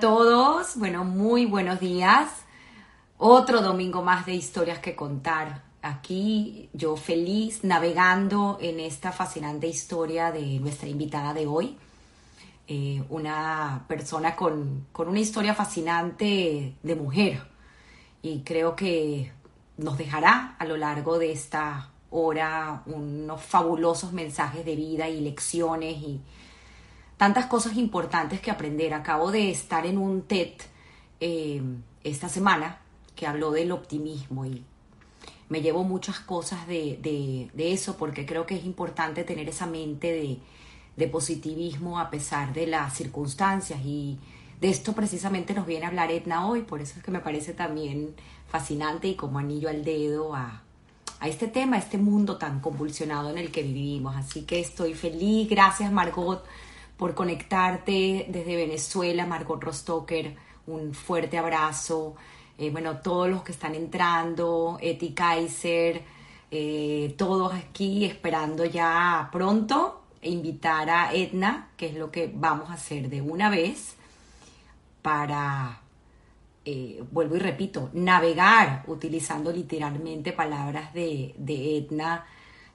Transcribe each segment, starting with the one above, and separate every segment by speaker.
Speaker 1: Todos, bueno, muy buenos días. Otro domingo más de historias que contar. Aquí yo feliz navegando en esta fascinante historia de nuestra invitada de hoy. Eh, una persona con, con una historia fascinante de mujer y creo que nos dejará a lo largo de esta hora unos fabulosos mensajes de vida y lecciones y tantas cosas importantes que aprender. Acabo de estar en un TED eh, esta semana que habló del optimismo y me llevo muchas cosas de, de, eso porque creo que es importante tener esa mente de, de, positivismo a pesar de las circunstancias y de esto precisamente nos viene a hablar Edna hoy, por eso es que me parece también fascinante y como anillo al dedo a, a este tema, a este mundo tan convulsionado en el que vivimos. Así que estoy feliz, gracias Margot por conectarte desde Venezuela, Margot Rostocker, un fuerte abrazo. Eh, bueno, todos los que están entrando, Eti Kaiser, eh, todos aquí esperando ya pronto invitar a Edna, que es lo que vamos a hacer de una vez para, eh, vuelvo y repito, navegar utilizando literalmente palabras de, de Edna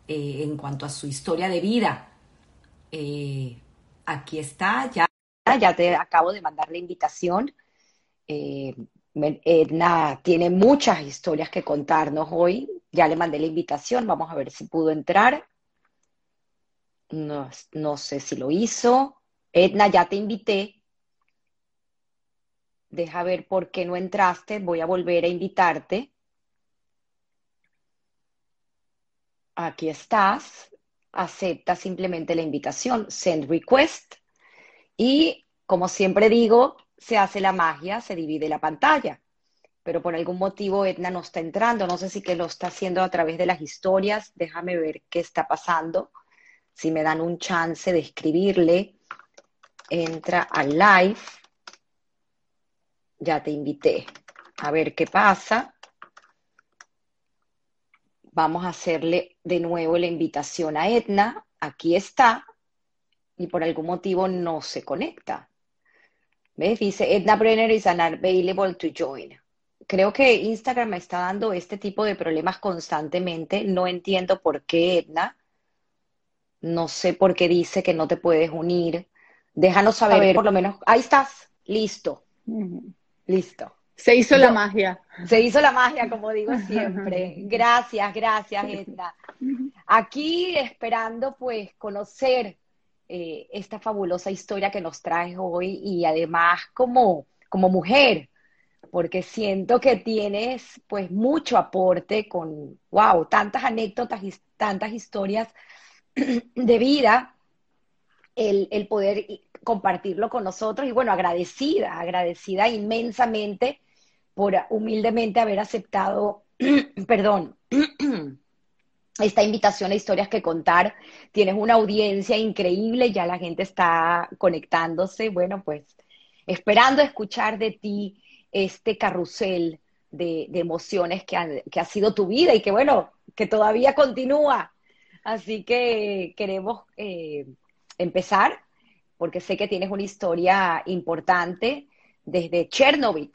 Speaker 1: en cuanto a su historia de vida aquí está, ya, ya te acabo de mandar la invitación. Eh, Edna tiene muchas historias que contarnos hoy. Ya le mandé la invitación, vamos a ver si pudo entrar. No, no sé si lo hizo. Edna, ya te invité. Deja ver por qué no entraste. Voy a volver a invitarte. Aquí estás acepta simplemente la invitación, send request, y como siempre digo, se hace la magia, se divide la pantalla. Pero por algún motivo Edna no está entrando, no sé si que lo está haciendo a través de las historias, déjame ver qué está pasando. Si me dan un chance de escribirle, entra al live. Ya te invité. A ver qué pasa. Vamos a hacerle de nuevo la invitación a Edna. Aquí está. Y por algún motivo no se conecta. ¿Ves? Dice Edna Brenner is unavailable to join. Creo que Instagram me está dando este tipo de problemas constantemente. No entiendo por qué, Edna. No sé por qué dice que no te puedes unir. Déjanos saber, por lo menos. Ahí estás. Listo. Listo.
Speaker 2: Se hizo la magia.
Speaker 1: Se hizo la magia, como digo siempre. Gracias, gracias, Edna. Aquí esperando pues conocer eh, esta fabulosa historia que nos traes hoy y además como, como mujer, porque siento que tienes pues mucho aporte con, wow, tantas anécdotas y tantas historias de vida, el, el poder compartirlo con nosotros y bueno, agradecida, agradecida inmensamente por humildemente haber aceptado, perdón, esta invitación a historias que contar. Tienes una audiencia increíble, ya la gente está conectándose. Bueno, pues esperando escuchar de ti este carrusel de, emociones que ha, sido tu vida y que bueno, que todavía continúa. Así que queremos eh, empezar porque sé que tienes una historia importante desde Chernobyl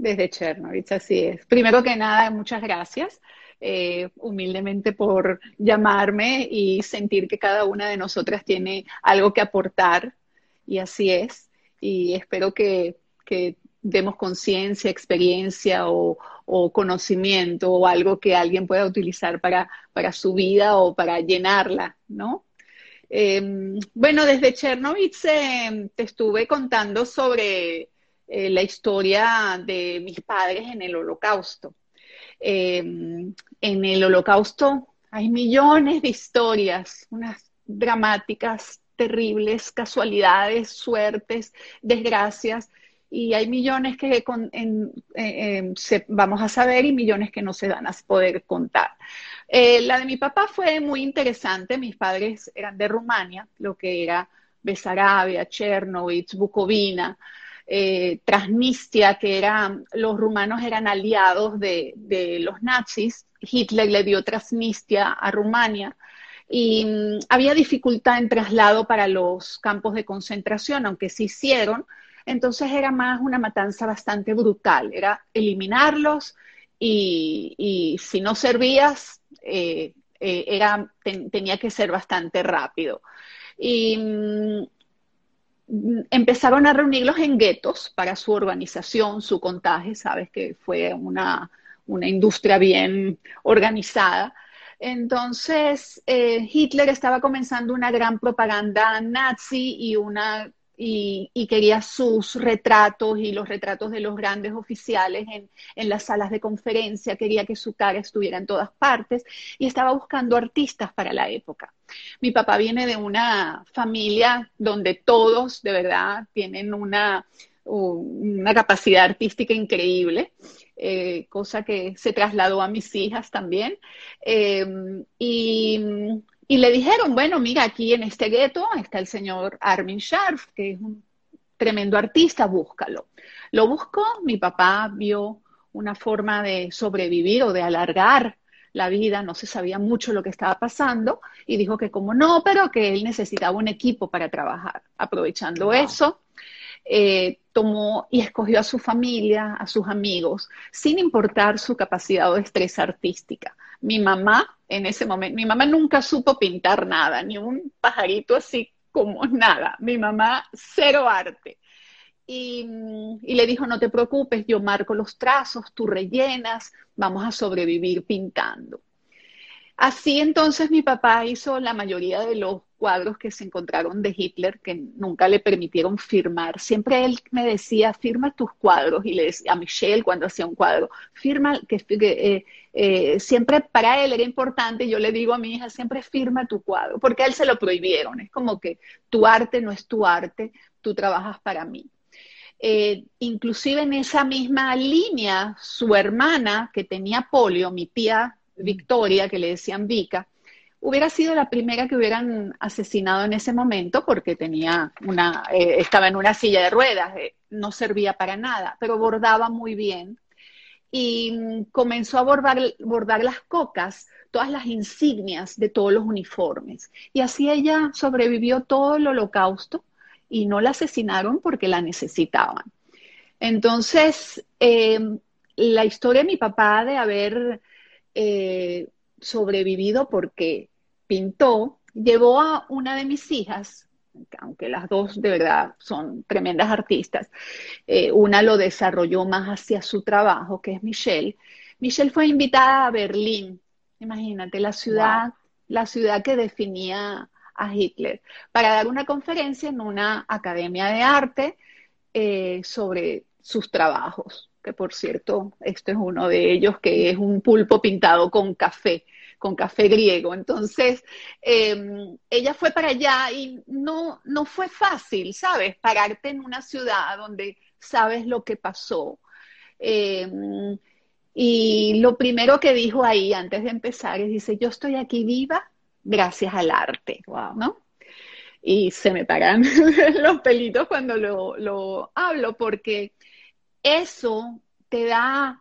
Speaker 2: desde Chernobyl, así es. Primero que nada, muchas gracias. Eh, humildemente por llamarme y sentir que cada una de nosotras tiene algo que aportar, y así es. Y espero que, demos conciencia, experiencia o, conocimiento o algo que alguien pueda utilizar para, su vida o para llenarla, ¿no? Em, bueno, desde Chernobyl eh, te estuve contando sobre eh, la historia de mis padres en el holocausto. Eh, en el holocausto hay millones de historias, unas dramáticas, terribles, casualidades, suertes, desgracias, y hay millones que eh, vamos a saber y millones que no se van a poder contar. la de mi papá fue muy interesante, mis padres eran de Rumania, lo que era Besarabia, Chernobyl, Bukovina, eh, Transnistria, que eran, los rumanos eran aliados de, los nazis, Hitler le dio Transnistria a Rumania y mm, había dificultad en traslado para los campos de concentración, aunque se hicieron. Entonces era más una matanza bastante brutal, era eliminarlos y, si no servías, eh, eh, era, tenía que ser bastante rápido. Y mm, empezaron a reunirlos en guetos para su organización, su contaje, sabes que fue una, industria bien organizada. Entonces, eh, Hitler estaba comenzando una gran propaganda nazi y una y, quería sus retratos y los retratos de los grandes oficiales en, en, las salas de conferencia, quería que su cara estuviera en todas partes y estaba buscando artistas para la época. Mi papá viene de una familia donde todos de verdad tienen una, una capacidad artística increíble. Eh, cosa que se trasladó a mis hijas también. Eh, y, y le dijeron, bueno, mira, aquí en este gueto está el señor Armin Scharf, que es un tremendo artista, búscalo. Lo buscó, mi papá vio una forma de sobrevivir o de alargar la vida, no se sabía mucho lo que estaba pasando y dijo que como no, pero que él necesitaba un equipo para trabajar. Aprovechando eso, eh, tomó y escogió a su familia, a sus amigos, sin importar su capacidad o destreza artística. Mi mamá en ese momento. Mi mamá nunca supo pintar nada, ni un pajarito así como nada. Mi mamá, cero arte. Y, y, le dijo, no te preocupes, yo marco los trazos, tú rellenas, vamos a sobrevivir pintando. Así entonces mi papá hizo la mayoría de los cuadros que se encontraron de Hitler que nunca le permitieron firmar. Siempre él me decía, firma tus cuadros, y le decía a Michelle cuando hacía un cuadro, firma, que, eh, eh, siempre para él era importante, yo le digo a mi hija, siempre firma tu cuadro, porque a él se lo prohibieron, es como que tu arte no es tu arte, tú trabajas para mí. Eh, inclusive en esa misma línea, su hermana que tenía polio, mi tía Victoria, que le decían Vika, hubiera sido la primera que hubieran asesinado en ese momento porque tenía una, eh, estaba en una silla de ruedas, eh, no servía para nada, pero bordaba muy bien y mm, comenzó a bordar, las cocas, todas las insignias de todos los uniformes. Y así ella sobrevivió todo el holocausto y no la asesinaron porque la necesitaban. Entonces, em, la historia de mi papá de haber eh, sobrevivido porque pintó, llevó a una de mis hijas, aunque las dos de verdad son tremendas artistas, eh, una lo desarrolló más hacia su trabajo, que es Michelle. Michelle fue invitada a Berlín, imagínate, la ciudad, la ciudad que definía a Hitler, para dar una conferencia en una academia de arte eh, sobre sus trabajos, que por cierto, este es uno de ellos, que es un pulpo pintado con café con café griego. Entonces, em, ella fue para allá y no, no fue fácil, ¿sabes? Pararte en una ciudad donde sabes lo que pasó. Em, y lo primero que dijo ahí antes de empezar es, dice, yo estoy aquí viva gracias al arte, ¿no? Y se me paran los pelitos cuando lo, lo hablo, porque eso te da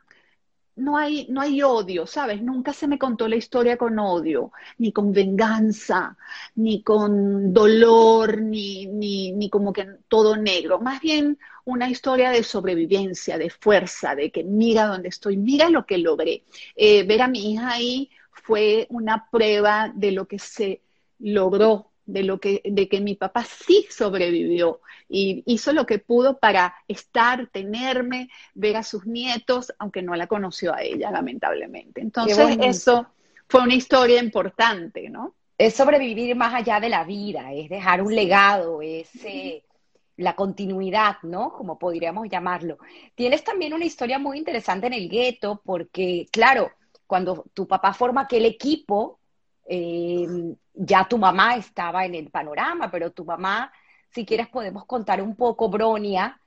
Speaker 2: no hay, no hay odio, ¿sabes? Nunca se me contó la historia con odio, ni con venganza, ni con dolor, ni, ni, ni como que todo negro. Más bien una historia de sobrevivencia, de fuerza, de que mira dónde estoy, mira lo que logré. Eh, ver a mi hija ahí fue una prueba de lo que se logró de lo que, de que mi papá sí sobrevivió y hizo lo que pudo para estar, tenerme, ver a sus nietos, aunque no la conoció a ella, lamentablemente. Entonces, eso fue una historia importante, ¿no?
Speaker 1: Es sobrevivir más allá de la vida, es dejar un legado, es eh, la continuidad, ¿no? Como podríamos llamarlo. Tienes también una historia muy interesante en el gueto, porque, claro, cuando tu papá forma aquel equipo, eh, ya tu mamá estaba en el panorama, pero tu mamá, si quieres, podemos contar un poco, Bronia,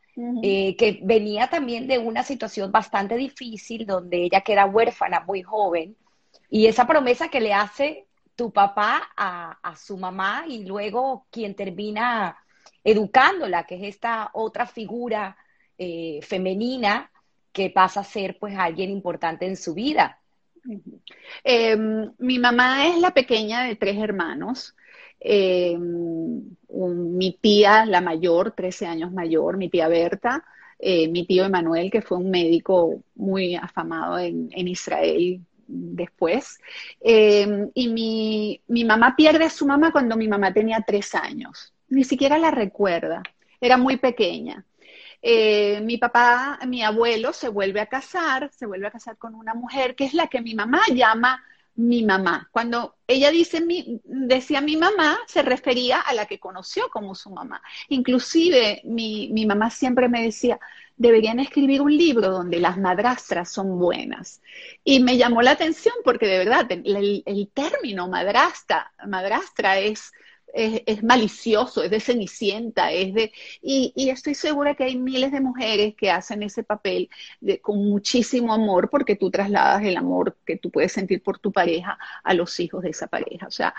Speaker 1: eh, que venía también de una situación bastante difícil, donde ella queda huérfana muy joven, y esa promesa que le hace tu papá a, su mamá y luego quien termina educándola, que es esta otra figura eh, femenina que pasa a ser pues alguien importante en su vida.
Speaker 2: Em, mi mamá es la pequeña de tres hermanos. eh, mi tía, la mayor, 13 años mayor, mi tía Berta, eh, mi tío Emanuel, que fue un médico muy afamado en, Israel después. Eh, y mi, mi, mamá pierde a su mamá cuando mi mamá tenía tres años. Ni siquiera la recuerda. Era muy pequeña. Eh, mi papá, mi abuelo, se vuelve a casar, se vuelve a casar con una mujer que es la que mi mamá llama mi mamá. Cuando ella dice mi, decía mi mamá, se refería a la que conoció como su mamá. Inclusive mi, mi mamá siempre me decía, deberían escribir un libro donde las madrastras son buenas. Y me llamó la atención porque de verdad el, el término madrastra, madrastra es es, malicioso, es de cenicienta, es de... Y, estoy segura que hay miles de mujeres que hacen ese papel de, con muchísimo amor porque tú trasladas el amor que tú puedes sentir por tu pareja a los hijos de esa pareja. O sea,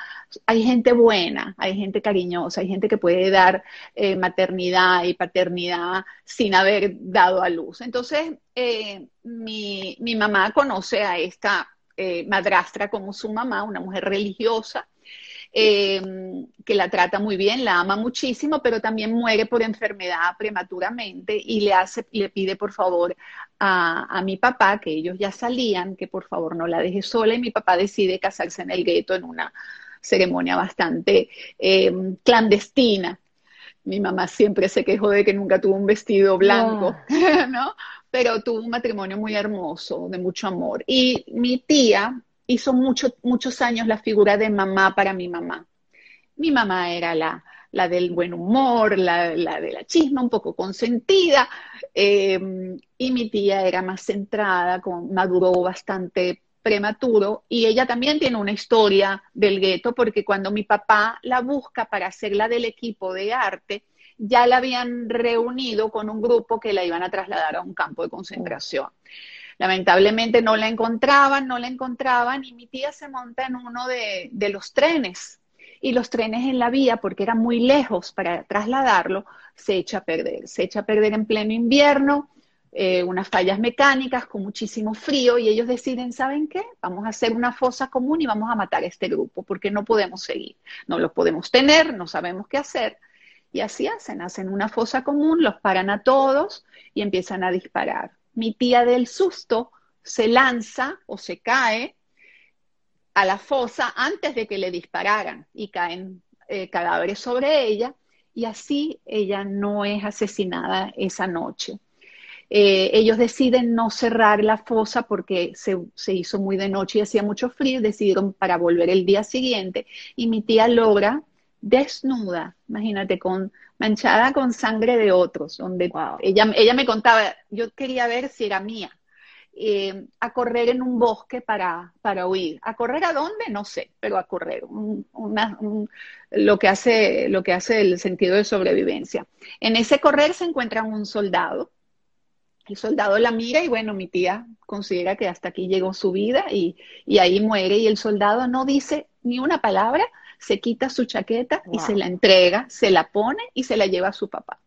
Speaker 2: hay gente buena, hay gente cariñosa, hay gente que puede dar eh, maternidad y paternidad sin haber dado a luz. Entonces, eh, mi, mamá conoce a esta eh, madrastra como su mamá, una mujer religiosa, Em, que la trata muy bien, la ama muchísimo, pero también muere por enfermedad prematuramente y le, hace, le pide por favor a, mi papá, que ellos ya salían, que por favor no la deje sola y mi papá decide casarse en el gueto en una ceremonia bastante em, clandestina. Mi mamá siempre se quejó de que nunca tuvo un vestido blanco, ¿no? Pero tuvo un matrimonio muy hermoso, de mucho amor. Y mi tía, hizo muchos años la figura de mamá para mi mamá. Mi mamá era la, la del buen humor, la, de la chisma, un poco consentida, em, y mi tía era más centrada, con, maduró bastante prematuro, y ella también tiene una historia del gueto, porque cuando mi papá la busca para hacerla del equipo de arte, ya la habían reunido con un grupo que la iban a trasladar a un campo de concentración. Lamentablemente no la encontraban, no la encontraban y mi tía se monta en uno de, los trenes y los trenes en la vía, porque era muy lejos para trasladarlo, se echa a perder. Se echa a perder en pleno invierno, eh, unas fallas mecánicas con muchísimo frío y ellos deciden, ¿saben qué? Vamos a hacer una fosa común y vamos a matar a este grupo porque no podemos seguir, no los podemos tener, no sabemos qué hacer. Y así hacen, hacen una fosa común, los paran a todos y empiezan a disparar mi tía del susto se lanza o se cae a la fosa antes de que le dispararan y caen eh, cadáveres sobre ella y así ella no es asesinada esa noche. Eh, ellos deciden no cerrar la fosa porque se, se, hizo muy de noche y hacía mucho frío, decidieron para volver el día siguiente y mi tía logra desnuda, imagínate, con manchada con sangre de otros, donde ella, ella me contaba, yo quería ver si era mía, eh, a correr en un bosque para, para huir. ¿A correr a dónde? No sé, pero a correr, lo, que hace, lo que hace el sentido de sobrevivencia. En ese correr se encuentra un soldado. El soldado la mira y bueno, mi tía considera que hasta aquí llegó su vida y, y ahí muere y el soldado no dice ni una palabra, se quita su chaqueta y se la entrega, se la pone y se la lleva a su papá.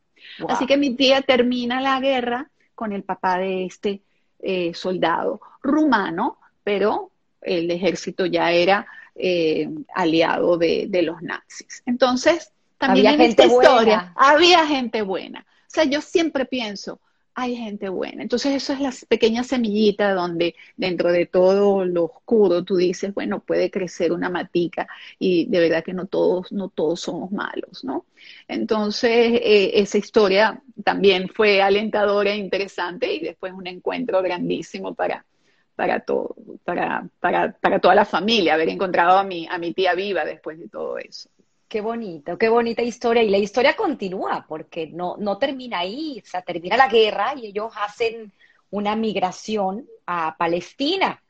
Speaker 2: Así que mi tía termina la guerra con el papá de este eh, soldado rumano, pero el ejército ya era eh, aliado de, los nazis. Entonces, también en esta historia había gente buena. O sea, yo siempre pienso, hay gente buena. Entonces eso es la pequeña semillita donde dentro de todo lo oscuro tú dices, bueno, puede crecer una matica y de verdad que no todos, no todos somos malos, ¿no? Entonces eh, esa historia también fue alentadora e interesante y después un encuentro grandísimo para, para todo, para, para, para toda la familia, haber encontrado a mi, a mi tía viva después de todo eso.
Speaker 1: Qué bonito, qué bonita historia. Y la historia continúa porque no, no termina ahí, o sea, termina la guerra y ellos hacen una migración a Palestina.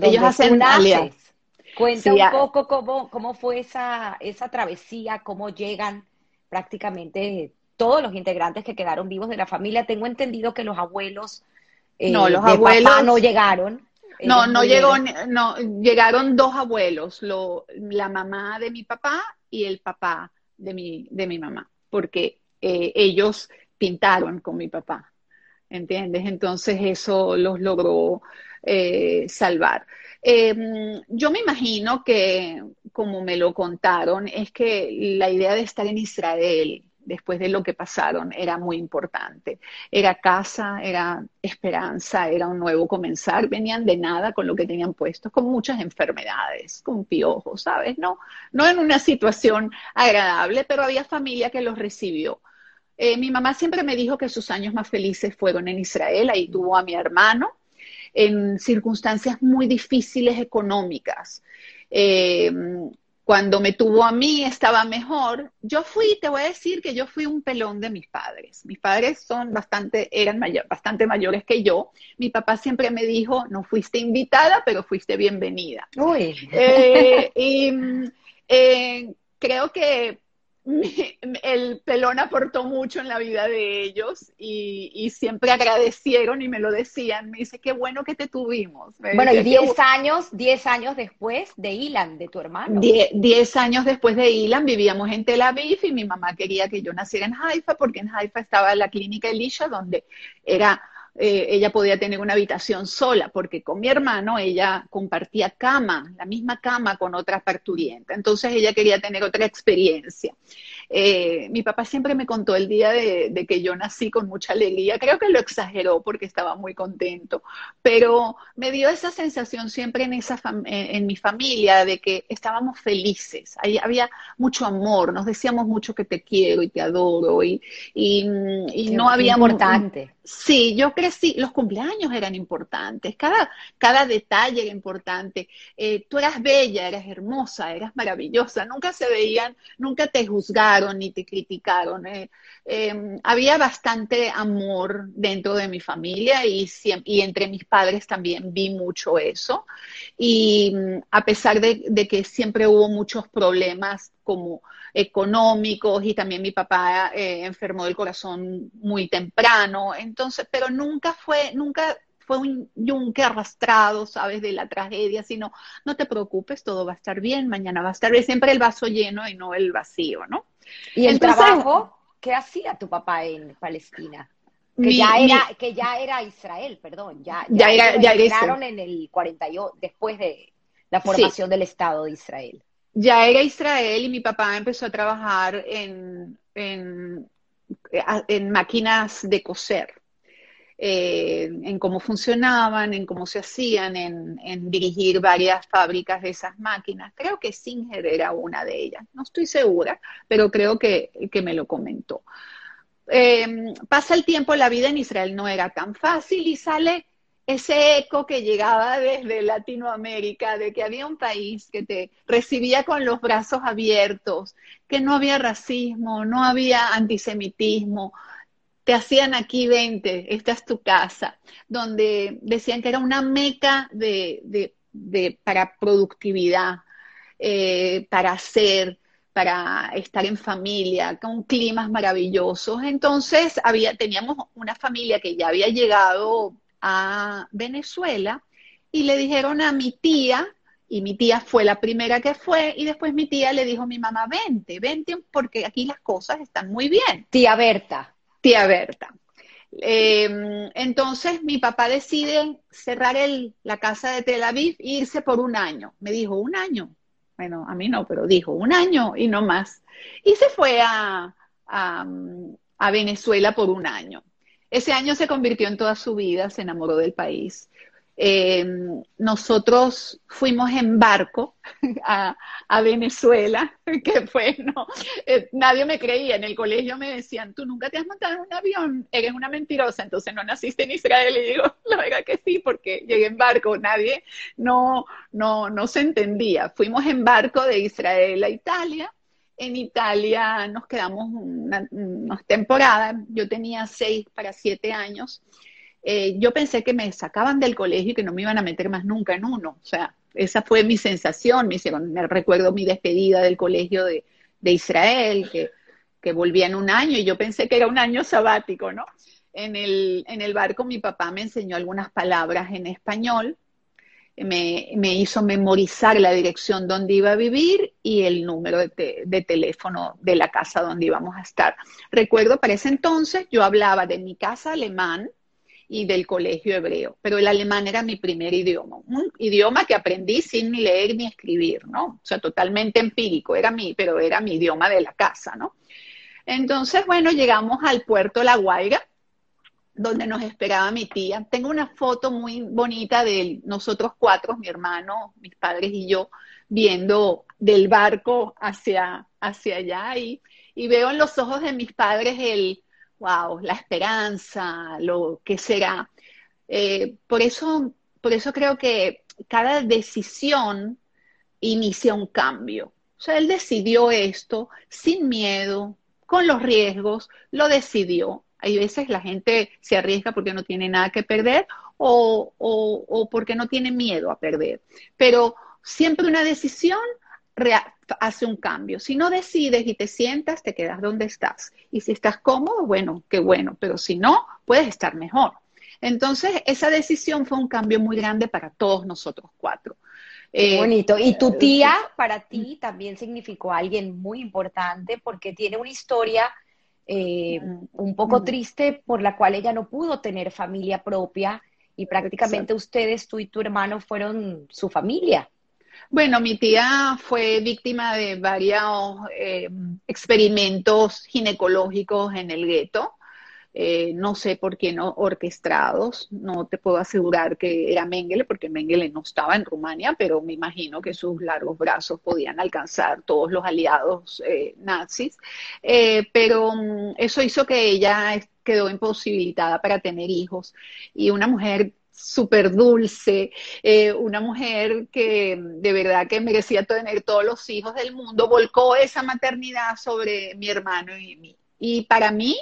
Speaker 2: Ellos hacen
Speaker 1: naces. Cuenta un poco cómo, cómo fue esa, esa travesía, cómo llegan prácticamente todos los integrantes que quedaron vivos de la familia. Tengo entendido que los abuelos
Speaker 2: eh, no, los abuelos
Speaker 1: no llegaron.
Speaker 2: No, no llegó, no, llegaron dos abuelos, lo, la mamá de mi papá y el papá de mi, de mi mamá, porque eh, ellos pintaron con mi papá, ¿entiendes? Entonces eso los logró eh, salvar. Em, yo me imagino que, como me lo contaron, es que la idea de estar en Israel después de lo que pasaron era muy importante. Era casa, era esperanza, era un nuevo comenzar. Venían de nada con lo que tenían puesto, con muchas enfermedades, con piojos, ¿sabes? No, no en una situación agradable, pero había familia que los recibió. Eh, mi mamá siempre me dijo que sus años más felices fueron en Israel, ahí tuvo a mi hermano en circunstancias muy difíciles económicas. Eh, cuando me tuvo a mí estaba mejor. Yo fui, te voy a decir que yo fui un pelón de mis padres. Mis padres son bastante, eran bastante mayores que yo. Mi papá siempre me dijo, no fuiste invitada, pero fuiste bienvenida. Uy. Eh, y eh, creo que el pelón aportó mucho en la vida de ellos y, siempre agradecieron y me lo decían. Me dice, qué bueno que te tuvimos.
Speaker 1: bueno, y 10 años, 10 años después de Ilan, de tu hermano.
Speaker 2: 10 años después de Ilan vivíamos en Tel Aviv y mi mamá quería que yo naciera en Haifa porque en Haifa estaba la clínica Elisha donde era eh, ella podía tener una habitación sola, porque con mi hermano ella compartía cama, la misma cama con otra parturienta. Entonces ella quería tener otra experiencia. Eh, mi papá siempre me contó el día de, que yo nací con mucha alegría. Creo que lo exageró porque estaba muy contento, pero me dio esa sensación siempre en, esa en, mi familia de que estábamos felices. Ahí había mucho amor, nos decíamos mucho que te quiero y te adoro y, y, no había...
Speaker 1: Importante.
Speaker 2: Sí, yo crecí, los cumpleaños eran importantes, cada, cada detalle era importante. Eh, tú eras bella, eras hermosa, eras maravillosa, nunca se veían, nunca te juzgaron ni te criticaron. Eh. Em, había bastante amor dentro de mi familia y, entre mis padres también vi mucho eso. Y mm, a pesar de que siempre hubo muchos problemas como económicos y también mi papá eh, enfermó del corazón muy temprano, entonces, pero nunca fue, nunca fue un yunque arrastrado, sabes, de la tragedia, sino no te preocupes, todo va a estar bien, mañana va a estar bien, siempre el vaso lleno y no el vacío, ¿no?
Speaker 1: ¿Y el trabajo? ¿Qué hacía tu papá en Palestina? Que, ya era, que ya era Israel, perdón, ya, ya, ya era, en el 48, después de la formación del Estado de Israel
Speaker 2: ya era Israel y mi papá empezó a trabajar en, en, máquinas de coser, eh, en cómo funcionaban, en cómo se hacían, en, dirigir varias fábricas de esas máquinas. Creo que Singer era una de ellas, no estoy segura, pero creo que, me lo comentó. Eh, pasa el tiempo, la vida en Israel no era tan fácil y sale ese eco que llegaba desde Latinoamérica, de que había un país que te recibía con los brazos abiertos, que no había racismo, no había antisemitismo, te hacían aquí 20, esta es tu casa, donde decían que era una meca de, para productividad, eh, para hacer, para estar en familia, con climas maravillosos. Entonces había, teníamos una familia que ya había llegado a Venezuela y le dijeron a mi tía, y mi tía fue la primera que fue, y después mi tía le dijo a mi mamá, vente, vente, porque aquí las cosas están muy bien.
Speaker 1: Tía Berta.
Speaker 2: Tía Berta. Em, entonces mi papá decide cerrar el, la casa de Tel Aviv e irse por un año. Me dijo, un año. Bueno, a mí no, pero dijo, un año y no más. Y se fue a, a Venezuela por un año. Ese año se convirtió en toda su vida, se enamoró del país. Eh, nosotros fuimos en barco a, Venezuela, que fue, no, eh, nadie me creía, en el colegio me decían, tú nunca te has montado en un avión, eres una mentirosa, entonces no naciste en Israel, y digo, la verdad que sí, porque llegué en barco, nadie, no, no, no se entendía. Fuimos en barco de Israel a Italia, en Italia nos quedamos unas temporadas, yo tenía seis para siete años, eh, yo pensé que me sacaban del colegio y que no me iban a meter más nunca en uno, o sea, esa fue mi sensación, me hicieron, me recuerdo mi despedida del colegio de, Israel, que, que en un año y yo pensé que era un año sabático, ¿no? En el, en el barco mi papá me enseñó algunas palabras en español me, hizo memorizar la dirección donde iba a vivir y el número de, teléfono de la casa donde íbamos a estar. Recuerdo, para ese entonces yo hablaba de mi casa alemán y del colegio hebreo, pero el alemán era mi primer idioma, un idioma que aprendí sin ni leer ni escribir, ¿no? O sea, totalmente empírico, era mi, pero era mi idioma de la casa, ¿no? Entonces, bueno, llegamos al puerto La Guaira, donde nos esperaba mi tía. Tengo una foto muy bonita de nosotros cuatro, mi hermano, mis padres y yo, viendo del barco hacia, hacia allá y, y veo en los ojos de mis padres el, wow, la esperanza, lo que será. Eh, por, eso, por eso creo que cada decisión inicia un cambio. O sea, él decidió esto sin miedo, con los riesgos, lo decidió. Hay veces la gente se arriesga porque no tiene nada que perder o, o, o porque no tiene miedo a perder. Pero siempre una decisión hace un cambio. Si no decides y te sientas, te quedas donde estás. Y si estás cómodo, bueno, qué bueno, pero si no, puedes estar mejor. Entonces, esa decisión fue un cambio muy grande para todos nosotros cuatro.
Speaker 1: Qué eh, bonito. Y tu tía para ti también significó alguien muy importante porque tiene una historia eh, un poco triste por la cual ella no pudo tener familia propia y prácticamente ustedes, tú y tu hermano, fueron su familia.
Speaker 2: Bueno, mi tía fue víctima de varios eh, experimentos ginecológicos en el gueto. Eh, no sé por qué no orquestados, no te puedo asegurar que era Mengele, porque Mengele no estaba en Rumania, pero me imagino que sus largos brazos podían alcanzar todos los aliados eh, nazis. pero mm, eso hizo que ella quedó imposibilitada para tener hijos y una mujer súper dulce, eh, una mujer que de verdad que merecía tener todos los hijos del mundo, volcó esa maternidad sobre mi hermano y mí. Y para mí,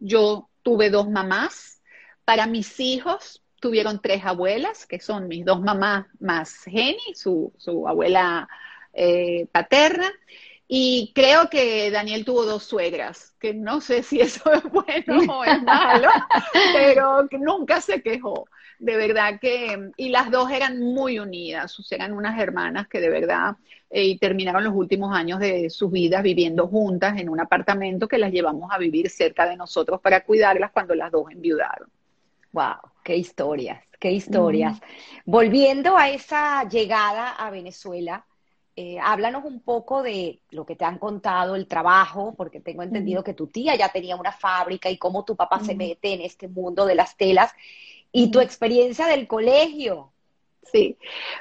Speaker 2: yo tuve dos mamás, para mis hijos tuvieron tres abuelas, que son mis dos mamás más Jenny, su, abuela eh, paterna, y creo que Daniel tuvo dos suegras, que no sé si eso es bueno o es malo, pero nunca se quejó. De verdad que, y las dos eran muy unidas, eran unas hermanas que de verdad, eh, y terminaron los últimos años de sus vidas viviendo juntas en un apartamento que las llevamos a vivir cerca de nosotros para cuidarlas cuando las dos enviudaron.
Speaker 1: Wow, qué historias, qué historias. Volviendo a esa llegada a Venezuela, eh, háblanos un poco de lo que te han contado, el trabajo, porque tengo entendido que tu tía ya tenía una fábrica y cómo tu papá se mete en este mundo de las telas y tu experiencia del colegio.
Speaker 2: Sí,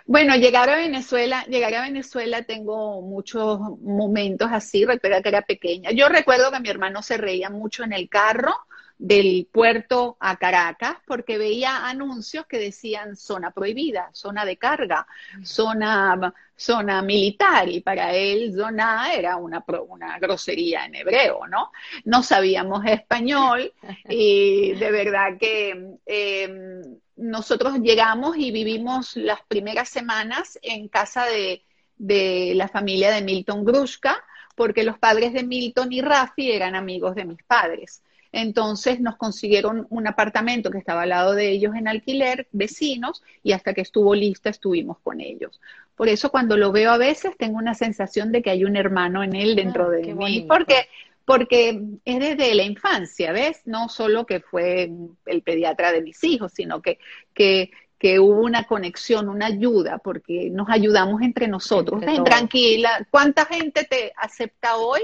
Speaker 2: bueno, llegar a Venezuela, llegar a Venezuela tengo muchos momentos así, recuerda que era pequeña. Yo recuerdo que mi hermano se reía mucho en el carro del puerto a Caracas porque veía anuncios que decían zona prohibida, zona de carga, zona, zona militar y para él zona era una, una grosería en hebreo, ¿no? No sabíamos español y de verdad que em, nosotros llegamos y vivimos las primeras semanas en casa de, de la familia de Milton Grushka porque los padres de Milton y Rafi eran amigos de mis padres. Entonces nos consiguieron un apartamento que estaba al lado de ellos en alquiler, vecinos, y hasta que estuvo lista estuvimos con ellos. Por eso cuando lo veo a veces tengo una sensación de que hay un hermano en él dentro ah, de mí, porque porque es desde la infancia, ¿ves? No solo que fue el pediatra de mis hijos, sino que, que, que hubo una conexión, una ayuda, porque nos ayudamos entre nosotros. Ven, tranquila, ¿cuánta gente te acepta hoy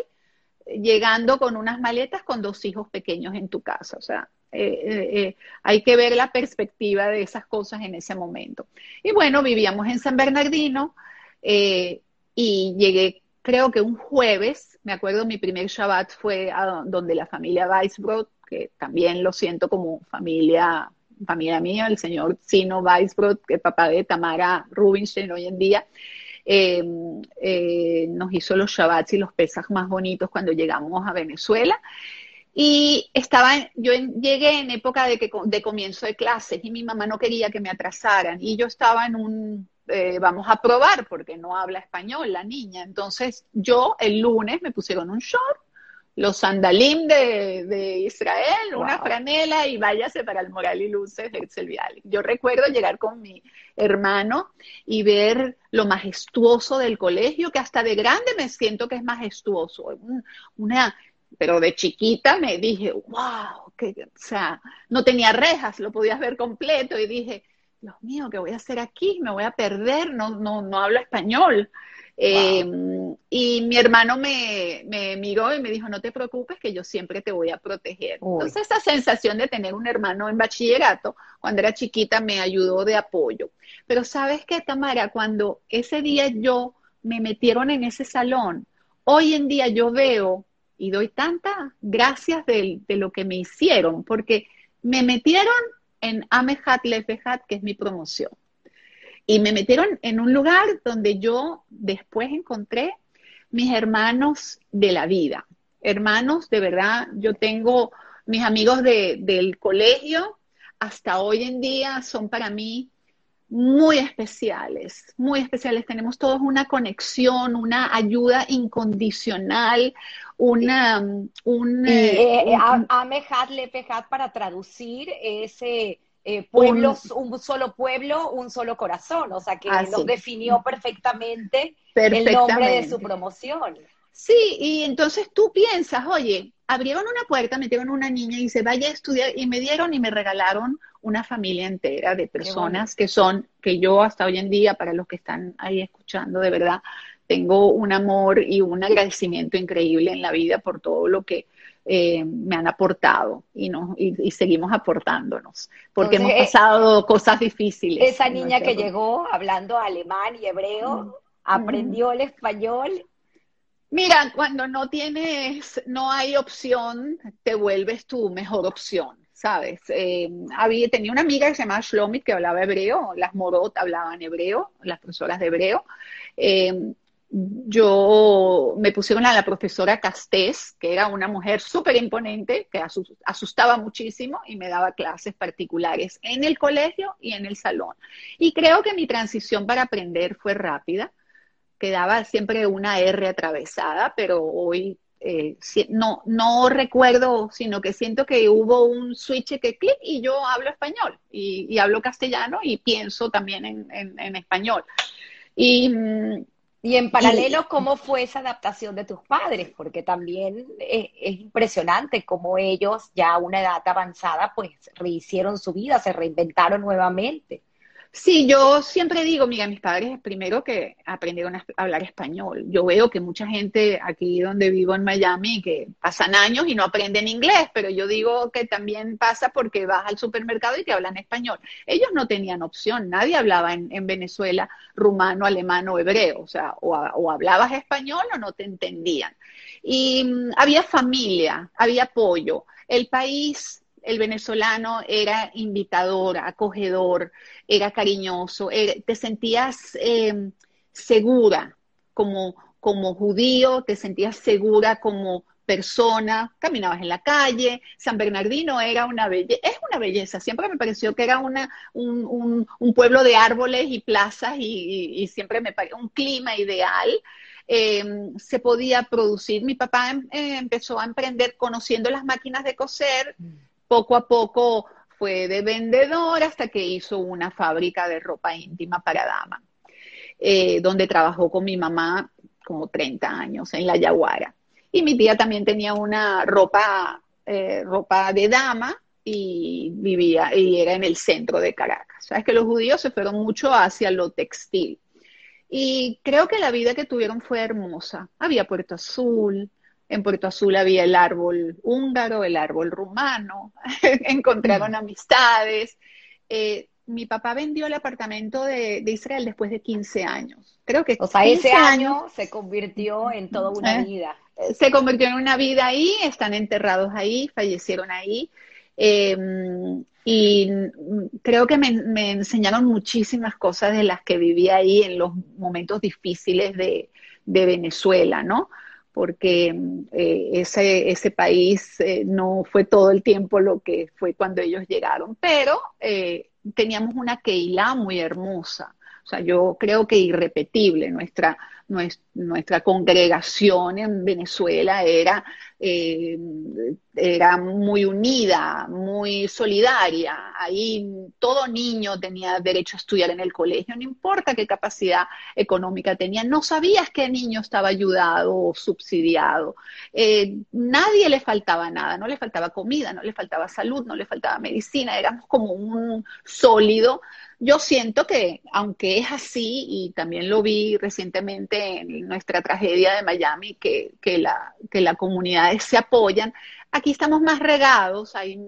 Speaker 2: llegando con unas maletas con dos hijos pequeños en tu casa. O sea, eh, eh, eh, hay que ver la perspectiva de esas cosas en ese momento. Y bueno, vivíamos en San Bernardino y llegué, creo que un jueves, me acuerdo, mi primer Shabbat fue a donde la familia Weisbrod, que también lo siento como familia, familia mía, el señor Sino Weisbrod, que es papá de Tamara Rubinstein hoy en día. Em, eh, nos hizo los Shabbats y los Pesas más bonitos cuando llegamos a Venezuela. Y estaba, yo llegué en época de, que, de comienzo de clases y mi mamá no quería que me atrasaran y yo estaba en un, eh, vamos a probar porque no habla español la niña. Entonces yo el lunes me pusieron un short, los sandalim de, Israel, una franela y váyase para el Moral y Luces de Vial. Yo recuerdo llegar con mi hermano y ver lo majestuoso del colegio, que hasta de grande me siento que es majestuoso. Una, pero de chiquita me dije, wow, que, o sea, no tenía rejas, lo podías ver completo y dije, Dios mío, ¿qué voy a hacer aquí? Me voy a perder, no, no, no hablo español. Em, y mi hermano me, me, miró y me dijo, no te preocupes, que yo siempre te voy a proteger. Entonces, esa sensación de tener un hermano en bachillerato, cuando era chiquita, me ayudó de apoyo. Pero sabes qué, Tamara, cuando ese día yo me metieron en ese salón, hoy en día yo veo y doy tantas gracias de, de lo que me hicieron, porque me metieron en Amehat Lefehat, que es mi promoción. Y me metieron en un lugar donde yo después encontré mis hermanos de la vida. Hermanos, de verdad, yo tengo mis amigos del colegio, hasta hoy en día son para mí muy especiales, muy especiales. Tenemos todos una conexión, una ayuda incondicional, una... Un,
Speaker 1: eh, eh, para traducir ese eh, pueblos, un, solo pueblo, un solo corazón, o sea que lo definió perfectamente, el nombre de su promoción.
Speaker 2: Sí, y entonces tú piensas, oye, abrieron una puerta, metieron una niña y dice, vaya a estudiar, y me dieron y me regalaron una familia entera de personas que son, que yo hasta hoy en día, para los que están ahí escuchando, de verdad, tengo un amor y un agradecimiento increíble en la vida por todo lo que eh, me han aportado y, no, y, seguimos aportándonos, porque hemos pasado cosas difíciles.
Speaker 1: Esa niña que llegó hablando alemán y hebreo, mm. aprendió el español.
Speaker 2: Mira, cuando no tienes, no hay opción, te vuelves tu mejor opción. ¿sabes? Eh, había, tenía una amiga que se llamaba Shlomit que hablaba hebreo, las Morot hablaban hebreo, las profesoras de hebreo. Eh, yo me pusieron a la profesora Castés, que era una mujer súper imponente, que asustaba muchísimo y me daba clases particulares en el colegio y en el salón. Y creo que mi transición para aprender fue rápida. Quedaba siempre una R atravesada, pero hoy eh, no, no recuerdo, sino que siento que hubo un switch que clic y yo hablo español y, hablo castellano y pienso también en, en español. Y mm,
Speaker 1: y en paralelo, ¿cómo fue esa adaptación de tus padres? Porque también es, impresionante cómo ellos, ya a una edad avanzada, pues rehicieron su vida, se reinventaron nuevamente.
Speaker 2: Sí, yo siempre digo, mira, mis padres primero que aprendieron a hablar español. Yo veo que mucha gente aquí donde vivo en Miami que pasan años y no aprenden inglés, pero yo digo que también pasa porque vas al supermercado y te hablan español. Ellos no tenían opción, nadie hablaba en, Venezuela rumano, alemán o hebreo, o sea, o, o hablabas español o no te entendían. Y mm, había familia, había apoyo. El país el venezolano era invitador, acogedor, era cariñoso, te sentías em, segura como, como judío, te sentías segura como persona, caminabas en la calle, San Bernardino era una belleza, es una belleza, siempre me pareció que era una, un, pueblo de árboles y plazas y, siempre me pareció un clima ideal. Em, se podía producir. Mi papá em, eh, empezó a emprender conociendo las máquinas de coser, mm poco a poco fue de vendedor hasta que hizo una fábrica de ropa íntima para dama, eh, donde trabajó con mi mamá como 30 años en La Yaguara. Y mi tía también tenía una ropa, eh, ropa de dama y vivía y era en el centro de Caracas. Sabes que los judíos se fueron mucho hacia lo textil. Y creo que la vida que tuvieron fue hermosa. Había Puerto Azul, en Puerto Azul había el árbol húngaro, el árbol rumano, encontraron mm. amistades. Eh, mi papá vendió el apartamento de, Israel después de 15 años. Creo que
Speaker 1: o sea, ese año se convirtió en toda una eh, vida.
Speaker 2: Se convirtió en una vida ahí, están enterrados ahí, fallecieron ahí. Em, y creo que me, enseñaron muchísimas cosas de las que viví ahí en los momentos difíciles de, de Venezuela, ¿no? Porque eh, ese, ese, país eh, no fue todo el tiempo lo que fue cuando ellos llegaron, pero eh, teníamos una Keilah muy hermosa, O sea, yo creo que irrepetible. Nuestra, nuestra, congregación en Venezuela era, eh, era muy unida, muy solidaria. Ahí todo niño tenía derecho a estudiar en el colegio, no importa qué capacidad económica tenía. No sabías qué niño estaba ayudado o subsidiado. Eh, nadie le faltaba nada, no le faltaba comida, no le faltaba salud, no le faltaba medicina. Éramos como un sólido yo siento que, aunque es así, y también lo vi recientemente en nuestra tragedia de Miami, que, que, la, que las comunidades se apoyan, aquí estamos más regados, ahí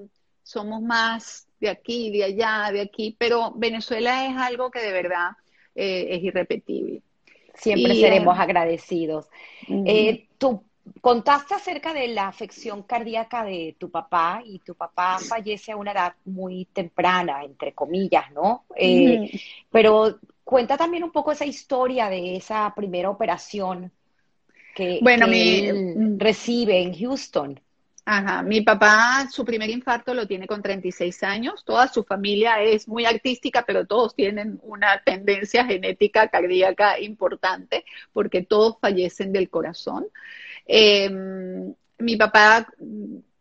Speaker 2: somos más de aquí, de allá, de aquí, pero Venezuela es algo que de verdad eh, es irrepetible.
Speaker 1: Siempre seremos eh, agradecidos. Eh, contaste acerca de la afección cardíaca de tu papá y tu papá fallece a una edad muy temprana, entre comillas, ¿no? Eh, pero cuenta también un poco esa historia de esa primera operación que,
Speaker 2: bueno,
Speaker 1: recibe en Houston.
Speaker 2: Ajá, mi papá, su primer infarto lo tiene con 36 años. Toda su familia es muy artística, pero todos tienen una tendencia genética cardíaca importante porque todos fallecen del corazón. Em, mi papá,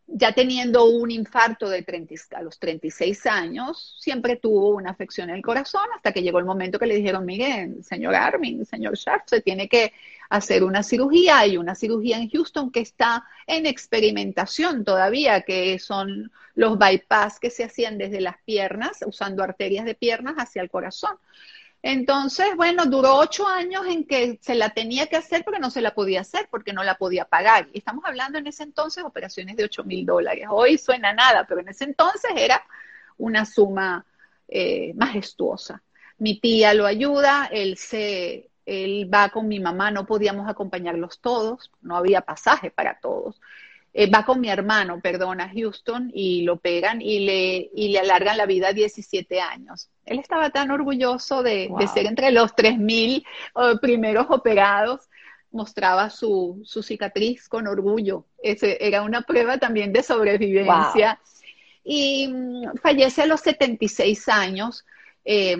Speaker 2: ya teniendo un infarto de 30, a los 36 años, siempre tuvo una afección en el corazón hasta que llegó el momento que le dijeron, Miguel, señor Armin, señor Sharp, se tiene que hacer una cirugía. Hay una cirugía en Houston que está en experimentación todavía, que son los bypass que se hacían desde las piernas, usando arterias de piernas hacia el corazón. Entonces, bueno, duró ocho años en que se la tenía que hacer porque no se la podía hacer, porque no la podía pagar. Y estamos hablando en ese entonces de operaciones de ocho mil dólares. Hoy suena nada, pero en ese entonces era una suma eh, majestuosa. Mi tía lo ayuda, él se, él va con mi mamá, no podíamos acompañarlos todos, no había pasaje para todos. Eh, va con mi hermano, perdón, a Houston y lo pegan y le, y le alargan la vida a 17 años. Él estaba tan orgulloso de, ser entre los 3.000 uh, primeros operados, mostraba su, su, cicatriz con orgullo. Ese era una prueba también de sobrevivencia. Y mm, fallece a los 76 años. Eh,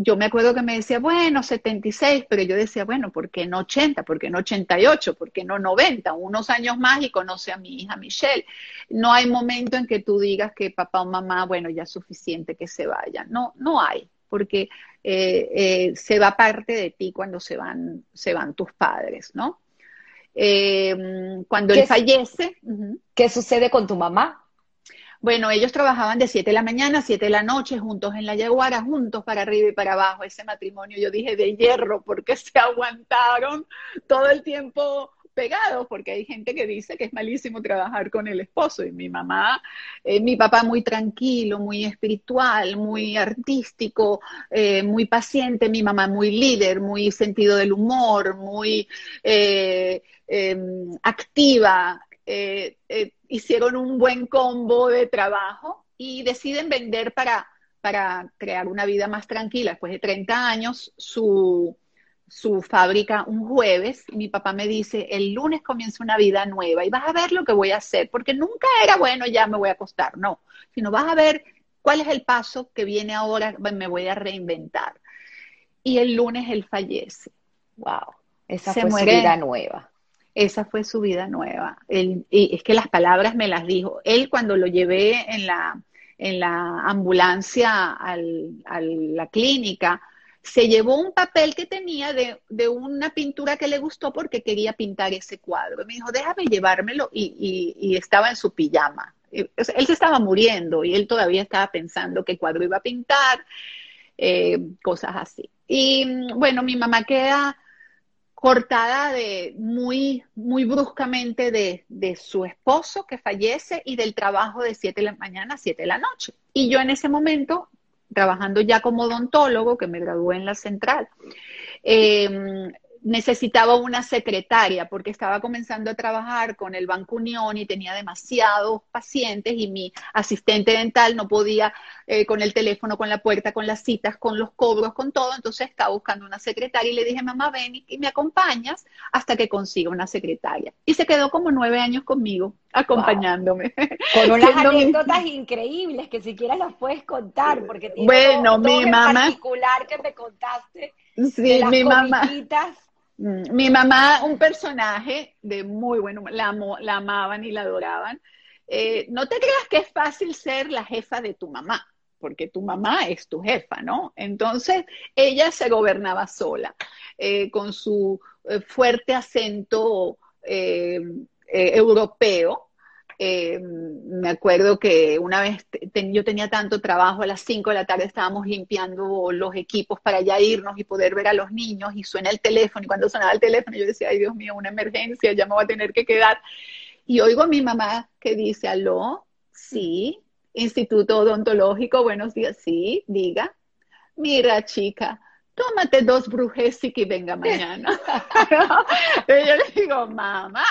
Speaker 2: yo me acuerdo que me decía, bueno, 76, pero yo decía, bueno, ¿por qué no 80? ¿Por qué no 88? ¿Por qué no 90? Unos años más y conoce a mi hija Michelle. No hay momento en que tú digas que papá o mamá, bueno, ya es suficiente que se vayan. No, no hay, porque eh, eh, se va parte de ti cuando se van, se van tus padres, ¿no? Eh, cuando él fallece.
Speaker 1: ¿Qué sucede con tu mamá?
Speaker 2: Bueno, ellos trabajaban de 7 de la mañana a 7 de la noche, juntos en la yaguara, juntos para arriba y para abajo. Ese matrimonio, yo dije, de hierro, porque se aguantaron todo el tiempo pegados, porque hay gente que dice que es malísimo trabajar con el esposo. Y mi mamá, eh, mi papá muy tranquilo, muy espiritual, muy artístico, eh, muy paciente, mi mamá muy líder, muy sentido del humor, muy eh, em, activa. Eh, hicieron un buen combo de trabajo y deciden vender para, para crear una vida más tranquila. Después de 30 años, su, su fábrica un jueves mi papá me dice, el lunes comienza una vida nueva y vas a ver lo que voy a hacer, porque nunca era bueno, ya me voy a acostar, no, sino vas a ver cuál es el paso que viene ahora, me voy a reinventar. Y el lunes él fallece.
Speaker 1: Wow, esa fue su vida nueva.
Speaker 2: Esa fue su vida nueva. y es que las palabras me las dijo. Él cuando lo llevé en la, en la ambulancia a la clínica, se llevó un papel que tenía de, de, una pintura que le gustó porque quería pintar ese cuadro. Me dijo, déjame llevármelo y, y, estaba en su pijama. Él se estaba muriendo y él todavía estaba pensando qué cuadro iba a pintar, eh, cosas así. Y bueno, mi mamá queda cortada de muy, muy bruscamente de, de, su esposo que fallece y del trabajo de 7 de la mañana a 7 de la noche. Y yo en ese momento, trabajando ya como odontólogo, que me gradué en la central, em, necesitaba una secretaria porque estaba comenzando a trabajar con el Banco Unión y tenía demasiados pacientes y mi asistente dental no podía eh, con el teléfono, con la puerta, con las citas, con los cobros, con todo. Entonces estaba buscando una secretaria y le dije, mamá, ven y me acompañas hasta que consiga una secretaria. Y se quedó como nueve años conmigo, acompañándome.
Speaker 1: Con unas anécdotas increíbles que siquiera las puedes contar, porque
Speaker 2: bueno, mi mamá,
Speaker 1: particular que me contaste.
Speaker 2: Sí, mi mamá. Mm, mi mamá, un personaje de muy bueno, la, la amaban y la adoraban. Eh, no te creas que es fácil ser la jefa de tu mamá, porque tu mamá es tu jefa, ¿no? Entonces, ella se gobernaba sola, eh, con su eh, fuerte acento europeo, eh, me acuerdo que una vez yo tenía tanto trabajo, a las 5 de la tarde estábamos limpiando los equipos para ya irnos y poder ver a los niños y suena el teléfono y cuando sonaba el teléfono yo decía, ay Dios mío, una emergencia, ya me voy a tener que quedar. Y oigo a mi mamá que dice, aló, sí, Instituto Odontológico, buenos días, sí, diga. Mira, chica, tómate dos brujes y que venga mañana. Pero yo le digo, mamá,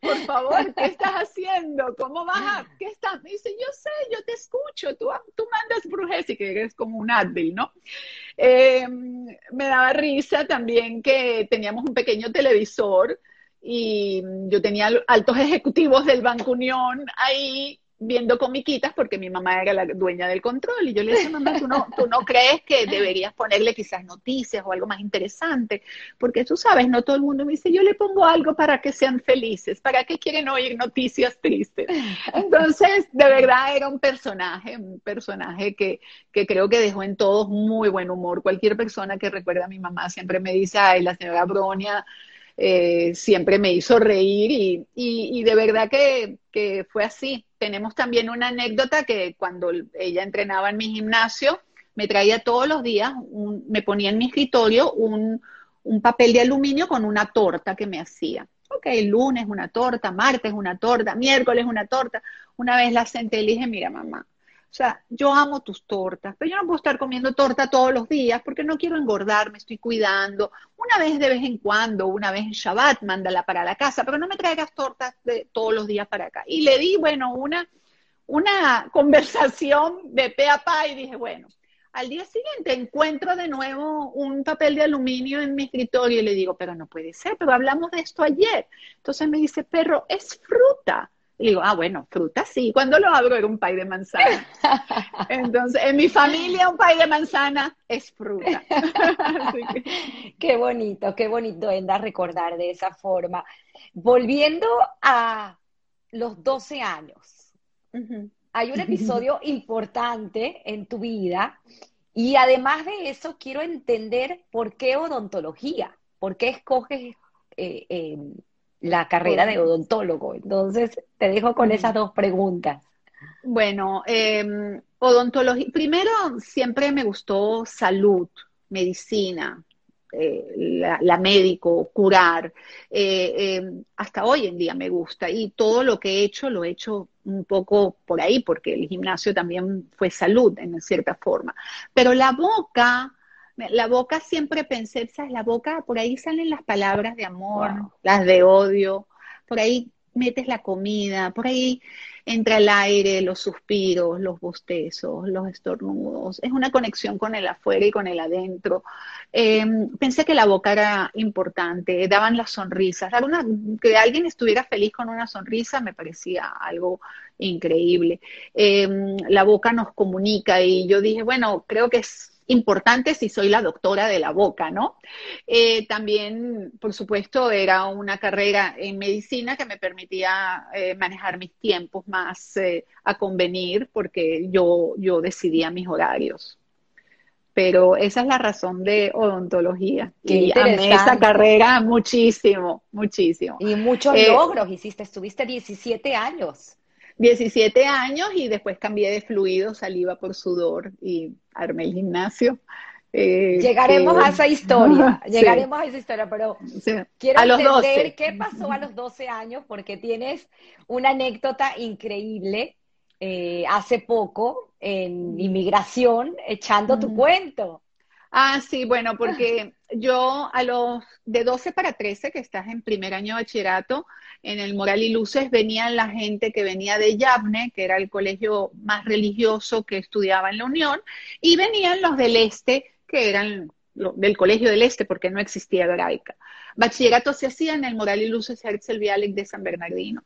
Speaker 2: por favor, ¿qué estás haciendo? ¿Cómo vas a, qué estás? Me dice, yo sé, yo te escucho, tú, tú mandas brujes y que eres como un Advil, ¿no? Eh, me daba risa también que teníamos un pequeño televisor y yo tenía altos ejecutivos del Banco Unión ahí viendo comiquitas porque mi mamá era la dueña del control y yo le dije, mamá, ¿tú no, tú no crees que deberías ponerle quizás noticias o algo más interesante? Porque tú sabes, no todo el mundo me dice, yo le pongo algo para que sean felices, ¿para qué quieren oír noticias tristes? Entonces, de verdad era un personaje, un personaje que, que creo que dejó en todos muy buen humor. Cualquier persona que recuerda a mi mamá siempre me dice, ay, la señora Bronia eh, siempre me hizo reír y, y, de verdad que, que, fue así. Tenemos también una anécdota que cuando ella entrenaba en mi gimnasio, me traía todos los días, me ponía en mi escritorio un, un papel de aluminio con una torta que me hacía. Ok, lunes una torta, martes una torta, miércoles una torta. Una vez la senté y le dije, mira mamá, o sea, yo amo tus tortas, pero yo no puedo estar comiendo torta todos los días porque no quiero engordar, me estoy cuidando. Una vez de vez en cuando, una vez en Shabbat, mándala para la casa, pero no me traigas tortas de todos los días para acá. Y le di, bueno, una, una conversación de pe a pa y dije, bueno, al día siguiente encuentro de nuevo un papel de aluminio en mi escritorio y le digo, pero no puede ser, pero hablamos de esto ayer. Entonces me dice, perro, es fruta. Y digo, ah, bueno, fruta sí. Cuando lo abro era un pay de manzana. Entonces, en mi familia un pay de manzana es fruta.
Speaker 1: Qué bonito, qué bonito, Enda, recordar de esa forma. Volviendo a los 12 años, hay un episodio importante en tu vida y además de eso quiero entender por qué odontología, por qué escoges... Eh, eh, la carrera de odontólogo. Entonces, te dejo con esas dos preguntas.
Speaker 2: Bueno, em, odontología, primero siempre me gustó salud, medicina, eh, la, médico, curar. Eh, em, hasta hoy en día me gusta y todo lo que he hecho lo he hecho un poco por ahí, porque el gimnasio también fue salud en cierta forma. Pero la boca, la boca siempre pensé, ¿sabes? La boca, por ahí salen las palabras de amor, las de odio, por ahí metes la comida, por ahí entra el aire, los suspiros, los bostezos, los estornudos. Es una conexión con el afuera y con el adentro. Em, pensé que la boca era importante, daban las sonrisas. Dar una, que alguien estuviera feliz con una sonrisa me parecía algo increíble. Em, la boca nos comunica y yo dije, bueno, creo que es importante si soy la doctora de la boca, ¿no? Eh, también, por supuesto, era una carrera en medicina que me permitía eh, manejar mis tiempos más eh, a convenir porque yo, yo decidía mis horarios. Pero esa es la razón de odontología. y amé esa carrera muchísimo, muchísimo.
Speaker 1: Y muchos logros hiciste, estuviste 17 años.
Speaker 2: 17 años y después cambié de fluido, saliva por sudor y armé el gimnasio.
Speaker 1: Eh, llegaremos a esa historia, llegaremos a esa historia, pero quiero a entender qué pasó a los 12 años, porque tienes una anécdota increíble eh, hace poco en inmigración echando tu cuento.
Speaker 2: Ah, sí, bueno, porque yo a los de 12 para 13, que estás en primer año de bachillerato, en el Moral y Luces venían la gente que venía de Yavne, que era el colegio más religioso que estudiaba en la Unión, y venían los del Este, que eran del Colegio del Este, porque no existía hebraica. Bachillerato se hacía en el Moral y Luces Herzl Vialec de San Bernardino.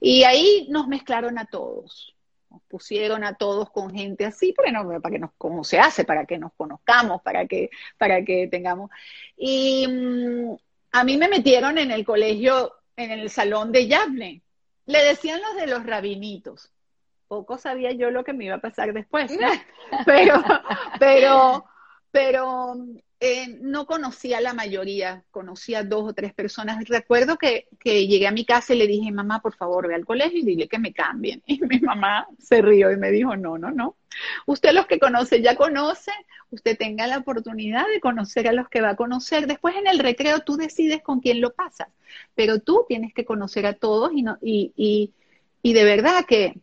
Speaker 2: Y ahí nos mezclaron a todos nos pusieron a todos con gente así, porque no, para que nos, como se hace, para que nos conozcamos, para que, para que tengamos. Y mm, a mí me metieron en el colegio, en el salón de Yavne. Le decían los de los rabinitos. Poco sabía yo lo que me iba a pasar después, pero, pero, pero eh, no conocía a la mayoría, conocía a dos o tres personas. Recuerdo que, que, llegué a mi casa y le dije, mamá, por favor, ve al colegio y dile que me cambien. Y mi mamá se rió y me dijo, no, no, no. Usted los que conoce ya conoce, usted tenga la oportunidad de conocer a los que va a conocer. Después en el recreo tú decides con quién lo pasas, pero tú tienes que conocer a todos y, no, y, y, y de verdad que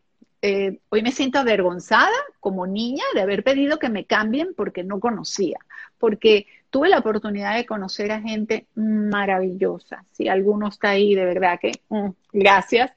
Speaker 2: eh, hoy me siento avergonzada como niña de haber pedido que me cambien porque no conocía, porque tuve la oportunidad de conocer a gente maravillosa. Si alguno está ahí, de verdad que mm, gracias.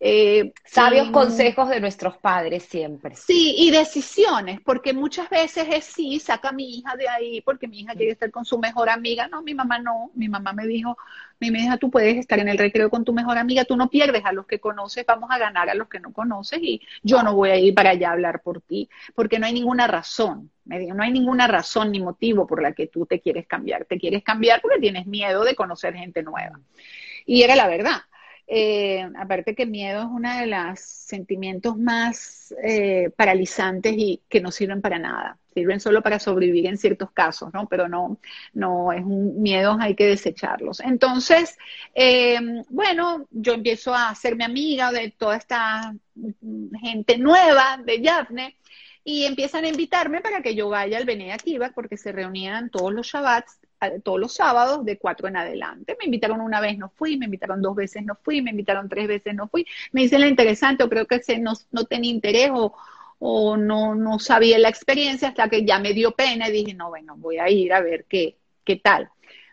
Speaker 1: Eh, Sabios consejos de nuestros padres siempre.
Speaker 2: Sí, y decisiones, porque muchas veces es sí, saca a mi hija de ahí porque mi hija quiere estar con su mejor amiga. No, mi mamá no. Mi mamá me dijo, mi hija, tú puedes estar en el recreo con tu mejor amiga, tú no pierdes a los que conoces, vamos a ganar a los que no conoces y yo no voy a ir para allá a hablar por ti, porque no hay ninguna razón. No hay ninguna razón ni motivo por la que tú te quieres cambiar. Te quieres cambiar porque tienes miedo de conocer gente nueva. Y era la verdad. Eh, aparte que miedo es uno de los sentimientos más eh, paralizantes y que no sirven para nada. Sirven solo para sobrevivir en ciertos casos, ¿no? Pero no, no es un miedo, hay que desecharlos. Entonces, eh, bueno, yo empiezo a hacerme amiga de toda esta gente nueva de Yavne y empiezan a invitarme para que yo vaya al Bene Akiva porque se reunían todos los Shabbats, todos los sábados de cuatro en adelante. Me invitaron una vez, no fui, me invitaron dos veces, no fui, me invitaron tres veces, no fui. Me dicen la interesante o creo que se no, no tenía interés o, o no, no sabía la experiencia hasta que ya me dio pena y dije, no, bueno, voy a ir a ver qué, qué tal.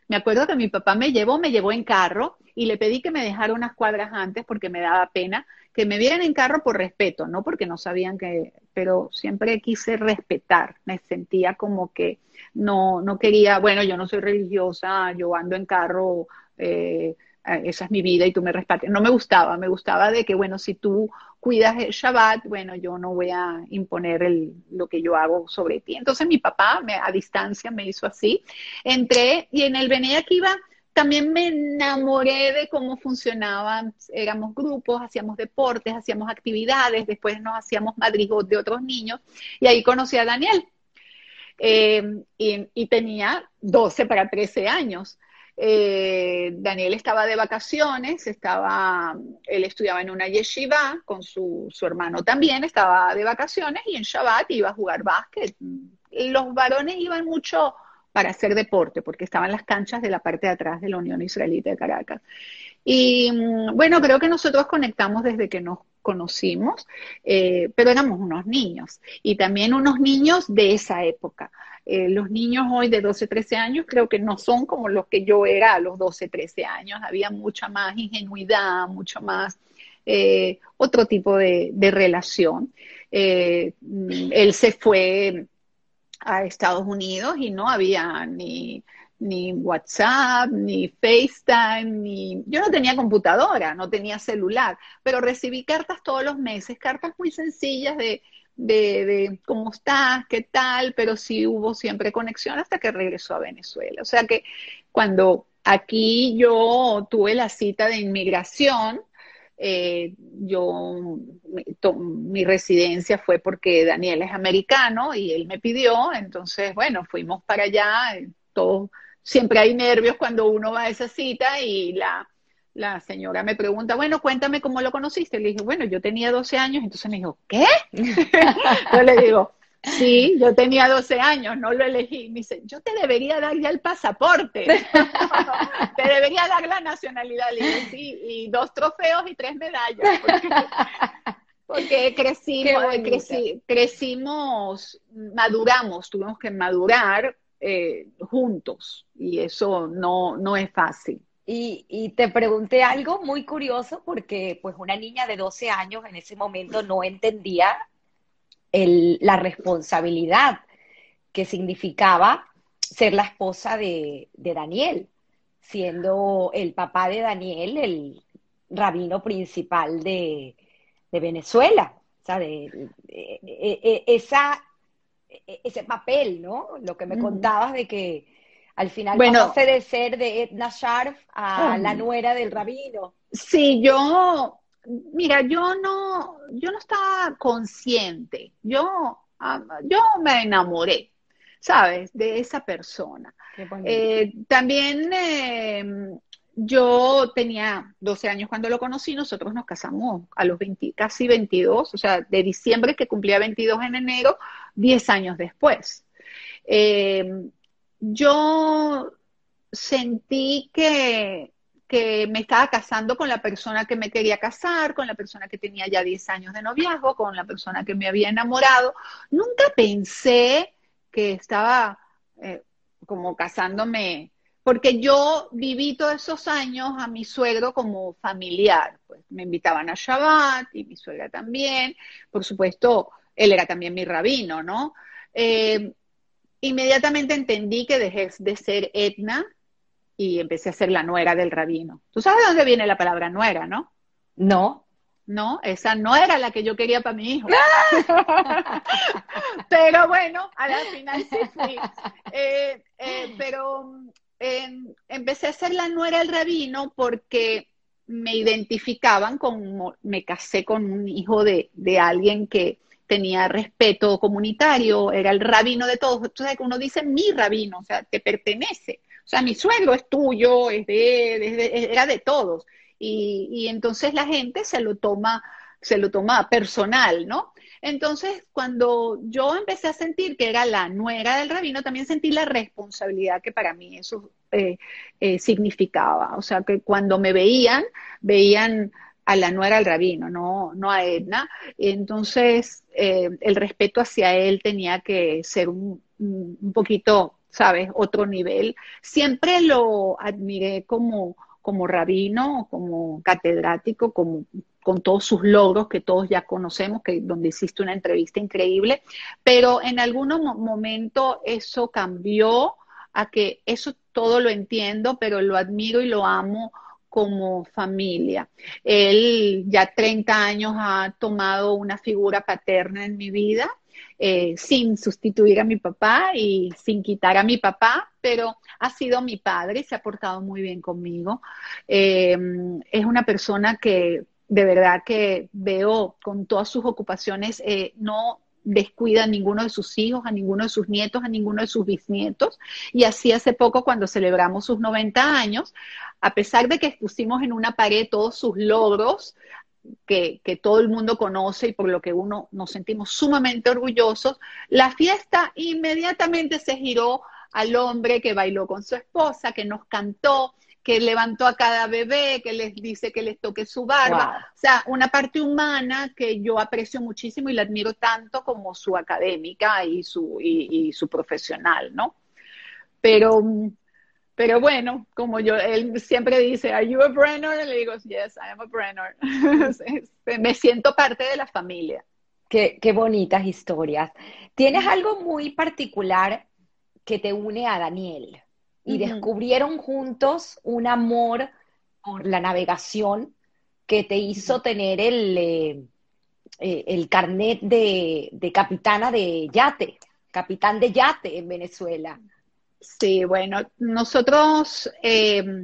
Speaker 2: Me acuerdo que mi papá me llevó, me llevó en carro y le pedí que me dejara unas cuadras antes porque me daba pena que me vieran en carro por respeto, no porque no sabían que, pero siempre quise respetar, me sentía como que no, no quería, bueno, yo no soy religiosa, yo ando en carro, eh, esa es mi vida y tú me respetes. No me gustaba, me gustaba de que, bueno, si tú cuidas el Shabbat, bueno, yo no voy a imponer el, lo que yo hago sobre ti. Entonces mi papá me, a distancia me hizo así. Entré y en el Bene Akiva también me enamoré de cómo funcionaban, éramos grupos, hacíamos deportes, hacíamos actividades, después nos hacíamos madrigos de otros niños y ahí conocí a Daniel. Eh, y, tenía 12 para 13 años. Eh, Daniel estaba de vacaciones, estaba, él estudiaba en una yeshiva con su, su hermano también, estaba de vacaciones y en Shabbat iba a jugar básquet. Los varones iban mucho para hacer deporte, porque estaban las canchas de la parte de atrás de la Unión Israelita de Caracas. Y mm, bueno, creo que nosotros conectamos desde que nos conocimos, eh, pero éramos unos niños y también unos niños de esa época. Eh, los niños hoy de 12, 13 años creo que no son como los que yo era a los 12, 13 años. Había mucha más ingenuidad, mucho más eh, otro tipo de, de relación. Mm, él se fue a Estados Unidos y no había ni, ni WhatsApp, ni FaceTime, ni... Yo no tenía computadora, no tenía celular, pero recibí cartas todos los meses, cartas muy sencillas de, de, de, cómo estás, qué tal, pero sí hubo siempre conexión hasta que regresó a Venezuela. O sea que cuando aquí yo tuve la cita de inmigración, eh, yo, mi, residencia fue porque Daniel es americano y él me pidió, entonces, bueno, fuimos para allá, eh, todo, siempre hay nervios cuando uno va a esa cita y la, la señora me pregunta, bueno, cuéntame cómo lo conociste. Le dije, bueno, yo tenía 12 años, entonces me dijo, ¿qué? yo le digo, Sí, yo tenía 12 años, no lo elegí. Me dice, yo te debería dar ya el pasaporte. te debería dar la nacionalidad. Le dije, sí, y dos trofeos y tres medallas. Porque, crecimos, crecimos, maduramos, tuvimos que madurar eh, juntos y eso no, no es fácil.
Speaker 1: Y, y, te pregunté algo muy curioso porque pues una niña de 12 años en ese momento no entendía el, la responsabilidad que significaba ser la esposa de, de, Daniel, siendo el papá de Daniel el rabino principal de, de Venezuela. O sea, de, esa, ese papel, ¿no? Lo que me contabas de que al final bueno, pasó de ser de Edna Sharf a la nuera del rabino.
Speaker 2: Sí, yo, mira, yo no, yo no estaba consciente. Yo, yo me enamoré, ¿sabes? De esa persona. Eh, también eh, yo tenía 12 años cuando lo conocí, nosotros nos casamos a los 20, casi 22, o sea, de diciembre que cumplía 22 en enero, 10 años después. Eh, yo sentí que, que me estaba casando con la persona que me quería casar, con la persona que tenía ya 10 años de noviazgo, con la persona que me había enamorado. Nunca pensé que estaba eh, como casándome, porque yo viví todos esos años a mi suegro como familiar. Pues me invitaban a Shabbat y mi suegra también. Por supuesto, él era también mi rabino, ¿no? Eh, inmediatamente entendí que dejé de ser Etna y empecé a ser la nuera del rabino. ¿Tú sabes de dónde viene la palabra nuera, no?
Speaker 1: No.
Speaker 2: No, esa no era la que yo quería para mi hijo. pero bueno, al final sí fui. Eh, eh, pero em, empecé a ser la nuera del rabino porque me identificaban con, me casé con un hijo de, de alguien que, tenía respeto comunitario, era el rabino de todos. Entonces uno dice mi rabino, o sea, te pertenece. O sea, mi suegro es tuyo, es de, era de todos. Y, y, entonces la gente se lo toma, se lo toma personal, ¿no? Entonces, cuando yo empecé a sentir que era la nuera del rabino, también sentí la responsabilidad que para mí eso eh, eh, significaba. O sea, que cuando me veían, veían a la nuera del rabino, no, no a Edna. Entonces, eh, el respeto hacia él tenía que ser un, un, poquito, ¿sabes?, otro nivel. Siempre lo admiré como, como rabino, como catedrático, como con todos sus logros que todos ya conocemos, que donde hiciste una entrevista increíble, pero en algún momento eso cambió a que eso todo lo entiendo, pero lo admiro y lo amo como familia. Él ya 30 años ha tomado una figura paterna en mi vida, eh, sin sustituir a mi papá y sin quitar a mi papá, pero ha sido mi padre y se ha portado muy bien conmigo. Eh, es una persona que de verdad que veo con todas sus ocupaciones, eh, no descuida a ninguno de sus hijos, a ninguno de sus nietos, a ninguno de sus bisnietos. Y así hace poco, cuando celebramos sus 90 años, a pesar de que expusimos en una pared todos sus logros, que, que, todo el mundo conoce y por lo que uno nos sentimos sumamente orgullosos, la fiesta inmediatamente se giró al hombre que bailó con su esposa, que nos cantó, que levantó a cada bebé, que les dice que les toque su barba. O sea, una parte humana que yo aprecio muchísimo y la admiro tanto como su académica y su, y, y su profesional, ¿no? Pero pero bueno, como yo, él siempre dice, ¿Are you a Brenner? le digo, Yes, I am a Brenner. Me siento parte de la familia.
Speaker 1: Qué, qué bonitas historias. ¿Tienes algo muy particular que te une a Daniel? Y descubrieron juntos un amor por la navegación que te hizo tener el, eh, eh, el carnet de, de capitana de yate, capitán de yate en Venezuela.
Speaker 2: Sí, bueno, nosotros, eh,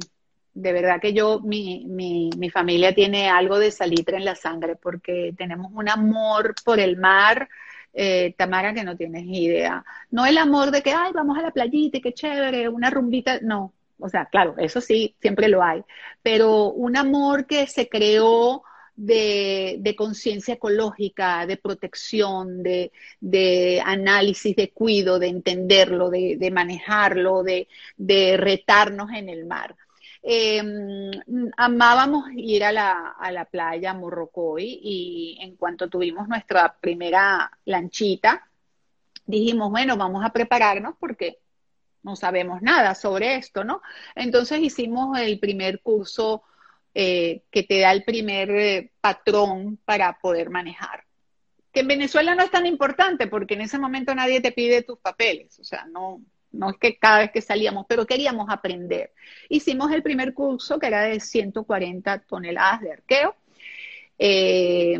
Speaker 2: de verdad que yo, mi, mi, mi, familia tiene algo de salitre en la sangre porque tenemos un amor por el mar, eh, Tamara, que no tienes idea. No el amor de que, ay, vamos a la playita qué chévere, una rumbita, no. O sea, claro, eso sí, siempre lo hay, pero un amor que se creó de, conciencia ecológica, de protección, de, análisis, de cuido, de entenderlo, de, manejarlo, de, retarnos en el mar. Em, amábamos ir a la, a la playa Morrocoy y en cuanto tuvimos nuestra primera lanchita, dijimos, bueno, vamos a prepararnos porque no sabemos nada sobre esto, ¿no? Entonces hicimos el primer curso eh, que te da el primer eh, patrón para poder manejar. Que en Venezuela no es tan importante porque en ese momento nadie te pide tus papeles, o sea, no, no es que cada vez que salíamos, pero queríamos aprender. Hicimos el primer curso que era de 140 toneladas de arqueo eh,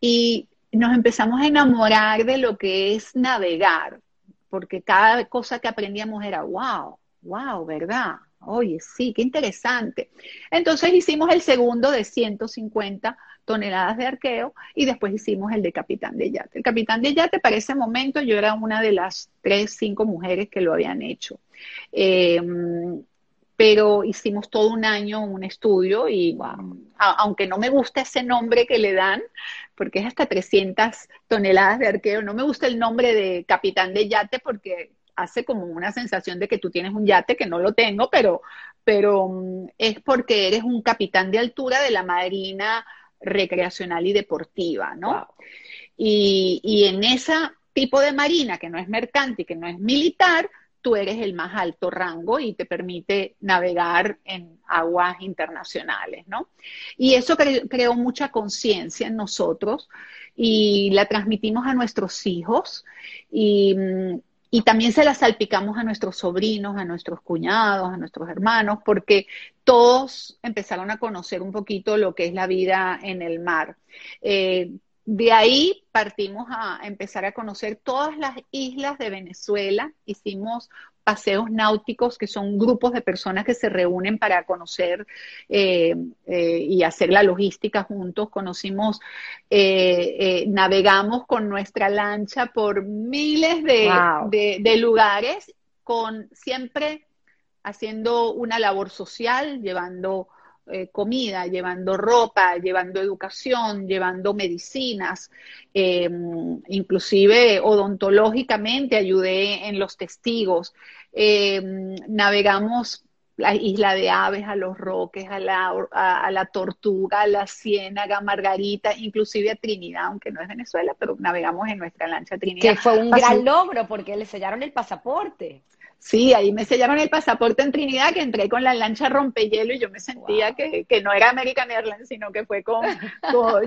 Speaker 2: y nos empezamos a enamorar de lo que es navegar, porque cada cosa que aprendíamos era wow, wow, ¿verdad? Oye, sí, qué interesante. Entonces hicimos el segundo de 150 toneladas de arqueo y después hicimos el de capitán de yate. El capitán de yate, para ese momento, yo era una de las tres, cinco mujeres que lo habían hecho. Em, pero hicimos todo un año un estudio y aunque no me gusta ese nombre que le dan, porque es hasta 300 toneladas de arqueo, no me gusta el nombre de capitán de yate porque hace como una sensación de que tú tienes un yate que no lo tengo, pero, pero mm, es porque eres un capitán de altura de la Marina recreacional y deportiva, ¿no? Y, y en ese tipo de marina que no es mercante y que no es militar, tú eres el más alto rango y te permite navegar en aguas internacionales, ¿no? Y eso creó mucha conciencia en nosotros y la transmitimos a nuestros hijos y, mm, y también se la salpicamos a nuestros sobrinos, a nuestros cuñados, a nuestros hermanos, porque todos empezaron a conocer un poquito lo que es la vida en el mar. Eh, de ahí partimos a empezar a conocer todas las islas de Venezuela. Hicimos paseos náuticos, que son grupos de personas que se reúnen para conocer eh, eh, y hacer la logística juntos. Conocimos, eh, navegamos con nuestra lancha por miles de, lugares, con siempre haciendo una labor social, llevando comida, llevando ropa, llevando educación, llevando medicinas, inclusive odontológicamente ayudé en los testigos. Eh, navegamos la isla de aves, a los roques, a la, a, la tortuga, a la ciénaga, Margarita, inclusive a Trinidad, aunque no es Venezuela, pero navegamos en nuestra lancha Trinidad.
Speaker 1: Que fue un gran logro porque le sellaron el pasaporte.
Speaker 2: Sí, ahí me sellaron el pasaporte en Trinidad, que entré con la lancha rompehielo y yo me sentía que, no era American Airlines, sino que fue con,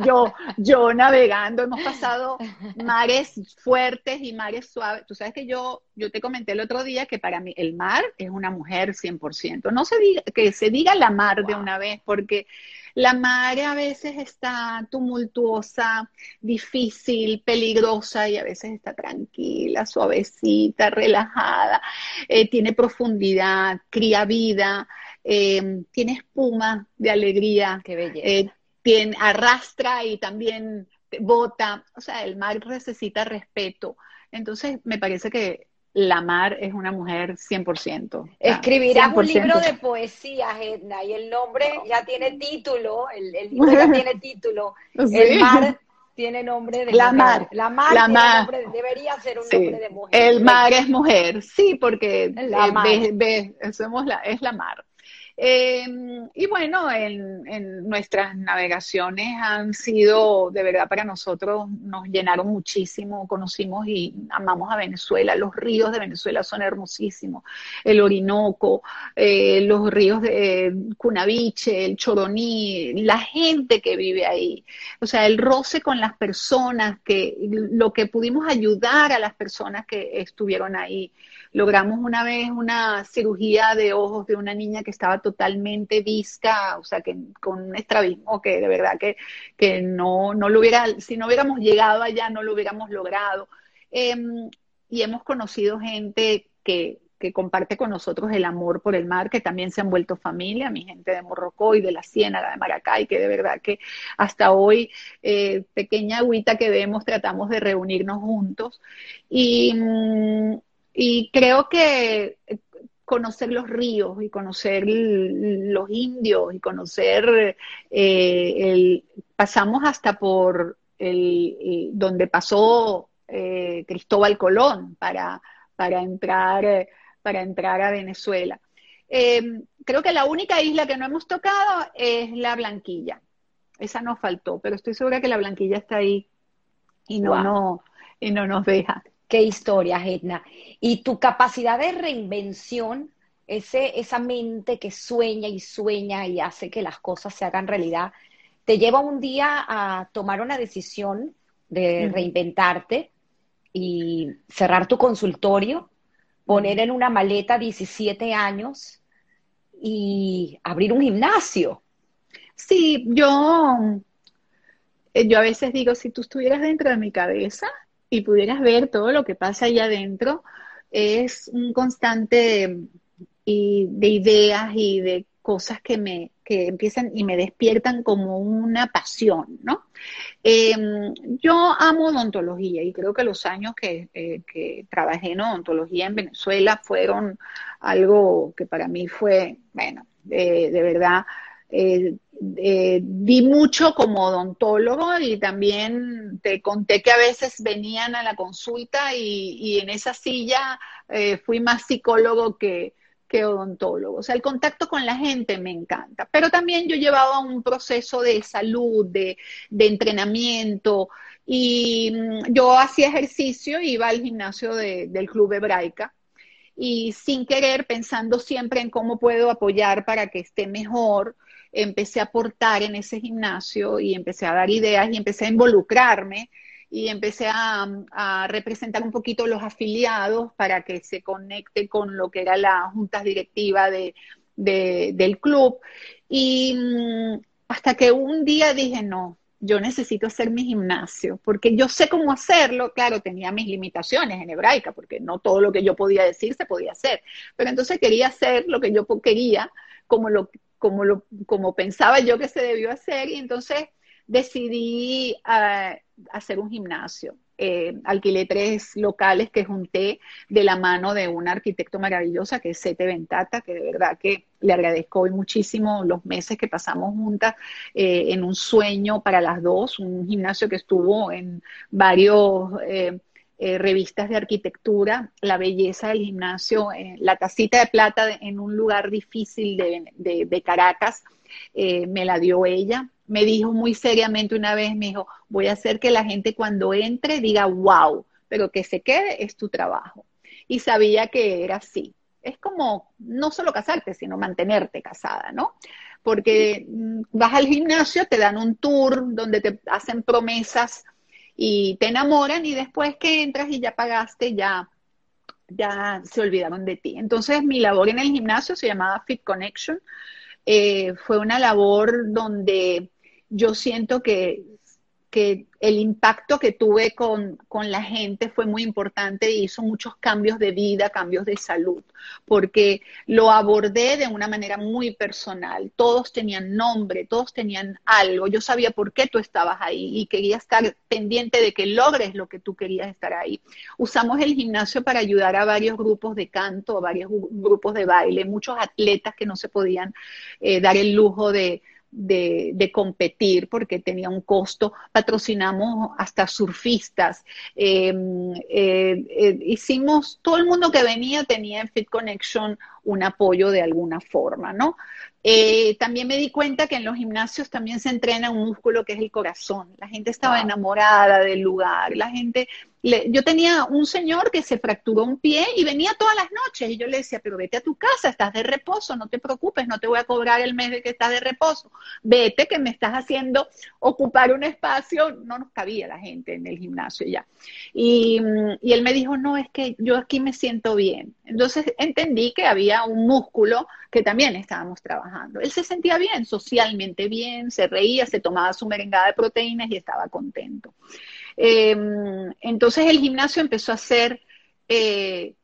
Speaker 2: yo, yo navegando. Hemos pasado mares fuertes y mares suaves. Tú sabes que yo, yo te comenté el otro día que para mí el mar es una mujer 100%. No se diga, que se diga la mar de una vez, porque la mar a veces está tumultuosa, difícil, peligrosa y a veces está tranquila, suavecita, relajada, eh, tiene profundidad, cría vida, eh, tiene espuma de alegría,
Speaker 1: Qué belleza.
Speaker 2: Eh, tiene, arrastra y también bota, o sea, el mar necesita respeto. Entonces, me parece que la Mar es una mujer 100%.
Speaker 1: Escribirás un libro de poesía, Edna, y el nombre ya tiene título, el, libro ya tiene título. El mar tiene nombre de
Speaker 2: la mar.
Speaker 1: La mar, la mar. debería ser un nombre de mujer.
Speaker 2: El mar es mujer, sí, porque la eh, somos la, es la mar. Eh, y bueno, en, nuestras navegaciones han sido, de verdad, para nosotros nos llenaron muchísimo, conocimos y amamos a Venezuela, los ríos de Venezuela son hermosísimos, el Orinoco, eh, los ríos de Cunaviche, el Choroní, la gente que vive ahí, o sea, el roce con las personas, que lo que pudimos ayudar a las personas que estuvieron ahí. Logramos una vez una cirugía de ojos de una niña que estaba totalmente visca, o sea, que con un estrabismo que de verdad que, que no, no lo hubiera, si no hubiéramos llegado allá, no lo hubiéramos logrado. Em, y hemos conocido gente que, que comparte con nosotros el amor por el mar, que también se han vuelto familia, mi gente de Morrocoy, de la Ciénaga, de Maracay, que de verdad que hasta hoy, eh, pequeña agüita que vemos, tratamos de reunirnos juntos. Y, mm, y creo que conocer los ríos y conocer los indios y conocer eh, el pasamos hasta por el eh, donde pasó Cristóbal Colón para, para entrar para entrar a Venezuela. Em, creo que la única isla que no hemos tocado es la Blanquilla. Esa nos faltó, pero estoy segura que la Blanquilla está ahí y no, no, y no nos deja.
Speaker 1: Qué historia, Edna. Y tu capacidad de reinvención, ese, esa mente que sueña y sueña y hace que las cosas se hagan realidad, te lleva un día a tomar una decisión de reinventarte y cerrar tu consultorio, poner en una maleta 17 años y abrir un gimnasio.
Speaker 2: Sí, yo, yo a veces digo, si tú estuvieras dentro de mi cabeza y pudieras ver todo lo que pasa allá adentro, es un constante y de ideas y de cosas que me que empiezan y me despiertan como una pasión, ¿no? Em, yo amo odontología y creo que los años que, eh, trabajé en odontología en Venezuela fueron algo que para mí fue, bueno, de verdad, eh, di mucho como odontólogo y también te conté que a veces venían a la consulta y, en esa silla eh, fui más psicólogo que, que odontólogo. O sea, el contacto con la gente me encanta, pero también yo llevaba un proceso de salud, de, entrenamiento, y mm, yo hacía ejercicio, iba al gimnasio del Club Hebraica, y sin querer, pensando siempre en cómo puedo apoyar para que esté mejor, empecé a aportar en ese gimnasio y empecé a dar ideas y empecé a involucrarme y empecé a, representar un poquito los afiliados para que se conecte con lo que era la junta directiva de, del club. Y mm, hasta que un día dije, no, yo necesito hacer mi gimnasio, porque yo sé cómo hacerlo, claro, tenía mis limitaciones en hebraica, porque no todo lo que yo podía decir se podía hacer, pero entonces quería hacer lo que yo quería, como lo, como, lo, como pensaba yo que se debió hacer, y entonces decidí ah, hacer un gimnasio. Eh, alquilé tres locales que junté de la mano de una arquitecto maravillosa que es Sete Ventata, que de verdad que le agradezco hoy muchísimo los meses que pasamos juntas eh, en un sueño para las dos, un gimnasio que estuvo en varios eh, revistas de arquitectura, la belleza del gimnasio, la tacita de plata en un lugar difícil de Caracas, me la dio ella me dijo muy seriamente una vez, me dijo, voy a hacer que la gente cuando entre diga, wow, pero que se quede es tu trabajo. Y sabía que era así. Es como no solo casarte, sino mantenerte casada, ¿no? Porque mm, vas al gimnasio, te dan un tour donde te hacen promesas y te enamoran y después que entras y ya pagaste, ya, ya se olvidaron de ti. Entonces mi labor en el gimnasio se llamaba Fit Connection. Eh, fue una labor donde yo siento que, el impacto que tuve con, la gente fue muy importante y hizo muchos cambios de vida, cambios de salud, porque lo abordé de una manera muy personal. Todos tenían nombre, todos tenían algo. Yo sabía por qué tú estabas ahí y quería estar pendiente de que logres lo que tú querías estar ahí. Usamos el gimnasio para ayudar a varios grupos de canto, a varios grupos de baile, muchos atletas que no se podían eh, dar el lujo de de, competir porque tenía un costo. Patrocinamos hasta surfistas. Em, eh, eh, hicimos, todo el mundo que venía tenía en Fit Connection un apoyo de alguna forma, ¿no? Eh, también me di cuenta que en los gimnasios también se entrena un músculo que es el corazón. La gente estaba enamorada del lugar, la gente... yo tenía un señor que se fracturó un pie y venía todas las noches y yo le decía, pero vete a tu casa, estás de reposo, no te preocupes, no te voy a cobrar el mes de que estás de reposo, vete que me estás haciendo ocupar un espacio, no nos cabía la gente en el gimnasio ya. Y, y él me dijo, no, es que yo aquí me siento bien. Entonces entendí que había un músculo que también estábamos trabajando. Él se sentía bien, socialmente bien, se reía, se tomaba su merengada de proteínas y estaba contento. Em, entonces el gimnasio empezó a ser, eh,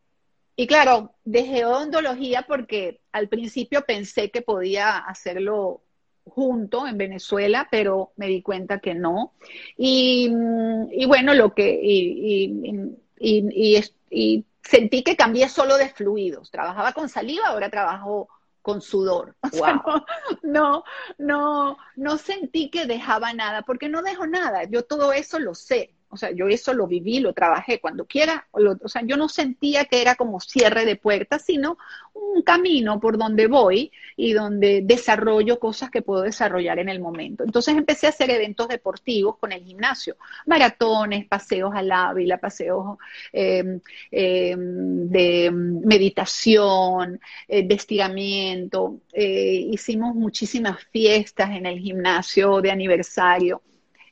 Speaker 2: y claro, dejé odontología porque al principio pensé que podía hacerlo junto en Venezuela, pero me di cuenta que no. Y, bueno, lo que, y sentí que cambié solo de fluidos. Trabajaba con saliva, ahora trabajo con sudor. no, no, no, sentí que dejaba nada, porque no dejo nada. Yo todo eso lo sé. O sea, yo eso lo viví, lo trabajé cuando quiera. o sea, yo no sentía que era como cierre de puertas, sino un camino por donde voy y donde desarrollo cosas que puedo desarrollar en el momento. Entonces empecé a hacer eventos deportivos con el gimnasio, maratones, paseos al Ávila, paseos em, em, de meditación, eh. Eh, hicimos muchísimas fiestas en el gimnasio de aniversario.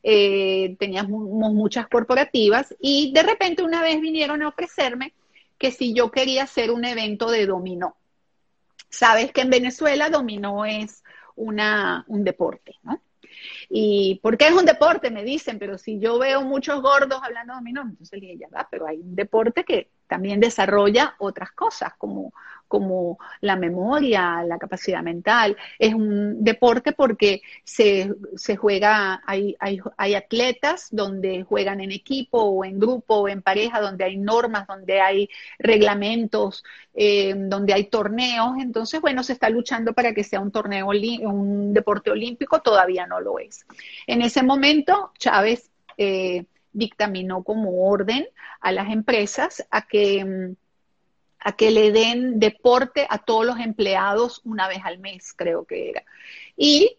Speaker 2: Eh, teníamos muchas corporativas y de repente una vez vinieron a ofrecerme que si yo quería hacer un evento de dominó. Sabes que en Venezuela dominó es una, un deporte, ¿no? ¿Y por qué es un deporte? Me dicen, pero si yo veo muchos gordos hablando de dominó, entonces dije, ya va, pero hay un deporte que también desarrolla otras cosas, como como la memoria, la capacidad mental. Es un deporte porque se, juega, hay, hay, atletas donde juegan en equipo o en grupo o en pareja, donde hay normas, donde hay reglamentos, eh, donde hay torneos. Entonces, bueno, se está luchando para que sea un torneo, un deporte olímpico, todavía no lo es. En ese momento, Chávez eh, dictaminó como orden a las empresas a que mm, a que le den deporte a todos los empleados una vez al mes, creo que era. Y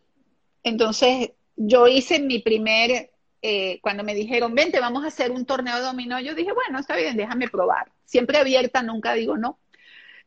Speaker 2: entonces yo hice mi primer, eh, cuando me dijeron, vente, vamos a hacer un torneo de dominó, yo dije, bueno, está bien, déjame probar. Siempre abierta, nunca digo no.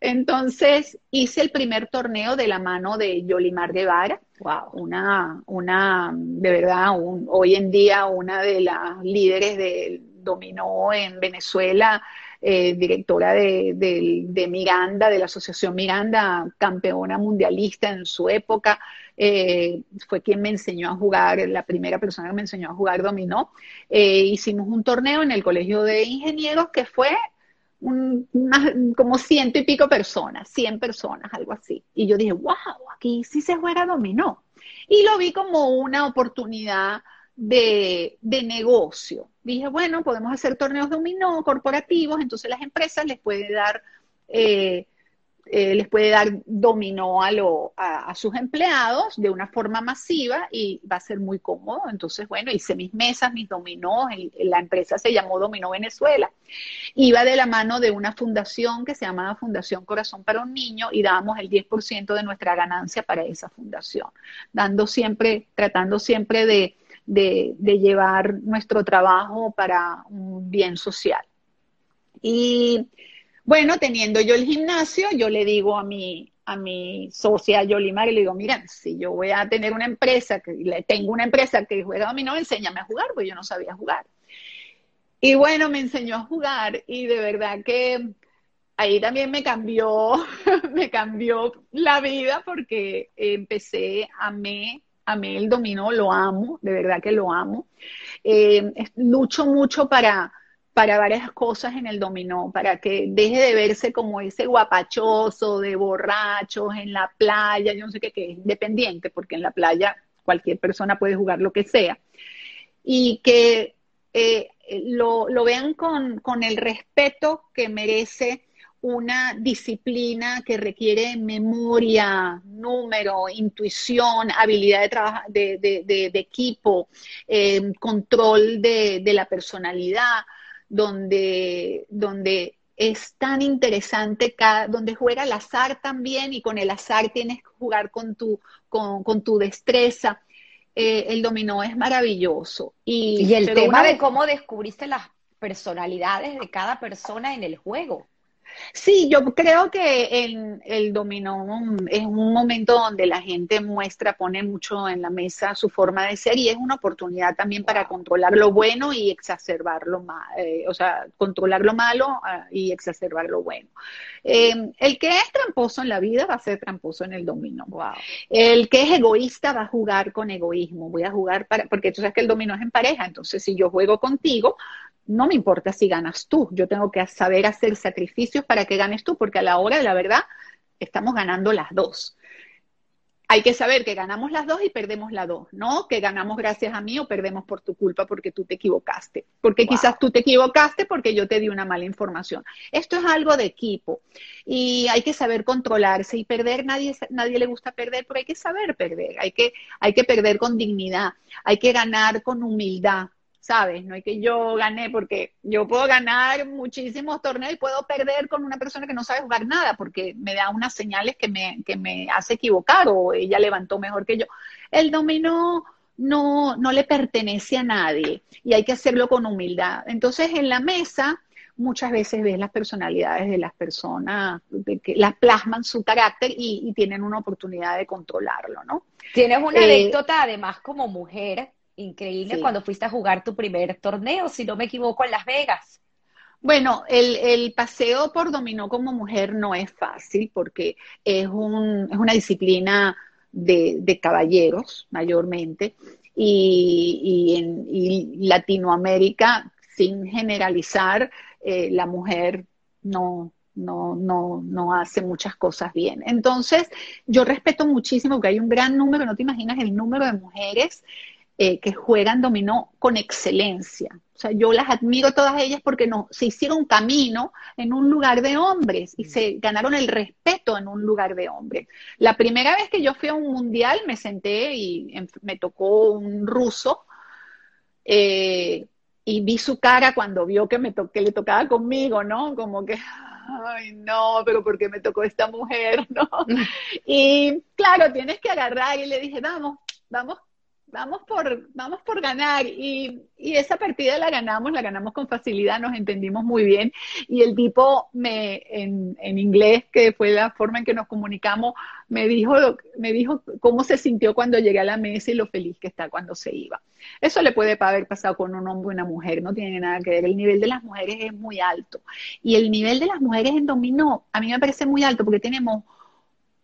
Speaker 2: Entonces hice el primer torneo de la mano de Yolimar Guevara, wow. una, una, de verdad, hoy en día una de las líderes del dominó en Venezuela, eh, directora de, Miranda, de la Asociación Miranda, campeona mundialista en su época, eh, fue quien me enseñó a jugar, la primera persona que me enseñó a jugar dominó. Eh, hicimos un torneo en el Colegio de Ingenieros que fue como ciento y pico personas, cien personas, algo así. Y yo dije, wow, aquí sí se juega dominó. Y lo vi como una oportunidad de, negocio. Dije, bueno, podemos hacer torneos dominó corporativos, entonces las empresas les puede dar, eh, eh, les puede dar dominó a, a, sus empleados de una forma masiva y va a ser muy cómodo. Entonces, bueno, hice mis mesas, mis dominó, la empresa se llamó Dominó Venezuela. Iba de la mano de una fundación que se llamaba Fundación Corazón para un Niño y dábamos el 10% de nuestra ganancia para esa fundación, dando siempre, tratando siempre de de, llevar nuestro trabajo para un bien social. Y bueno, teniendo yo el gimnasio, yo le digo a mi, a mi socia Yolimar, y le digo, mira, si yo voy a tener una empresa, que tengo una empresa que juega no, enséñame a jugar, porque yo no sabía jugar. Y bueno, me enseñó a jugar y de verdad que ahí también me cambió, me cambió la vida porque empecé a me a mí el dominó lo amo, de verdad que lo amo. Eh, lucho mucho para, para varias cosas en el dominó, para que deje de verse como ese guapachoso de borrachos en la playa, yo no sé qué, que es independiente, porque en la playa cualquier persona puede jugar lo que sea, y que eh, lo, vean con, con el respeto que merece una disciplina que requiere memoria, número, intuición, habilidad de, trabajo, de, equipo, em, control de, la personalidad, donde, donde es tan interesante, cada, donde juega el azar también y con el azar tienes que jugar con tu, con, tu destreza. Eh, el dominó es maravilloso.
Speaker 1: Y, el tema de cómo descubriste las personalidades de cada persona en el juego.
Speaker 2: Sí, yo creo que el, el dominó es un momento donde la gente muestra, pone mucho en la mesa su forma de ser y es una oportunidad también para controlar lo bueno y exacerbar lo malo, eh, o sea, controlar lo malo ah, y exacerbar lo bueno. Eh, el que es tramposo en la vida va a ser tramposo en el dominó. El que es egoísta va a jugar con egoísmo. Voy a jugar para, porque tú sabes que el dominó es en pareja, entonces si yo juego contigo, no me importa si ganas tú, yo tengo que saber hacer sacrificios para que ganes tú, porque a la hora de la verdad estamos ganando las dos. Hay que saber que ganamos las dos y perdemos las dos, no que ganamos gracias a mí o perdemos por tu culpa porque tú te equivocaste, porque quizás tú te equivocaste porque yo te di una mala información. Esto es algo de equipo y hay que saber controlarse y perder, nadie, nadie le gusta perder, pero hay que saber perder, hay que, hay que perder con dignidad, hay que ganar con humildad, ¿sabes? No es que yo gané, porque yo puedo ganar muchísimos torneos y puedo perder con una persona que no sabe jugar nada, porque me da unas señales que me, que me hace equivocar o ella levantó mejor que yo. El dominó no, no le pertenece a nadie y hay que hacerlo con humildad. Entonces, en la mesa muchas veces ves las personalidades de las personas, de que las plasman su carácter y, tienen una oportunidad de controlarlo, ¿no?
Speaker 1: Tienes una eh, anécdota además como mujer increíble cuando fuiste a jugar tu primer torneo, si no me equivoco, en Las Vegas.
Speaker 2: Bueno, el, paseo por dominó como mujer no es fácil porque es, un, es una disciplina de, caballeros mayormente y, en Latinoamérica, sin generalizar, eh, la mujer no, no, no, no hace muchas cosas bien. Entonces, yo respeto muchísimo que hay un gran número, no te imaginas el número de mujeres eh, que juegan dominó con excelencia. O sea, yo las admiro todas ellas porque no, se hicieron camino en un lugar de hombres y se ganaron el respeto en un lugar de hombres. La primera vez que yo fui a un mundial me senté y me tocó un ruso eh, y vi su cara cuando vio que, me que le tocaba conmigo, ¿no? Como que, ay, no, pero ¿por qué me tocó esta mujer, no? Y claro, tienes que agarrar y le dije, vamos, vamos vamos por, vamos por ganar. Y, esa partida la ganamos, la ganamos con facilidad, nos entendimos muy bien. Y el tipo me, en, en inglés, que fue la forma en que nos comunicamos, me dijo, me dijo cómo se sintió cuando llegué a la mesa y lo feliz que está cuando se iba. Eso le puede haber pasado con un hombre o una mujer, no tiene nada que ver. El nivel de las mujeres es muy alto. Y el nivel de las mujeres en dominó, a mí me parece muy alto porque tenemos,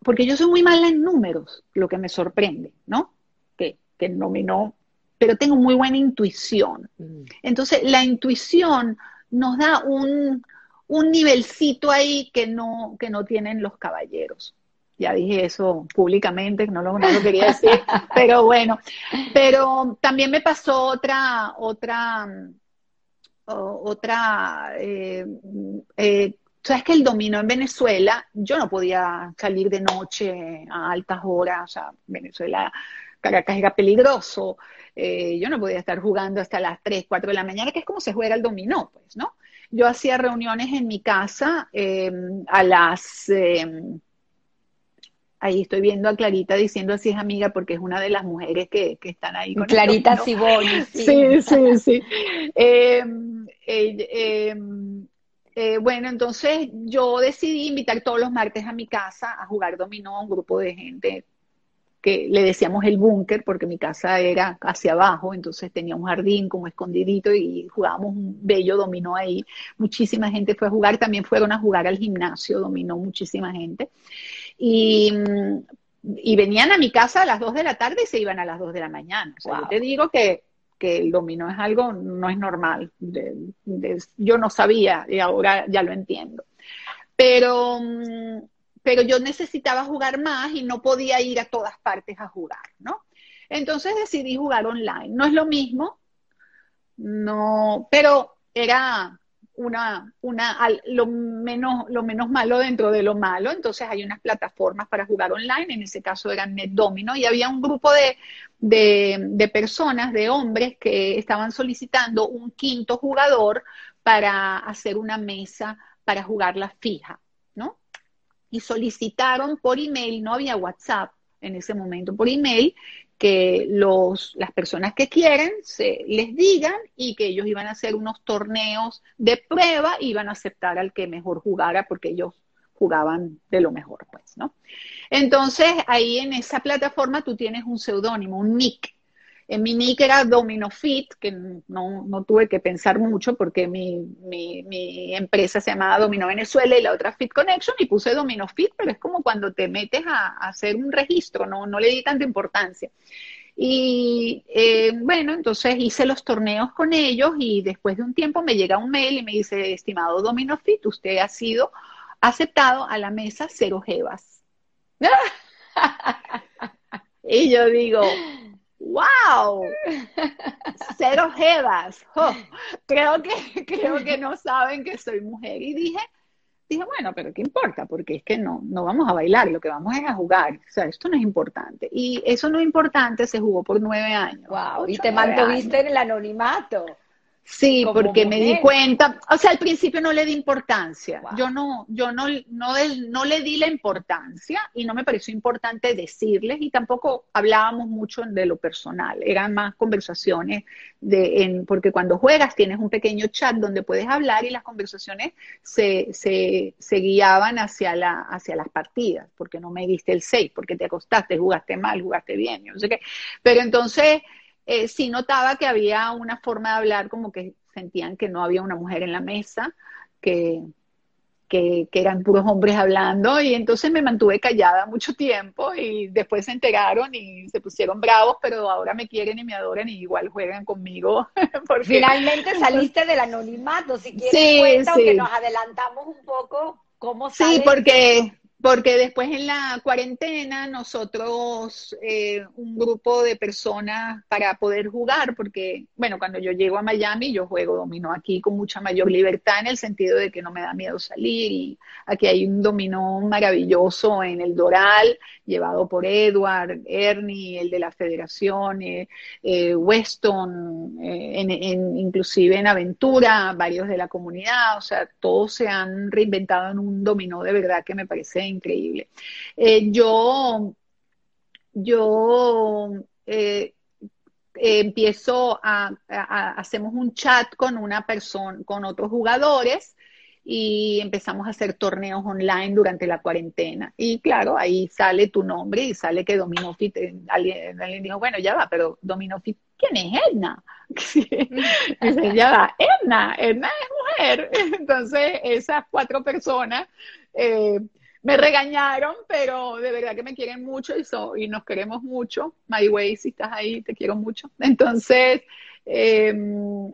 Speaker 2: porque yo soy muy mala en números, lo que me sorprende, ¿no? Que nominó, pero tengo muy buena intuición. Mm. Entonces, la intuición nos da un, un nivelcito ahí que no, que no tienen los caballeros. Ya dije eso públicamente, no lo, no lo quería decir, pero bueno. Pero también me pasó otra, otra, otra, eh, eh, sabes que el dominó en Venezuela, yo no podía salir de noche a altas horas, o sea, Venezuela Caracas era peligroso, eh, yo no podía estar jugando hasta las 3, 4 de la mañana, que es como se juega el dominó, pues, ¿no? Yo hacía reuniones en mi casa em, a las... Em, ahí estoy viendo a Clarita diciendo así es amiga porque es una de las mujeres que, están ahí con
Speaker 1: Clarita Siboni.
Speaker 2: Sí, sí, sí. sí. Em, eh, bueno, entonces yo decidí invitar todos los martes a mi casa a jugar dominó a un grupo de gente que le decíamos el búnker porque mi casa era hacia abajo, entonces tenía un jardín como escondidito y jugábamos un bello dominó ahí. Muchísima gente fue a jugar, también fueron a jugar al gimnasio, dominó muchísima gente. Y, venían a mi casa a las 2 de la tarde y se iban a las 2 de la mañana. yo te digo que, el dominó es algo, no es normal. yo no sabía y ahora ya lo entiendo. Pero mm, pero yo necesitaba jugar más y no podía ir a todas partes a jugar, ¿no? Entonces decidí jugar online. No es lo mismo, no, pero era una, una, lo menos, lo menos malo dentro de lo malo. Entonces hay unas plataformas para jugar online, en ese caso era NetDomino, y había un grupo de, de personas, de hombres, que estaban solicitando un quinto jugador para hacer una mesa para jugarla fija y solicitaron por email, no había WhatsApp en ese momento, por email, que los, las personas que quieren se, les digan y que ellos iban a hacer unos torneos de prueba y iban a aceptar al que mejor jugara porque ellos jugaban de lo mejor, pues, ¿no? Entonces, ahí en esa plataforma tú tienes un seudónimo, un nick, en mi nick era Domino Fit, que no, tuve que pensar mucho porque mi, empresa se llamaba Domino Venezuela y la otra Fit Connection y puse Domino Fit, pero es como cuando te metes a, hacer un registro, no, no le di tanta importancia. Y eh, bueno, entonces hice los torneos con ellos y después de un tiempo me llega un mail y me dice, estimado Domino Fit, usted ha sido aceptado a la mesa cero jevas. y yo digo, ¡Wow! Cero jevas. Oh, creo, que, creo que no saben que soy mujer. Y dije, dije, bueno, pero ¿qué importa? Porque es que no, no vamos a bailar, lo que vamos es a jugar. O sea, esto no es importante. Y eso no es importante se jugó por nueve años.
Speaker 1: Wow, y te mantuviste en el anonimato.
Speaker 2: Sí, porque me di cuenta, o sea, al principio no le di importancia. Yo no, yo no, no, no le di la importancia y no me pareció importante decirles y tampoco hablábamos mucho de lo personal. Eran más conversaciones de, en, porque cuando juegas tienes un pequeño chat donde puedes hablar y las conversaciones se, se, se guiaban hacia la, hacia las partidas, porque no me diste el 6, porque te acostaste, jugaste mal, jugaste bien, no sé qué. Pero entonces eh, sí notaba que había una forma de hablar como que sentían que no había una mujer en la mesa, que, que, eran puros hombres hablando y entonces me mantuve callada mucho tiempo y después se enteraron y se pusieron bravos, pero ahora me quieren y me adoran y igual juegan conmigo.
Speaker 1: Finalmente saliste del anonimato, si quieres sí, cuenta, que nos adelantamos un poco, ¿cómo?
Speaker 2: Sí, porque porque después en la cuarentena nosotros, eh, un grupo de personas para poder jugar, porque, bueno, cuando yo llego a Miami, yo juego dominó aquí con mucha mayor libertad en el sentido de que no me da miedo salir y aquí hay un dominó maravilloso en el Doral, llevado por Edward, Ernie, el de la federación, eh, eh, Weston, en, inclusive en Aventura, varios de la comunidad, o sea, todos se han reinventado en un dominó de verdad que me parece increíble. Eh, yo, yo eh, empiezo a, hacemos un chat con una persona, con otros jugadores y empezamos a hacer torneos online durante la cuarentena. Y claro, ahí sale tu nombre y sale que Dominofit, alguien, alguien dijo, bueno, ya va, pero Dominofit, ¿quién es Edna? ya va, Edna, Edna es mujer. Entonces, esas cuatro personas eh, me regañaron, pero de verdad que me quieren mucho y, y nos queremos mucho. My way, si estás ahí, te quiero mucho. Entonces, em,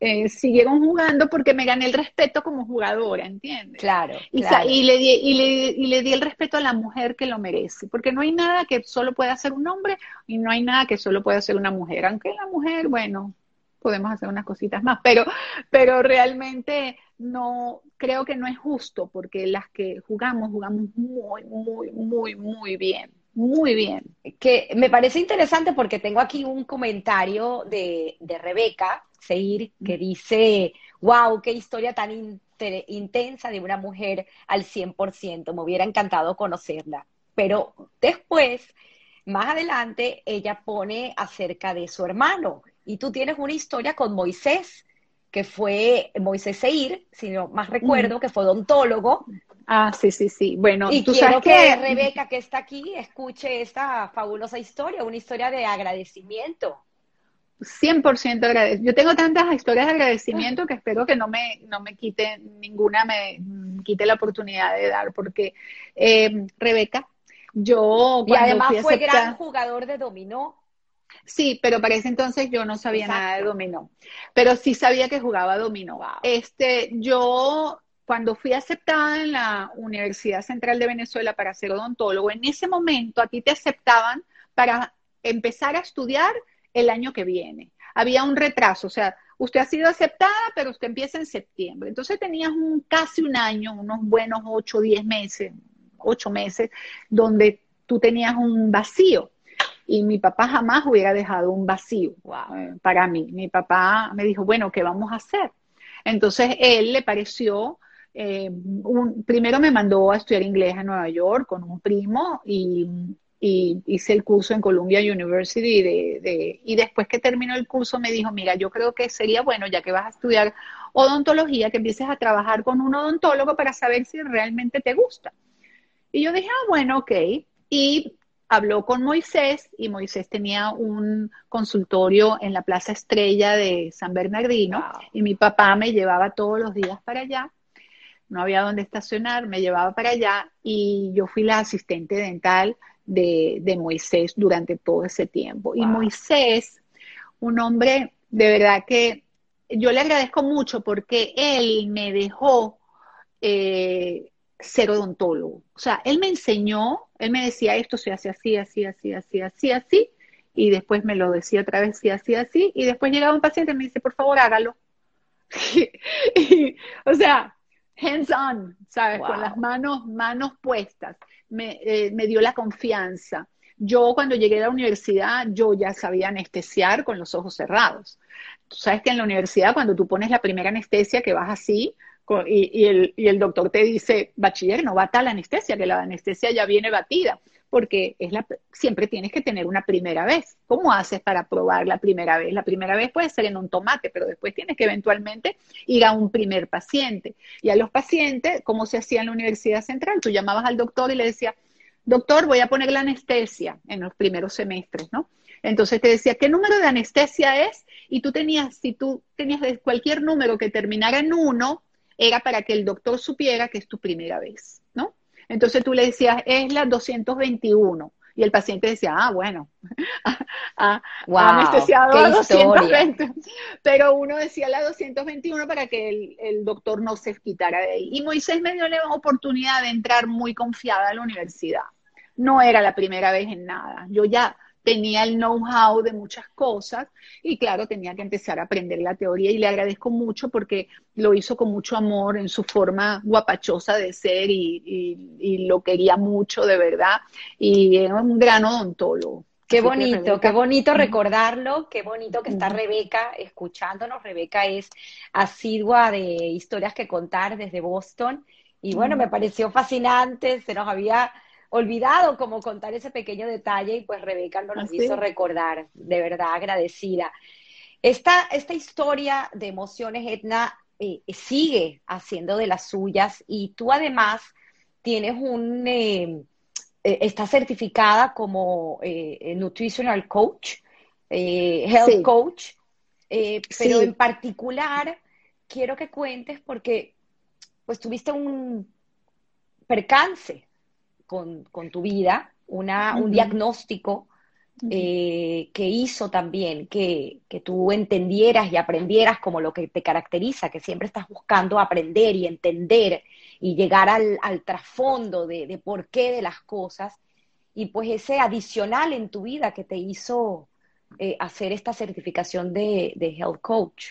Speaker 2: eh, siguieron jugando porque me gané el respeto como jugadora, ¿entiendes?
Speaker 1: Claro.
Speaker 2: Y, y, le di, y, le, y, le di, el respeto a la mujer que lo merece, porque no hay nada que solo pueda hacer un hombre y no hay nada que solo pueda hacer una mujer, aunque la mujer, bueno, podemos hacer unas cositas más, pero, pero realmente no, creo que no es justo porque las que jugamos, jugamos muy, muy, muy, muy bien. Muy bien.
Speaker 1: Que me parece interesante porque tengo aquí un comentario de, de Rebeca Seir que dice, wow, qué historia tan intensa de una mujer al 100%, me hubiera encantado conocerla. Pero después, más adelante, ella pone acerca de su hermano y tú tienes una historia con Moisés que fue Moisés Seir, si no más recuerdo, que fue odontólogo.
Speaker 2: Ah, sí, sí, sí. Bueno,
Speaker 1: y tú quiero que, Rebeca, que está aquí, escuche esta fabulosa historia, una historia de agradecimiento.
Speaker 2: 100% agradecido. Yo tengo tantas historias de agradecimiento que espero que no me, no me quite ninguna, me quite la oportunidad de dar, porque eh, Rebeca, yo...
Speaker 1: Y además fue gran jugador de dominó.
Speaker 2: Sí, pero para ese entonces yo no sabía nada de dominó, pero sí sabía que jugaba dominó. Este, yo cuando fui aceptada en la Universidad Central de Venezuela para ser odontólogo, en ese momento a ti te aceptaban para empezar a estudiar el año que viene. Había un retraso, o sea, usted ha sido aceptada, pero usted empieza en septiembre. Entonces tenías un, casi un año, unos buenos ocho, diez meses, ocho meses, donde tú tenías un vacío y mi papá jamás hubiera dejado un vacío eh, para mí. Mi papá me dijo, bueno, ¿qué vamos a hacer? Entonces él le pareció, eh, primero me mandó a estudiar inglés a Nueva York con un primo y, hice el curso en Columbia University de, y después que terminó el curso me dijo, mira, yo creo que sería bueno, ya que vas a estudiar odontología, que empieces a trabajar con un odontólogo para saber si realmente te gusta. Y yo dije, ah, bueno, ok. Y habló con Moisés y Moisés tenía un consultorio en la Plaza Estrella de San Bernardino y mi papá me llevaba todos los días para allá. No había dónde estacionar, me llevaba para allá y yo fui la asistente dental de, Moisés durante todo ese tiempo. Y Moisés, un hombre de verdad que yo le agradezco mucho porque él me dejó eh, ser odontólogo. O sea, él me enseñó, él me decía esto se hace así, así, así, así, así, así, y después me lo decía otra vez, sí, así, así, y después llegaba un paciente y me dice, por favor, hágalo. o sea, hands on, ¿sabes? Con las manos, manos puestas. Me, eh, me dio la confianza. Yo cuando llegué a la universidad, yo ya sabía anestesiar con los ojos cerrados. Tú sabes que en la universidad cuando tú pones la primera anestesia que vas así, y, el, doctor te dice, bachiller, no bata la anestesia, que la anestesia ya viene batida porque es la, siempre tienes que tener una primera vez. ¿Cómo haces para probar la primera vez? La primera vez puede ser en un tomate, pero después tienes que eventualmente ir a un primer paciente. Y a los pacientes, como se hacía en la Universidad Central, tú llamabas al doctor y le decías, doctor, voy a poner la anestesia en los primeros semestres, ¿no? Entonces te decía, ¿qué número de anestesia es? Y tú tenías, si tú tenías cualquier número que terminara en uno, era para que el doctor supiera que es tu primera vez, ¿no? Entonces tú le decías, es la 221. Y el paciente decía, ah, bueno, ah, anestesiado a 220. Pero uno decía la 221 para que el, el, doctor no se quitara de ahí. Y Moisés me dio la oportunidad de entrar muy confiada a la universidad. No era la primera vez en nada. Yo ya tenía el know-how de muchas cosas y claro, tenía que empezar a aprender la teoría y le agradezco mucho porque lo hizo con mucho amor en su forma guapachosa de ser y, lo quería mucho de verdad. Y era un gran odontólogo.
Speaker 1: Qué bonito, qué bonito recordarlo, qué bonito que está Rebeca escuchándonos. Rebeca es asidua de historias que contar desde Boston. Y bueno, me pareció fascinante, se nos había olvidado como contar ese pequeño detalle y pues Rebeca nos lo ¿Ah, hizo recordar, de verdad agradecida. Esta, esta historia de emociones, Edna, eh, sigue haciendo de las suyas y tú además tienes un, eh, eh, está certificada como nutritional coach, health coach, pero en particular quiero que cuentes porque pues tuviste un percance con, tu vida, una, un diagnóstico eh, que hizo también que, tú entendieras y aprendieras como lo que te caracteriza, que siempre estás buscando aprender y entender y llegar al, trasfondo de, por qué de las cosas, y pues ese adicional en tu vida que te hizo eh, hacer esta certificación de, de Health Coach.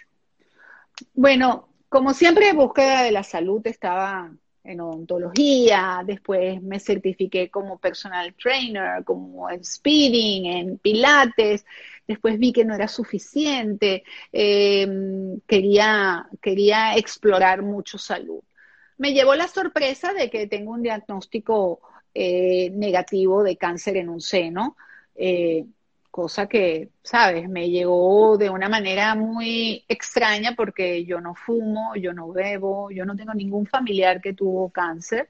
Speaker 2: Bueno, como siempre, búsqueda de la salud estaba en odontología, después me certifiqué como personal trainer, como en speeding, en pilates, después vi que no era suficiente, em, quería, quería explorar mucho salud. Me llevó la sorpresa de que tengo un diagnóstico eh, negativo de cáncer en un seno. Eh, cosa que, sabes, me llegó de una manera muy extraña porque yo no fumo, yo no bebo, yo no tengo ningún familiar que tuvo cáncer.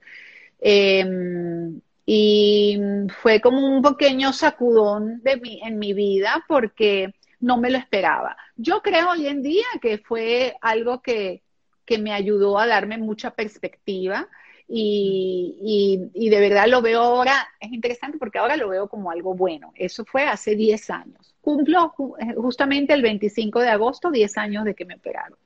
Speaker 2: Em, y fue como un pequeño sacudón de en mi vida porque no me lo esperaba. Yo creo hoy en día que fue algo que, que me ayudó a darme mucha perspectiva y, de verdad lo veo ahora, es interesante porque ahora lo veo como algo bueno. Eso fue hace 10 años. Cumplo eh, justamente el 25 de agosto 10 años de que me operaron.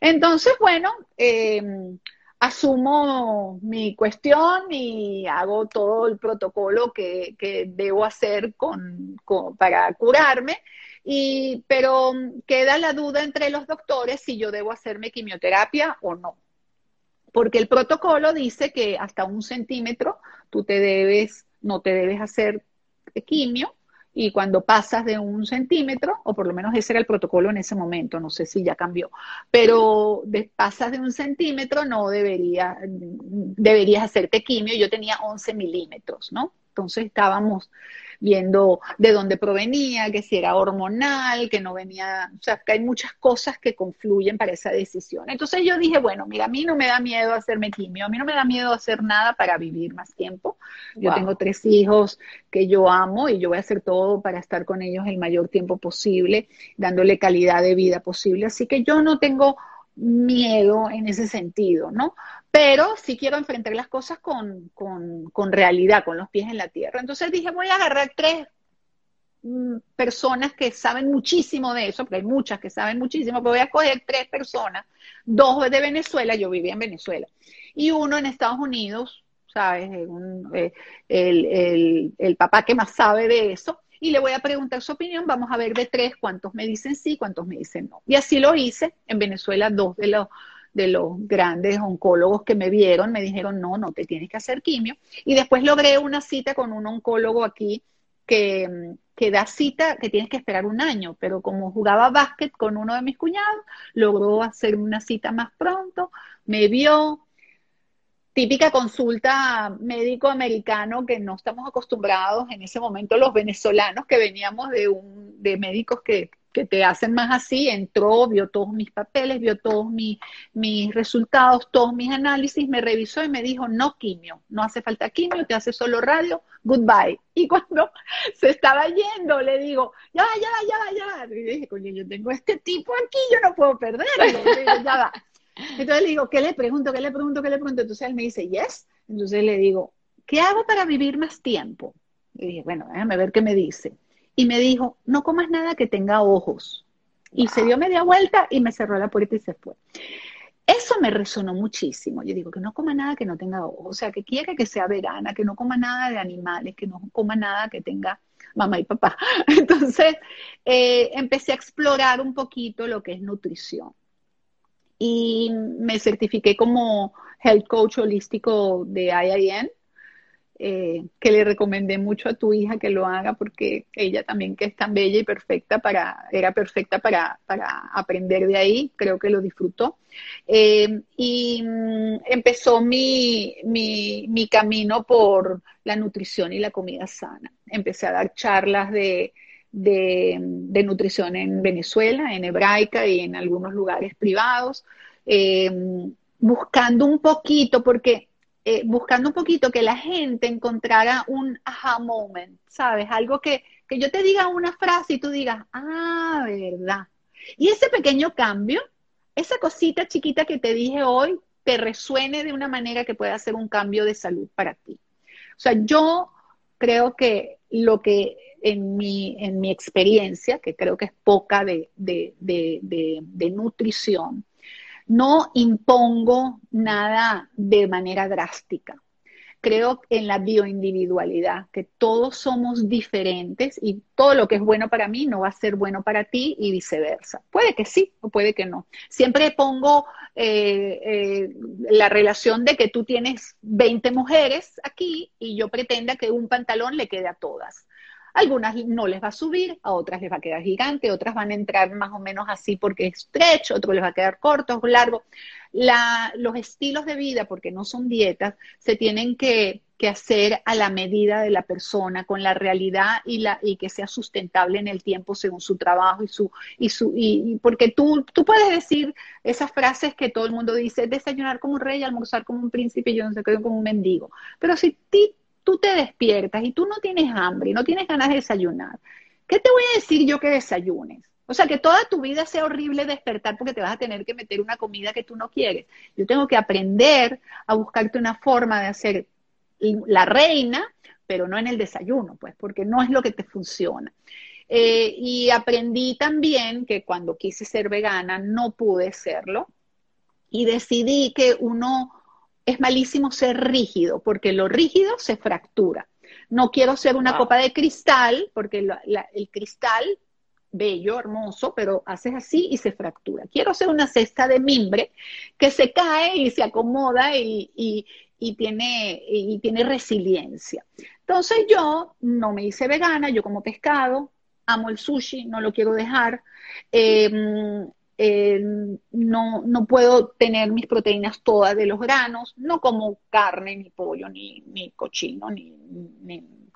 Speaker 2: Entonces, bueno, em, asumo mi cuestión y hago todo el protocolo que, debo hacer con, para curarme. Y, pero queda la duda entre los doctores si yo debo hacerme quimioterapia o no porque el protocolo dice que hasta un centímetro tú te debes, no te debes hacer quimio, y cuando pasas de un centímetro, o por lo menos ese era el protocolo en ese momento, no sé si ya cambió, pero de, pasas de un centímetro no debería, deberías hacerte quimio, yo tenía 11 milímetros, ¿no? Entonces estábamos viendo de dónde provenía, que si era hormonal, que no venía, o sea, que hay muchas cosas que confluyen para esa decisión. Entonces yo dije, bueno, mira, a mí no me da miedo hacerme quimio, a mí no me da miedo hacer nada para vivir más tiempo. Yo tengo tres hijos que yo amo y yo voy a hacer todo para estar con ellos el mayor tiempo posible, dándole calidad de vida posible. Así que yo no tengo miedo en ese sentido, ¿no? Pero sí quiero enfrentar las cosas con, con, realidad, con los pies en la tierra. Entonces dije, voy a agarrar tres mm, personas que saben muchísimo de eso, porque hay muchas que saben muchísimo, pero voy a escoger tres personas, dos de Venezuela, yo vivía en Venezuela, y uno en Estados Unidos, ¿sabes? Eh, el, el, el papá que más sabe de eso, y le voy a preguntar su opinión. Vamos a ver de tres cuántos me dicen sí, cuántos me dicen no. Y así lo hice. En Venezuela, dos de los, de los grandes oncólogos que me vieron, me dijeron, no, no te tienes que hacer quimio. Y después logré una cita con un oncólogo aquí que, que da cita, que tienes que esperar un año, pero como jugaba básquet con uno de mis cuñados, logró hacer una cita más pronto, me vio, típica consulta médico americano que no estamos acostumbrados en ese momento los venezolanos que veníamos de un de médicos que que te hacen más así, entró, vio todos mis papeles, vio todos mis, mis resultados, todos mis análisis, me revisó y me dijo, no quimio, no hace falta quimio, te hace solo radio, goodbye. Y cuando se estaba yendo, le digo, ya va, ya va, ya va, ya va. Y dije, coño, yo tengo este tipo aquí, yo no puedo perderlo. ya va. Entonces le digo, ¿qué le pregunto? ¿Qué le pregunto? ¿Qué le pregunto? Entonces él me dice, yes. Entonces le digo, ¿qué hago para vivir más tiempo? Y dije, bueno, déjame ver qué me dice y me dijo, no comas nada que tenga ojos. Y se dio media vuelta y me cerró la puerta y se fue. Eso me resonó muchísimo. Yo digo que no coma nada que no tenga ojos, o sea, que quiere que sea vegana, que no coma nada de animales, que no coma nada que tenga mamá y papá. Entonces, eh, empecé a explorar un poquito lo que es nutrición. Y me certifiqué como health coach holístico de IIN eh, que le recomendé mucho a tu hija que lo haga porque ella también que es tan bella y perfecta para, era perfecta para, aprender de ahí, creo que lo disfrutó. Eh, y mm, empezó mi, mi, camino por la nutrición y la comida sana. Empecé a dar charlas de, de, nutrición en Venezuela, en hebraica y en algunos lugares privados, eh, buscando un poquito, porque eh, buscando un poquito que la gente encontrara un aha moment, ¿sabes? Algo que, que yo te diga una frase y tú digas, ah, verdad. Y ese pequeño cambio, esa cosita chiquita que te dije hoy, te resuene de una manera que pueda hacer un cambio de salud para ti. O sea, yo creo que lo que en mi, en mi experiencia, que creo que es poca de, de, de, de nutrición, no impongo nada de manera drástica. Creo en la bioindividualidad, que todos somos diferentes y todo lo que es bueno para mí no va a ser bueno para ti y viceversa. Puede que sí o puede que no. Siempre pongo eh, eh, la relación de que tú tienes 20 mujeres aquí y yo pretenda que un pantalón le quede a todas. Algunas no les va a subir, a otras les va a quedar gigante, otras van a entrar más o menos así porque es estrecho, otros les va a quedar corto, largo. los estilos de vida, porque no son dietas, se tienen que, hacer a la medida de la persona, con la realidad y, la, y que sea sustentable en el tiempo según su trabajo y su, y su, y, porque tú, tú puedes decir esas frases que todo el mundo dice, desayunar como un rey, almorzar como un príncipe, yo no sé qué, como un mendigo. Pero si ti tú te despiertas y tú no tienes hambre y no tienes ganas de desayunar, ¿qué te voy a decir yo que desayunes? O sea, que toda tu vida sea horrible despertar porque te vas a tener que meter una comida que tú no quieres. Yo tengo que aprender a buscarte una forma de hacer la reina, pero no en el desayuno, pues, porque no es lo que te funciona. Eh, y aprendí también que cuando quise ser vegana no pude serlo y decidí que uno es malísimo ser rígido, porque lo rígido se fractura. No quiero ser una copa de cristal, porque el cristal, bello, hermoso, pero haces así y se fractura. Quiero ser una cesta de mimbre que se cae y se acomoda y, tiene, y tiene resiliencia. Entonces yo no me hice vegana, yo como pescado, amo el sushi, no lo quiero dejar. Em, eh, no, no puedo tener mis proteínas todas de los granos, no como carne, ni pollo, ni, ni cochino, ni,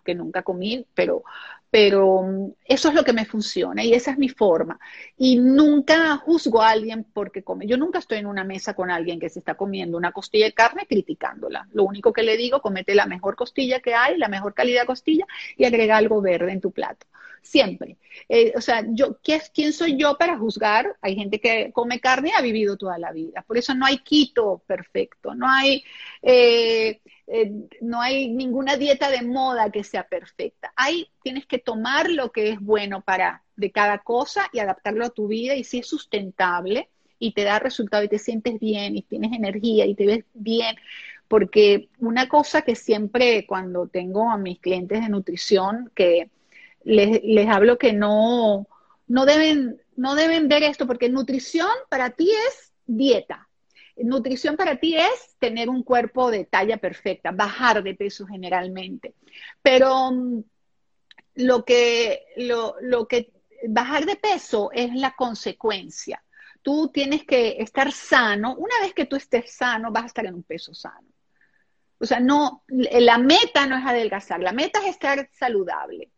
Speaker 2: que nunca comí, pero, pero mm, eso es lo que me funciona y esa es mi forma. Y nunca juzgo a alguien porque come. Yo nunca estoy en una mesa con alguien que se está comiendo una costilla de carne criticándola. Lo único que le digo, comete la mejor costilla que hay, la mejor calidad de costilla y agrega algo verde en tu plato siempre. Eh, o sea, yo, ¿quién soy yo para juzgar? Hay gente que come carne y ha vivido toda la vida. Por eso no hay quito perfecto, no hay, eh, eh, no hay ninguna dieta de moda que sea perfecta. Ahí tienes que tomar lo que es bueno para de cada cosa y adaptarlo a tu vida y si es sustentable y te da resultado y te sientes bien y tienes energía y te ves bien, porque una cosa que siempre cuando tengo a mis clientes de nutrición que les, hablo que no, no, deben, no deben ver esto, porque nutrición para ti es dieta. nutrición para ti es tener un cuerpo de talla perfecta, bajar de peso generalmente. Pero mm, lo que, lo, lo que bajar de peso es la consecuencia. Tú tienes que estar sano. Una vez que tú estés sano, vas a estar en un peso sano. O sea, no, la meta no es adelgazar, la meta es estar saludable,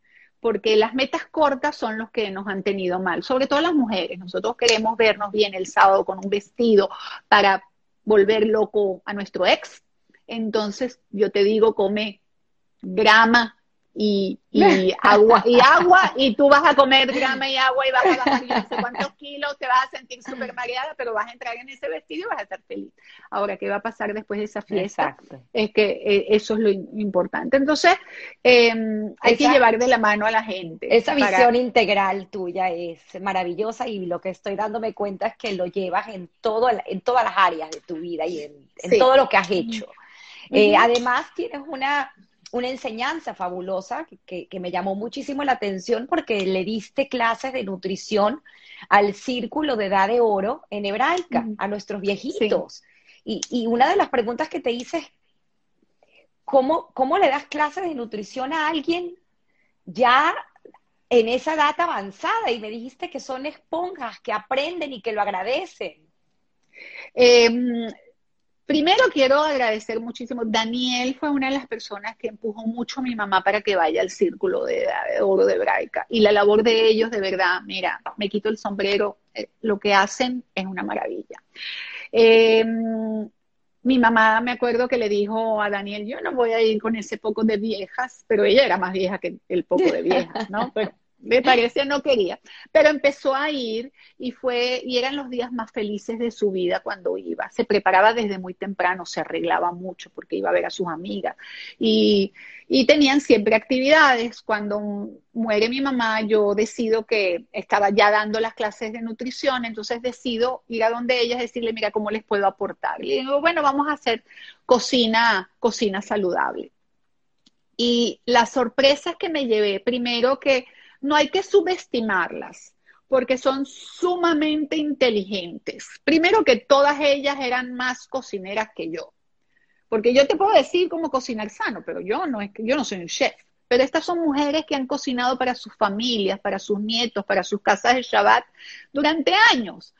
Speaker 2: porque las metas cortas son los que nos han tenido mal, sobre todo las mujeres. Nosotros queremos vernos bien el sábado con un vestido para volver loco a nuestro ex. Entonces, yo te digo, come grama y, agua y agua y tú vas a comer grama y agua y vas a bajar no sé cuántos kilos, te vas a sentir súper mareada, pero vas a entrar en ese vestido y vas a estar feliz. Ahora, ¿qué va a pasar después de esa fiesta? Es que eh, eso es lo importante. Entonces, em, hay que llevar de la mano a la gente.
Speaker 1: Esa visión integral tuya es maravillosa y lo que estoy dándome cuenta es que lo llevas en, todo, en todas las áreas de tu vida y en, todo lo que has hecho. Eh, además, tienes una una enseñanza fabulosa que, me llamó muchísimo la atención porque le diste clases de nutrición al círculo de edad de oro en hebraica, a nuestros viejitos. Y, una de las preguntas que te hice es, ¿cómo, ¿cómo le das clases de nutrición a alguien ya en esa edad avanzada? Y me dijiste que son esponjas, que aprenden y que lo agradecen.
Speaker 2: Eh, Primero quiero agradecer muchísimo. Daniel fue una de las personas que empujó mucho a mi mamá para que vaya al círculo de, oro de hebraica. Y la labor de ellos, de verdad, mira, me quito el sombrero, eh, lo que hacen es una maravilla. Em, mi mamá me acuerdo que le dijo a Daniel, yo no voy a ir con ese poco de viejas, pero ella era más vieja que el poco de viejas, ¿no? me parece no quería, pero empezó a ir y fue, y eran los días más felices de su vida cuando iba. Se preparaba desde muy temprano, se arreglaba mucho porque iba a ver a sus amigas y, y tenían siempre actividades. Cuando muere mi mamá, yo decido que estaba ya dando las clases de nutrición, entonces decido ir a donde ella y decirle, mira, ¿cómo les puedo aportar? Y digo, bueno, vamos a hacer cocina, cocina saludable. Y las sorpresas que me llevé, primero que no hay que subestimarlas porque son sumamente inteligentes. Primero que todas ellas eran más cocineras que yo. Porque yo te puedo decir cómo cocinar sano, pero yo no, yo no soy un chef. Pero estas son mujeres que han cocinado para sus familias, para sus nietos, para sus casas de Shabbat durante años.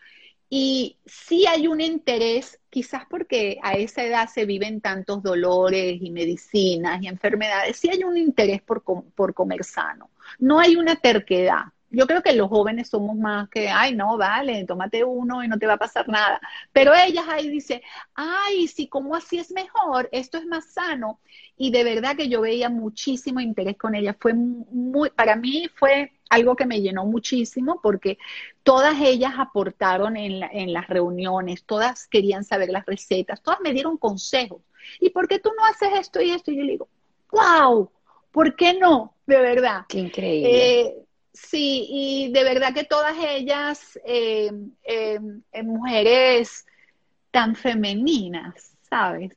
Speaker 2: Y sí hay un interés, quizás porque a esa edad se viven tantos dolores y medicinas y enfermedades, sí hay un interés por, por comer sano no hay una terquedad. Yo creo que los jóvenes somos más que, ay, no, vale, tómate uno y no te va a pasar nada. Pero ellas ahí dicen, ay, sí, como así es mejor, esto es más sano. Y de verdad que yo veía muchísimo interés con ellas. Fue muy, para mí fue algo que me llenó muchísimo porque todas ellas aportaron en, en las reuniones, todas querían saber las recetas, todas me dieron consejos. ¿Y por qué tú no haces esto y esto? Y yo le digo, wow, ¿Por qué no? De verdad.
Speaker 1: Qué increíble.
Speaker 2: Eh, sí, y de verdad que todas ellas, eh, eh, mujeres tan femeninas, ¿sabes?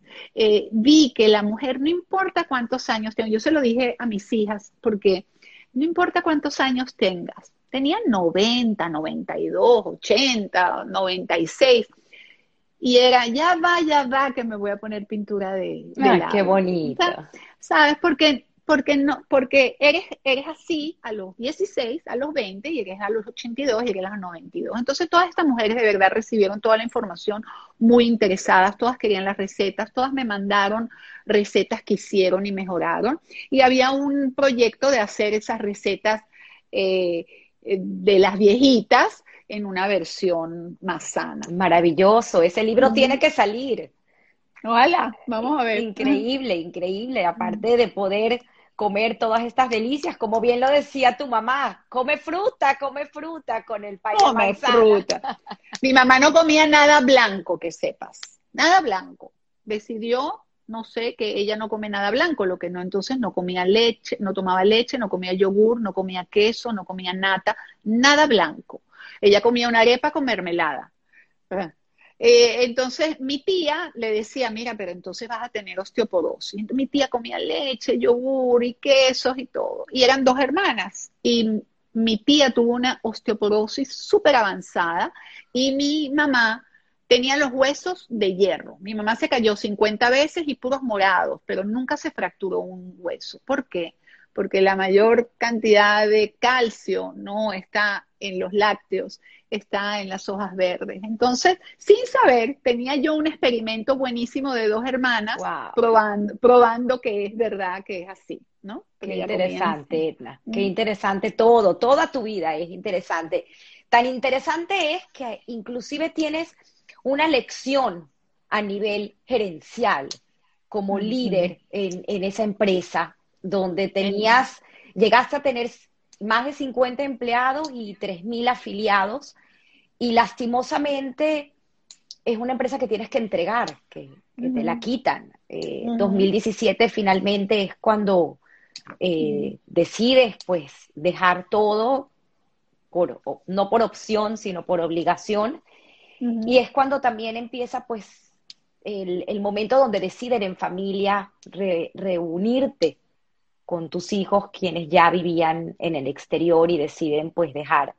Speaker 2: vi que la mujer, no importa cuántos años tenga, yo se lo dije a mis hijas, porque no importa cuántos años tengas, tenían 90, 92, 80, 96. Y era, ya va, ya va, que me voy a poner pintura de,
Speaker 1: de qué bonito.
Speaker 2: ¿Sabes? Porque porque, no, porque eres, eres así a los 16, a los 20 y eres a los 82 y eres a los 92. Entonces todas estas mujeres de verdad recibieron toda la información muy interesadas, todas querían las recetas, todas me mandaron recetas que hicieron y mejoraron. Y había un proyecto de hacer esas recetas eh, de las viejitas en una versión más sana.
Speaker 1: Maravilloso, ese libro tiene que salir.
Speaker 2: Hola, vamos a ver.
Speaker 1: Increíble, increíble. Aparte de poder comer todas estas delicias, como bien lo decía tu mamá, come fruta, come fruta con el pay come fruta.
Speaker 2: Mi mamá no comía nada blanco, que sepas, nada blanco. Decidió, no sé, que ella no come nada blanco, lo que no, entonces no comía leche, no tomaba leche, no comía yogur, no comía queso, no comía nata, nada blanco. Ella comía una arepa con mermelada. Eh, entonces mi tía le decía, mira, pero entonces vas a tener osteoporosis. mi tía comía leche, yogur y quesos y todo. Y eran dos hermanas. Y mi tía tuvo una osteoporosis súper avanzada y mi mamá tenía los huesos de hierro. Mi mamá se cayó 50 veces y puros morados, pero nunca se fracturó un hueso. ¿Por qué? Porque la mayor cantidad de calcio no está en los lácteos, está en las hojas verdes. Entonces, sin saber, tenía yo un experimento buenísimo de dos hermanas probando, probando que es verdad que es así, ¿no?
Speaker 1: Qué interesante, Edna. Qué interesante todo, toda tu vida es interesante. Tan interesante es que inclusive tienes una lección a nivel gerencial como líder en, esa empresa donde tenías, llegaste a tener más de 50 empleados y 3.000 afiliados y lastimosamente es una empresa que tienes que entregar, que, te la quitan. 2017 eh, finalmente es cuando eh, decides pues dejar todo, por, no por opción, sino por obligación, y es cuando también empieza pues el, momento donde deciden en familia reunirte con tus hijos, quienes ya vivían en el exterior y deciden pues dejar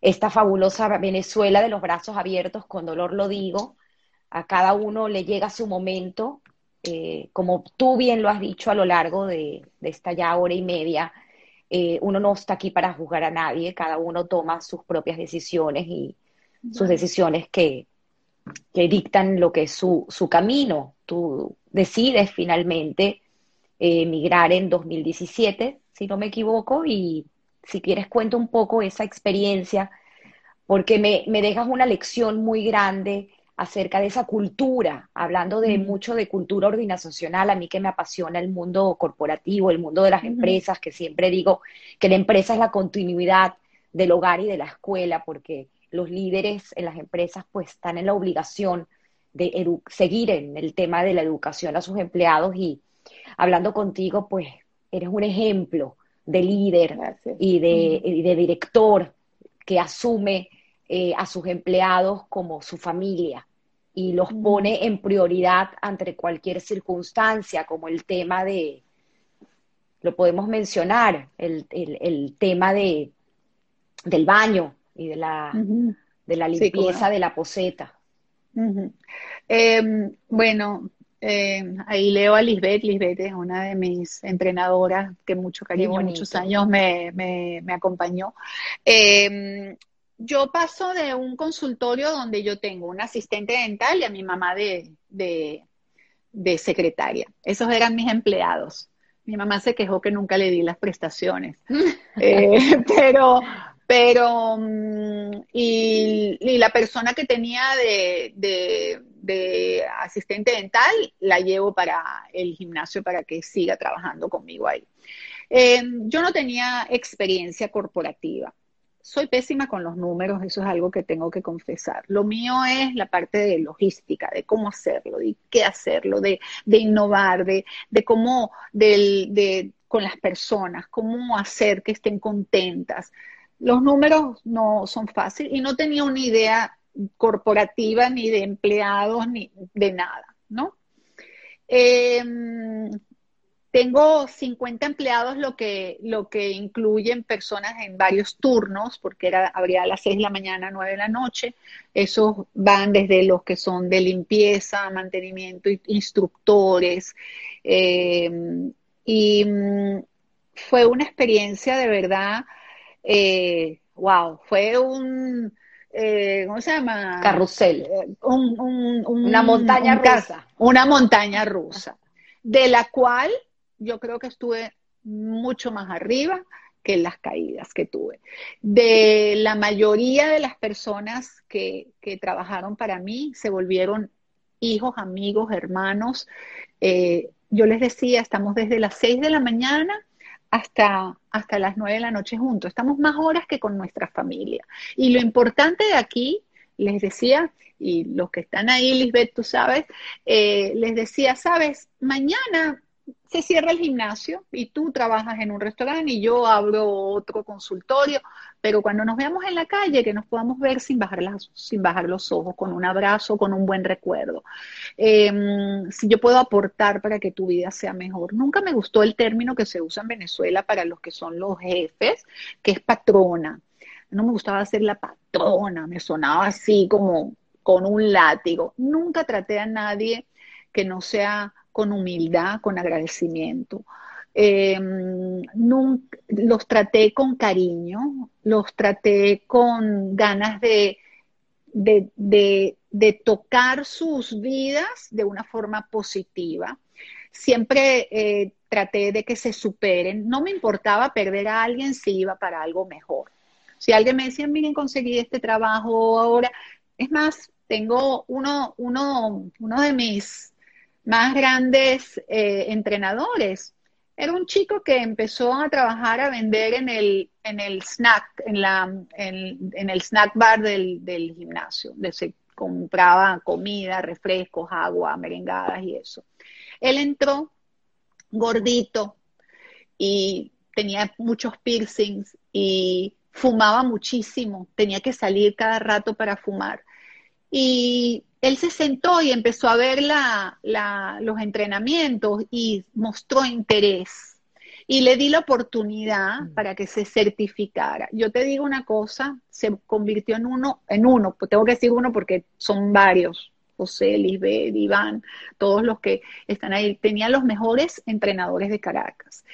Speaker 1: esta fabulosa Venezuela de los brazos abiertos, con dolor lo digo, a cada uno le llega su momento, eh, como tú bien lo has dicho a lo largo de, esta ya hora y media, eh, uno no está aquí para juzgar a nadie, cada uno toma sus propias decisiones y, sus decisiones que, dictan lo que es su, su camino. Tú decides finalmente emigrar en 2017, si no me equivoco, y si quieres cuento un poco esa experiencia, porque me, me dejas una lección muy grande acerca de esa cultura, hablando de mucho de cultura organizacional, a mí que me apasiona el mundo corporativo, el mundo de las empresas, que siempre digo que la empresa es la continuidad del hogar y de la escuela, porque los líderes en las empresas pues están en la obligación de seguir en el tema de la educación a sus empleados y hablando contigo pues eres un ejemplo de líder y de, director que asume eh, a sus empleados como su familia y los pone en prioridad ante cualquier circunstancia, como el tema de, lo podemos mencionar, el, el tema de, del baño, y de la, de la limpieza de la poseta.
Speaker 2: Em, bueno, em, ahí leo a Lisbeth. Lisbeth es una de mis entrenadoras que mucho cariño, muchos años me, me, acompañó. Em, yo paso de un consultorio donde yo tengo un asistente dental y a mi mamá de, de, de secretaria. Esos eran mis empleados. Mi mamá se quejó que nunca le di las prestaciones. Eh, pero, pero, mm, y, la persona que tenía de, asistente dental la llevo para el gimnasio para que siga trabajando conmigo ahí. Eh, yo no tenía experiencia corporativa. Soy pésima con los números, eso es algo que tengo que confesar. Lo mío es la parte de logística, de cómo hacerlo, de qué hacerlo, de, innovar, de, cómo, de, con las personas, cómo hacer que estén contentas los números no son fáciles y no tenía una idea corporativa ni de empleados ni de nada, ¿no? Em, tengo 50 empleados, lo que, lo que incluyen personas en varios turnos, porque era, habría a las 6 de la mañana, 9 de la noche. Esos van desde los que son de limpieza, mantenimiento, instructores. Em, y mm, fue una experiencia de verdad eh, wow, fue un, eh, ¿cómo se llama?
Speaker 1: Carrusel.
Speaker 2: Eh, una montaña rusa. Una montaña rusa, de la cual yo creo que estuve mucho más arriba que las caídas que tuve. De la mayoría de las personas que, que trabajaron para mí se volvieron hijos, amigos, hermanos. yo les decía, estamos desde las 6 de la mañana hasta, hasta las nueve de la noche juntos. Estamos más horas que con nuestra familia. Y lo importante de aquí, les decía, y los que están ahí, Lisbeth, tú sabes, eh, les decía, sabes, mañana se cierra el gimnasio y tú trabajas en un restaurante y yo abro otro consultorio, pero cuando nos veamos en la calle, que nos podamos ver sin bajar, las, sin bajar los ojos, con un abrazo, con un buen recuerdo. Em, si yo puedo aportar para que tu vida sea mejor. Nunca me gustó el término que se usa en Venezuela para los que son los jefes, que es patrona. No me gustaba ser la patrona, me sonaba así como con un látigo. Nunca traté a nadie que no sea con humildad, con agradecimiento. Em, los traté con cariño, los traté con ganas de, de, tocar sus vidas de una forma positiva. Siempre eh, traté de que se superen. No me importaba perder a alguien si iba para algo mejor. Si alguien me decía, miren, conseguí este trabajo ahora. Es más, tengo uno, uno, uno de mis más grandes eh, entrenadores. Era un chico que empezó a trabajar, a vender en el, en el snack, en, la, en, el snack bar del, del gimnasio, donde se compraba comida, refrescos, agua, merengadas y eso. Él entró gordito y tenía muchos piercings y fumaba muchísimo, tenía que salir cada rato para fumar. Y él se sentó y empezó a ver los entrenamientos y mostró interés. Y le di la oportunidad mm. para que se certificara. Yo te digo una cosa, se convirtió en uno, en uno, pues tengo que decir uno porque son varios, José, Lisbeth, Iván, todos los que están ahí, tenían los mejores entrenadores de Caracas.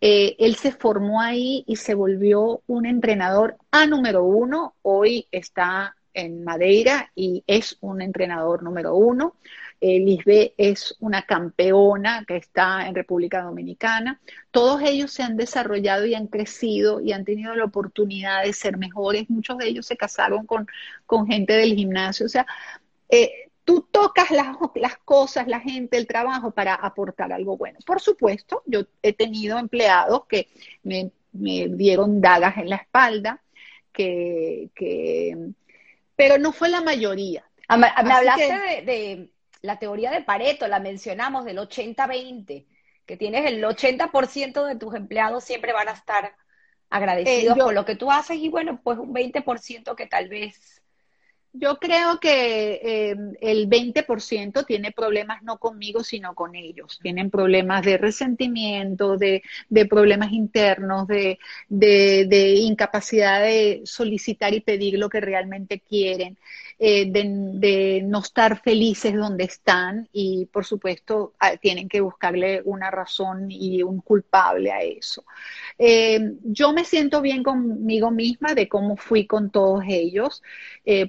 Speaker 2: Eh, él se formó ahí y se volvió un entrenador a número uno. Hoy está en Madeira y es un entrenador número uno. Eh, Lisbeth es una campeona que está en República Dominicana. Todos ellos se han desarrollado y han crecido y han tenido la oportunidad de ser mejores. Muchos de ellos se casaron con, con gente del gimnasio. O sea, eh, tú tocas las, las, cosas, la gente, el trabajo para aportar algo bueno. Por supuesto, yo he tenido empleados que me, dieron dagas en la espalda, que, pero no fue la mayoría.
Speaker 1: Ah, me, hablaste de, la teoría de Pareto, la mencionamos del 80-20, que tienes el 80% de tus empleados siempre van a estar agradecidos eh, por lo que tú haces y bueno, pues un 20% que tal vez
Speaker 2: yo creo que eh, el 20% tiene problemas no conmigo, sino con ellos. Tienen problemas de resentimiento, de, problemas internos, de, incapacidad de solicitar y pedir lo que realmente quieren, eh, de, no estar felices donde están y, por supuesto, tienen que buscarle una razón y un culpable a eso. Eh, yo me siento bien conmigo misma de cómo fui con todos ellos.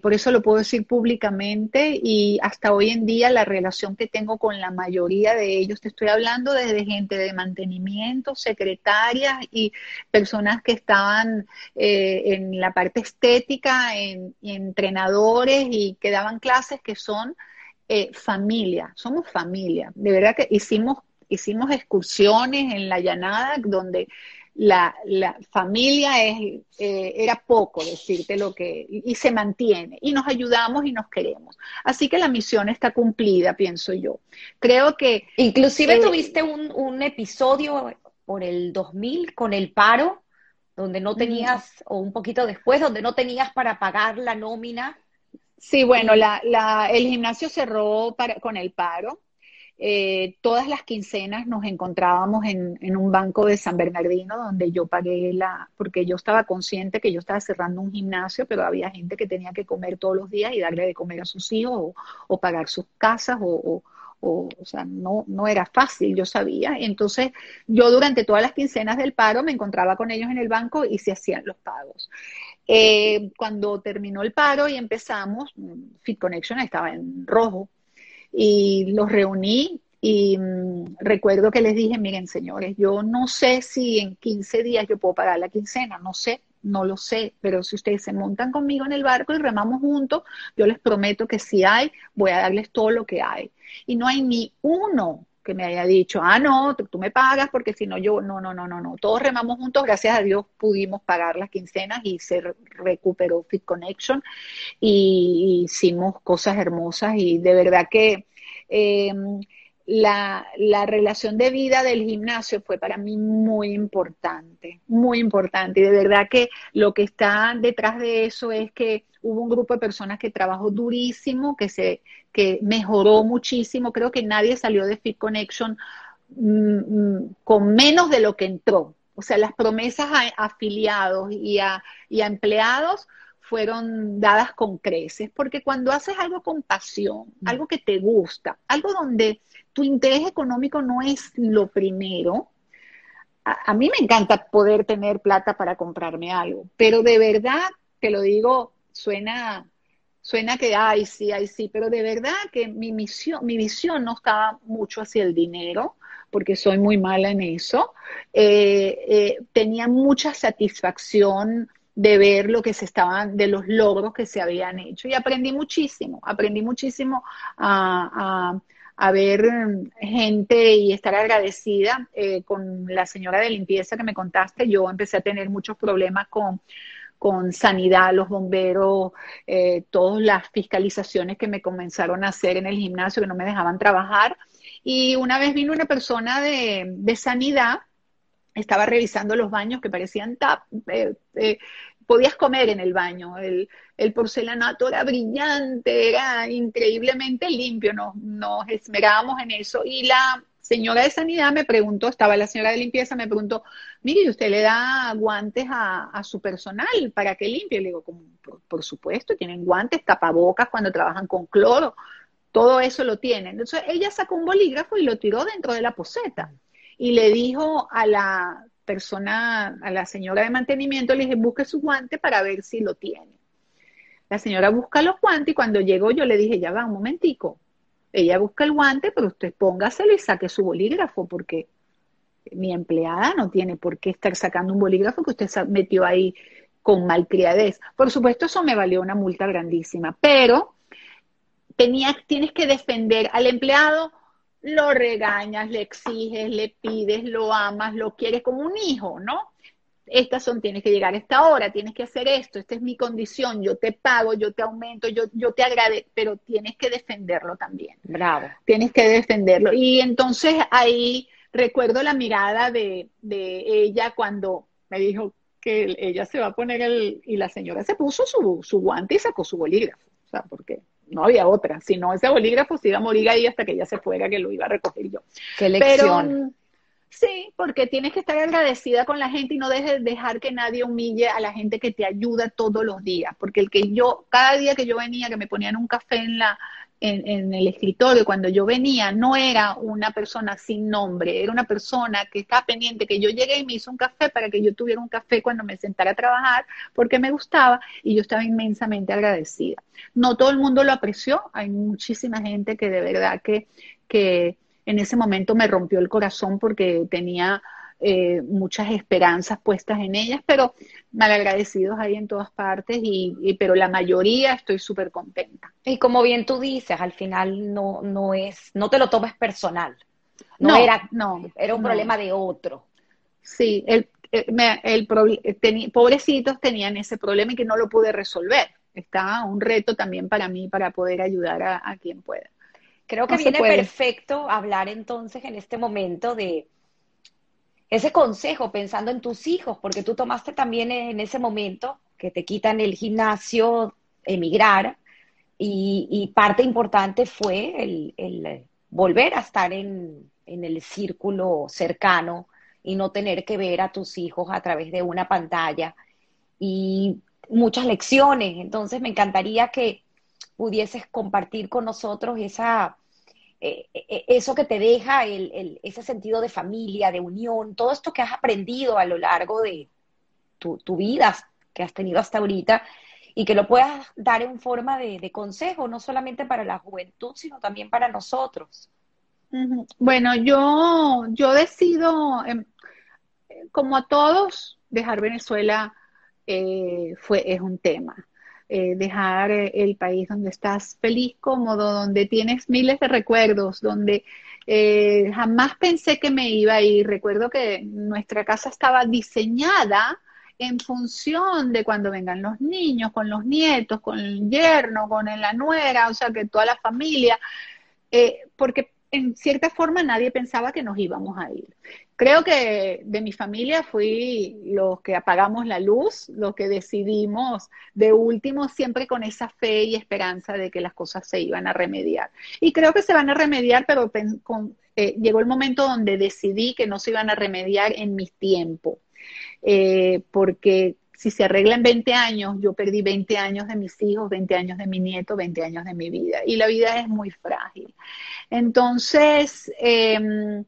Speaker 2: por eso lo puedo decir públicamente y hasta hoy en día la relación que tengo con la mayoría de ellos, te estoy hablando desde gente de mantenimiento, secretarias y personas que estaban eh, en la parte estética, en, entrenadores y que daban clases que son eh, familia, somos familia. De verdad que hicimos, hicimos excursiones en la llanada donde la, la familia es, eh, era poco decirte lo que, y se mantiene, y nos ayudamos y nos queremos. Así que la misión está cumplida, pienso yo. Creo que...
Speaker 1: Inclusive eh, tuviste un, un, episodio por el 2000 con el paro, donde no tenías, o un poquito después, donde no tenías para pagar la nómina.
Speaker 2: Sí, bueno, la, la, el gimnasio cerró para, con el paro eh, todas las quincenas nos encontrábamos en, en, un banco de San Bernardino donde yo pagué la, porque yo estaba consciente que yo estaba cerrando un gimnasio, pero había gente que tenía que comer todos los días y darle de comer a sus hijos o, pagar sus casas o, o, o, sea, no, no era fácil, yo sabía. Entonces, yo durante todas las quincenas del paro me encontraba con ellos en el banco y se hacían los pagos. Eh, cuando terminó el paro y empezamos, Fit Connection estaba en rojo, y los reuní y mm, recuerdo que les dije, miren señores, yo no sé si en 15 días yo puedo pagar la quincena, no sé, no lo sé, pero si ustedes se montan conmigo en el barco y remamos juntos, yo les prometo que si hay, voy a darles todo lo que hay. Y no hay ni uno que me haya dicho, ah, no, tú, me pagas porque si no yo, no, no, no, no, no. Todos remamos juntos, gracias a Dios pudimos pagar las quincenas y se recuperó Fit Connection y hicimos cosas hermosas y de verdad que eh, la, la, relación de vida del gimnasio fue para mí muy importante, muy importante. Y de verdad que lo que está detrás de eso es que hubo un grupo de personas que trabajó durísimo, que se que mejoró muchísimo. Creo que nadie salió de Fit Connection mm, mm, con menos de lo que entró. O sea, las promesas a afiliados y a, y a empleados fueron dadas con creces, porque cuando haces algo con pasión, mm. algo que te gusta, algo donde tu interés económico no es lo primero, a, mí me encanta poder tener plata para comprarme algo, pero de verdad, te lo digo, suena, suena que, ay, sí, ay, sí, pero de verdad que mi misión, mi visión no estaba mucho hacia el dinero, porque soy muy mala en eso. Eh, eh, tenía mucha satisfacción de ver lo que se estaban, de los logros que se habían hecho. Y aprendí muchísimo, aprendí muchísimo a, ver gente y estar agradecida eh, con la señora de limpieza que me contaste. Yo empecé a tener muchos problemas con, con sanidad, los bomberos, eh, todas las fiscalizaciones que me comenzaron a hacer en el gimnasio que no me dejaban trabajar. Y una vez vino una persona de, de sanidad estaba revisando los baños que parecían tap, eh, eh, podías comer en el baño, el, porcelanato era brillante, era increíblemente limpio, nos, nos esmerábamos en eso y la señora de sanidad me preguntó, estaba la señora de limpieza, me preguntó, mire, ¿usted le da guantes a, su personal para que limpie? Le digo, por, por, supuesto, tienen guantes, tapabocas cuando trabajan con cloro, todo eso lo tienen. Entonces ella sacó un bolígrafo y lo tiró dentro de la poseta y le dijo a la persona, a la señora de mantenimiento, le dije, busque su guante para ver si lo tiene. La señora busca los guantes y cuando llegó yo le dije, ya va, un momentico. Ella busca el guante, pero usted póngaselo y saque su bolígrafo porque mi empleada no tiene por qué estar sacando un bolígrafo que usted metió ahí con malcriadez. Por supuesto, eso me valió una multa grandísima, pero tenía, tienes que defender al empleado lo regañas, le exiges, le pides, lo amas, lo quieres como un hijo, ¿no? Estas son, tienes que llegar a esta hora, tienes que hacer esto, esta es mi condición, yo te pago, yo te aumento, yo, yo te agradezco, pero tienes que defenderlo también.
Speaker 1: Bravo.
Speaker 2: Tienes que defenderlo. Y entonces ahí recuerdo la mirada de, de ella cuando me dijo que ella se va a poner el, y la señora se puso su, su guante y sacó su bolígrafo, o sea, porque no había otra, si no ese bolígrafo se iba a morir ahí hasta que ella se fuera, que lo iba a recoger yo.
Speaker 1: Qué lección.
Speaker 2: sí, porque tienes que estar agradecida con la gente y no dejes dejar que nadie humille a la gente que te ayuda todos los días, porque el que yo, cada día que yo venía, que me ponían un café en la, en, el escritorio, cuando yo venía, no era una persona sin nombre, era una persona que estaba pendiente, que yo llegué y me hizo un café para que yo tuviera un café cuando me sentara a trabajar, porque me gustaba y yo estaba inmensamente agradecida. No todo el mundo lo apreció, hay muchísima gente que de verdad que, que en ese momento me rompió el corazón porque tenía eh, muchas esperanzas puestas en ellas, pero malagradecidos ahí en todas partes, y, pero la mayoría estoy súper contenta.
Speaker 1: Y como bien tú dices, al final no, no es, no te lo tomes personal. No, era, no, era un problema de otro.
Speaker 2: Sí, el, el, el pobrecitos tenían ese problema y que no lo pude resolver. Está un reto también para mí para poder ayudar a, quien pueda.
Speaker 1: Creo que viene perfecto hablar entonces en este momento de, ese consejo pensando en tus hijos, porque tú tomaste también en ese momento que te quitan el gimnasio, emigrar, y, parte importante fue el, volver a estar en, en, el círculo cercano y no tener que ver a tus hijos a través de una pantalla y muchas lecciones. Entonces me encantaría que pudieses compartir con nosotros esa, eh, eh, eso que te deja el, ese sentido de familia, de unión, todo esto que has aprendido a lo largo de tu, vida que has tenido hasta ahorita y que lo puedas dar en forma de, consejo, no solamente para la juventud, sino también para nosotros.
Speaker 2: Bueno, yo, yo decido, em, como a todos, dejar Venezuela eh, fue, es un tema. Eh, dejar eh, el país donde estás feliz, cómodo, donde tienes miles de recuerdos, donde eh, jamás pensé que me iba a ir. Recuerdo que nuestra casa estaba diseñada en función de cuando vengan los niños, con los nietos, con el yerno, con la nuera, o sea, que toda la familia, porque en cierta forma nadie pensaba que nos íbamos a ir. Creo que de mi familia fui los que apagamos la luz, los que decidimos de último siempre con esa fe y esperanza de que las cosas se iban a remediar. Y creo que se van a remediar, pero eh, llegó el momento donde decidí que no se iban a remediar en mis tiempos, eh, porque si se arregla en 20 años, yo perdí 20 años de mis hijos, 20 años de mi nieto, 20 años de mi vida. Y la vida es muy frágil. Entonces, em,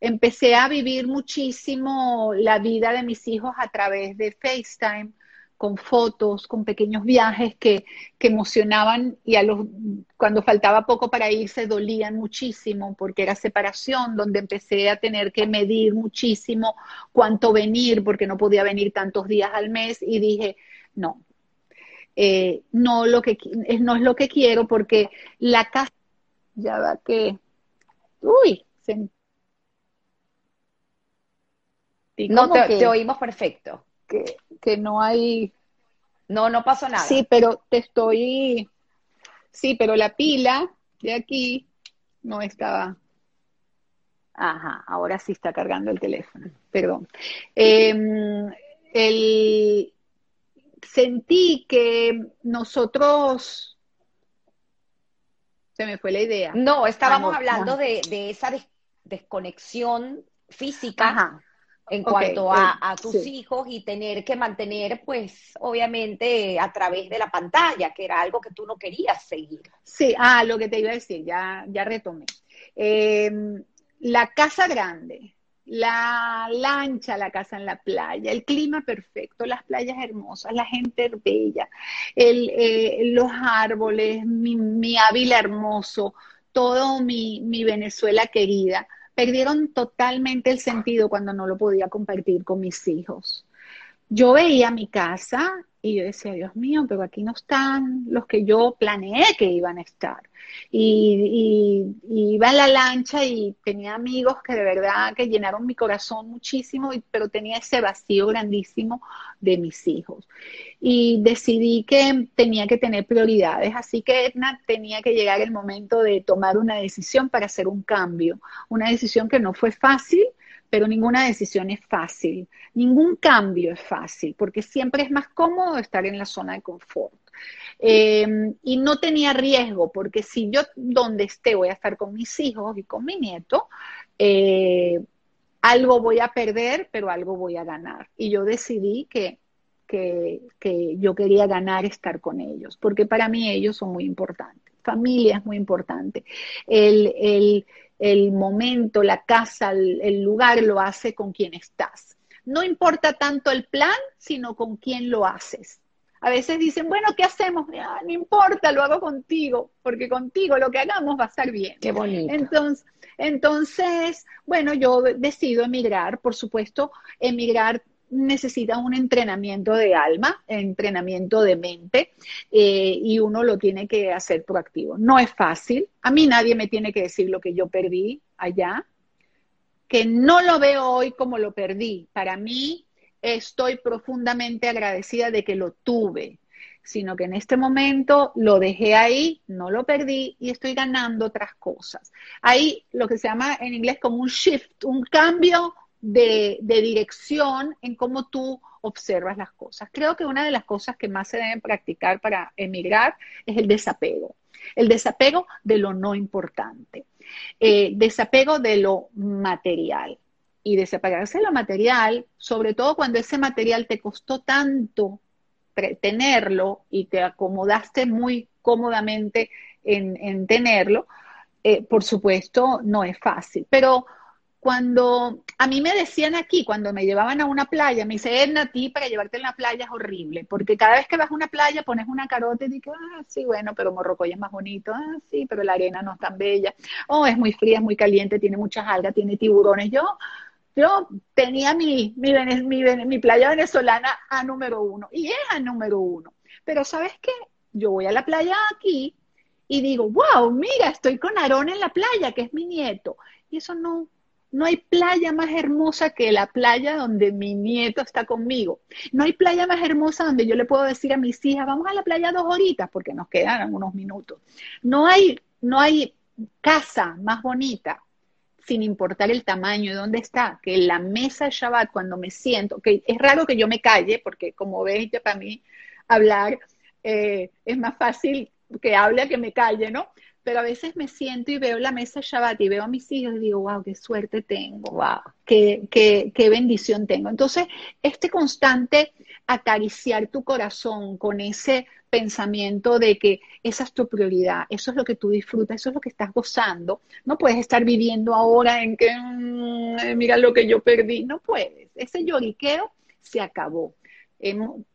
Speaker 2: empecé a vivir muchísimo la vida de mis hijos a través de FaceTime con fotos, con pequeños viajes que, emocionaban y a los, cuando faltaba poco para irse dolían muchísimo porque era separación, donde empecé a tener que medir muchísimo cuánto venir porque no podía venir tantos días al mes y dije, no, eh, no, lo que, no es lo que quiero porque la casa, ya va que, uy, se...
Speaker 1: No, te oímos perfecto
Speaker 2: que, no hay...
Speaker 1: No, no pasó nada.
Speaker 2: Sí, pero te estoy... Sí, pero la pila de aquí no estaba... Ajá, ahora sí está cargando el teléfono, perdón. Em, el... Sentí que nosotros... Se me fue la idea.
Speaker 1: No, estábamos hablando de, esa desconexión física Ajá en cuanto a, eh, tus hijos y tener que mantener, pues, obviamente, a través de la pantalla, que era algo que tú no querías seguir.
Speaker 2: Sí, ah, lo que te iba a decir, ya, ya retomé. Em, la casa grande, la lancha, la casa en la playa, el clima perfecto, las playas hermosas, la gente bella, el, eh, los árboles, mi, mi Ávila hermoso, todo mi, mi Venezuela querida perdieron totalmente el sentido cuando no lo podía compartir con mis hijos. Yo veía mi casa y yo decía, Dios mío, pero aquí no están los que yo planeé que iban a estar. Y, iba en la lancha y tenía amigos que de verdad que llenaron mi corazón muchísimo, pero tenía ese vacío grandísimo de mis hijos. Y decidí que tenía que tener prioridades, así que Edna tenía que llegar el momento de tomar una decisión para hacer un cambio, una decisión que no fue fácil, pero ninguna decisión es fácil, ningún cambio es fácil, porque siempre es más cómodo estar en la zona de confort. Em, y no tenía riesgo, porque si yo donde esté voy a estar con mis hijos y con mi nieto, eh, algo voy a perder, pero algo voy a ganar. Y yo decidí que, que, yo quería ganar estar con ellos, porque para mí ellos son muy importantes. Familia es muy importante. El, el, el momento, la casa, el, lugar lo hace con quien estás. No importa tanto el plan, sino con quién lo haces. A veces dicen, bueno, ¿qué hacemos? Ah, no importa, lo hago contigo, porque contigo lo que hagamos va a estar bien.
Speaker 1: Qué bonito.
Speaker 2: Entonces, entonces, bueno, yo decido emigrar, por supuesto, emigrar necesita un entrenamiento de alma, entrenamiento de mente, eh, y uno lo tiene que hacer proactivo. No es fácil. A mí nadie me tiene que decir lo que yo perdí allá, que no lo veo hoy como lo perdí. Para mí estoy profundamente agradecida de que lo tuve, sino que en este momento lo dejé ahí, no lo perdí y estoy ganando otras cosas. Hay lo que se llama en inglés como un shift, un cambio de, dirección en cómo tú observas las cosas. Creo que una de las cosas que más se deben practicar para emigrar es el desapego. El desapego de lo no importante. Eh, desapego de lo material. Y desapegarse de lo material, sobre todo cuando ese material te costó tanto tenerlo y te acomodaste muy cómodamente en, tenerlo, eh, por supuesto, no es fácil. Pero cuando a mí me decían aquí, cuando me llevaban a una playa, me dice, Edna, a ti para llevarte a la playa es horrible, porque cada vez que vas a una playa pones una carota y dices, ah, sí, bueno, pero Morrocoy es más bonito, ah, sí, pero la arena no es tan bella, oh, es muy fría, es muy caliente, tiene muchas algas, tiene tiburones. Yo, yo tenía mi, mi, mi playa venezolana a número uno, y es a número uno. Pero ¿sabes qué? Yo voy a la playa aquí y digo, wow, mira, estoy con Aarón en la playa, que es mi nieto. Y eso no, no hay playa más hermosa que la playa donde mi nieto está conmigo. No hay playa más hermosa donde yo le puedo decir a mis hijas, vamos a la playa dos horitas porque nos quedan unos minutos. No hay, no hay casa más bonita sin importar el tamaño y dónde está, que la mesa de Shabbat cuando me siento, que es raro que yo me calle, porque como veis, para mí hablar eh, es más fácil que hable que me calle, ¿no? Pero a veces me siento y veo la mesa Shabbat y veo a mis hijos y digo, wow, qué suerte tengo, wow, qué, qué, qué bendición tengo. Entonces, este constante acariciar tu corazón con ese pensamiento de que esa es tu prioridad, eso es lo que tú disfrutas, eso es lo que estás gozando. No puedes estar viviendo ahora en que, mm, mira lo que yo perdí, no puedes. Ese lloriqueo se acabó.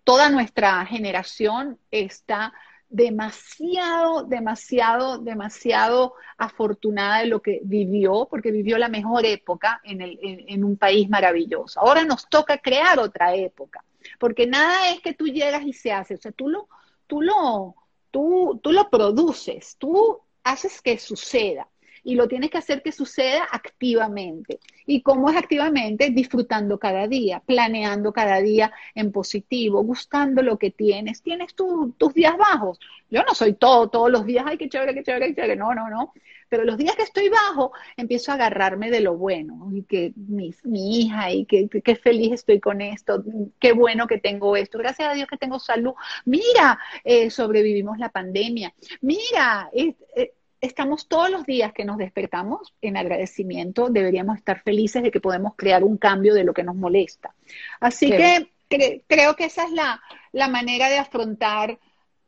Speaker 2: toda nuestra generación está demasiado, demasiado, demasiado afortunada de lo que vivió, porque vivió la mejor época en, el, en, un país maravilloso. Ahora nos toca crear otra época, porque nada es que tú llegas y se hace, o sea, tú lo, tú lo, tú, tú lo produces, tú haces que suceda y lo tienes que hacer que suceda activamente. ¿Y cómo es activamente? Disfrutando cada día, planeando cada día en positivo, gustando lo que tienes. Tienes tus días bajos. Yo no soy todo, todos los días, ay, qué chévere, qué chévere, qué chévere. No, no, no. Pero los días que estoy bajo, empiezo a agarrarme de lo bueno. Y que mi, mi hija, y que, qué feliz estoy con esto, qué bueno que tengo esto. Gracias a Dios que tengo salud. Mira, eh, sobrevivimos la pandemia. Mira, eh, estamos todos los días que nos despertamos en agradecimiento, deberíamos estar felices de que podemos crear un cambio de lo que nos molesta. Así que creo que esa es la, manera de afrontar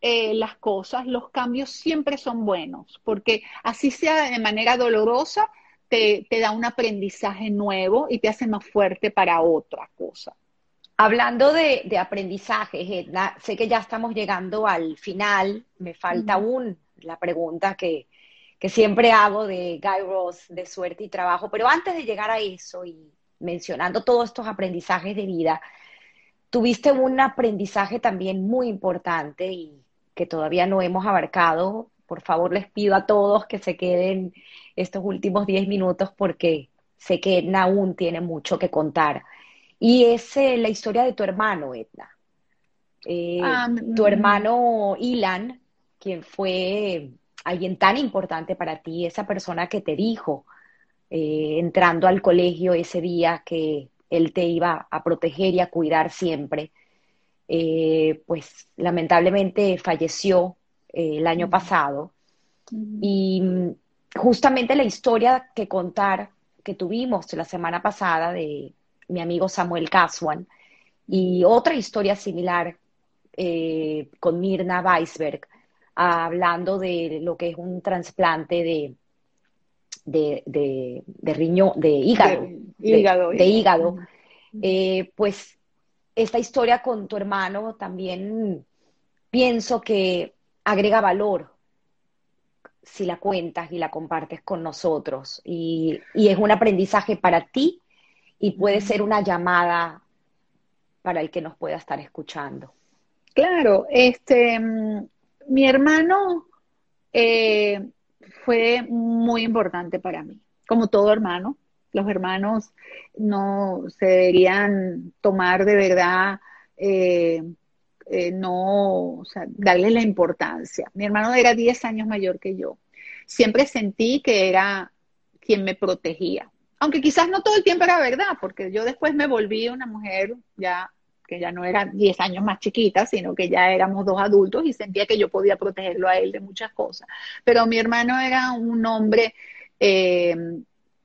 Speaker 2: eh, las cosas. Los cambios siempre son buenos, porque así sea de manera dolorosa, te, da un aprendizaje nuevo y te hace más fuerte para otra cosa.
Speaker 1: Hablando de, aprendizaje, Edna, sé que ya estamos llegando al final, me falta aún la pregunta que, que siempre hago de Guy Ross, de suerte y trabajo. Pero antes de llegar a eso y mencionando todos estos aprendizajes de vida, tuviste un aprendizaje también muy importante y que todavía no hemos abarcado. Por favor, les pido a todos que se queden estos últimos 10 minutos porque sé que Edna aún tiene mucho que contar. Y es eh, la historia de tu hermano, Edna. Eh, ah, tu mm. hermano Ilan, quien fue alguien tan importante para ti, esa persona que te dijo eh, entrando al colegio ese día que él te iba a proteger y a cuidar siempre, eh, pues lamentablemente falleció eh, el año pasado. Y mm, justamente la historia que contar que tuvimos la semana pasada de mi amigo Samuel Caswan y otra historia similar con Mirna Weisberg, hablando de lo que es un trasplante de, de, de, riñón, de hígado. De, hígado. Eh, pues esta historia con tu hermano también pienso que agrega valor si la cuentas y la compartes con nosotros. Y, y es un aprendizaje para ti y puede ser una llamada para el que nos pueda estar escuchando.
Speaker 2: Claro, este, mi hermano eh, fue muy importante para mí, como todo hermano. Los hermanos no se deberían tomar de verdad, eh, eh, no, o sea, darle la importancia. Mi hermano era 10 años mayor que yo. Siempre sentí que era quien me protegía. Aunque quizás no todo el tiempo era verdad, porque yo después me volví una mujer ya que ya no era 10 años más chiquita, sino que ya éramos dos adultos y sentía que yo podía protegerlo a él de muchas cosas. Pero mi hermano era un hombre eh,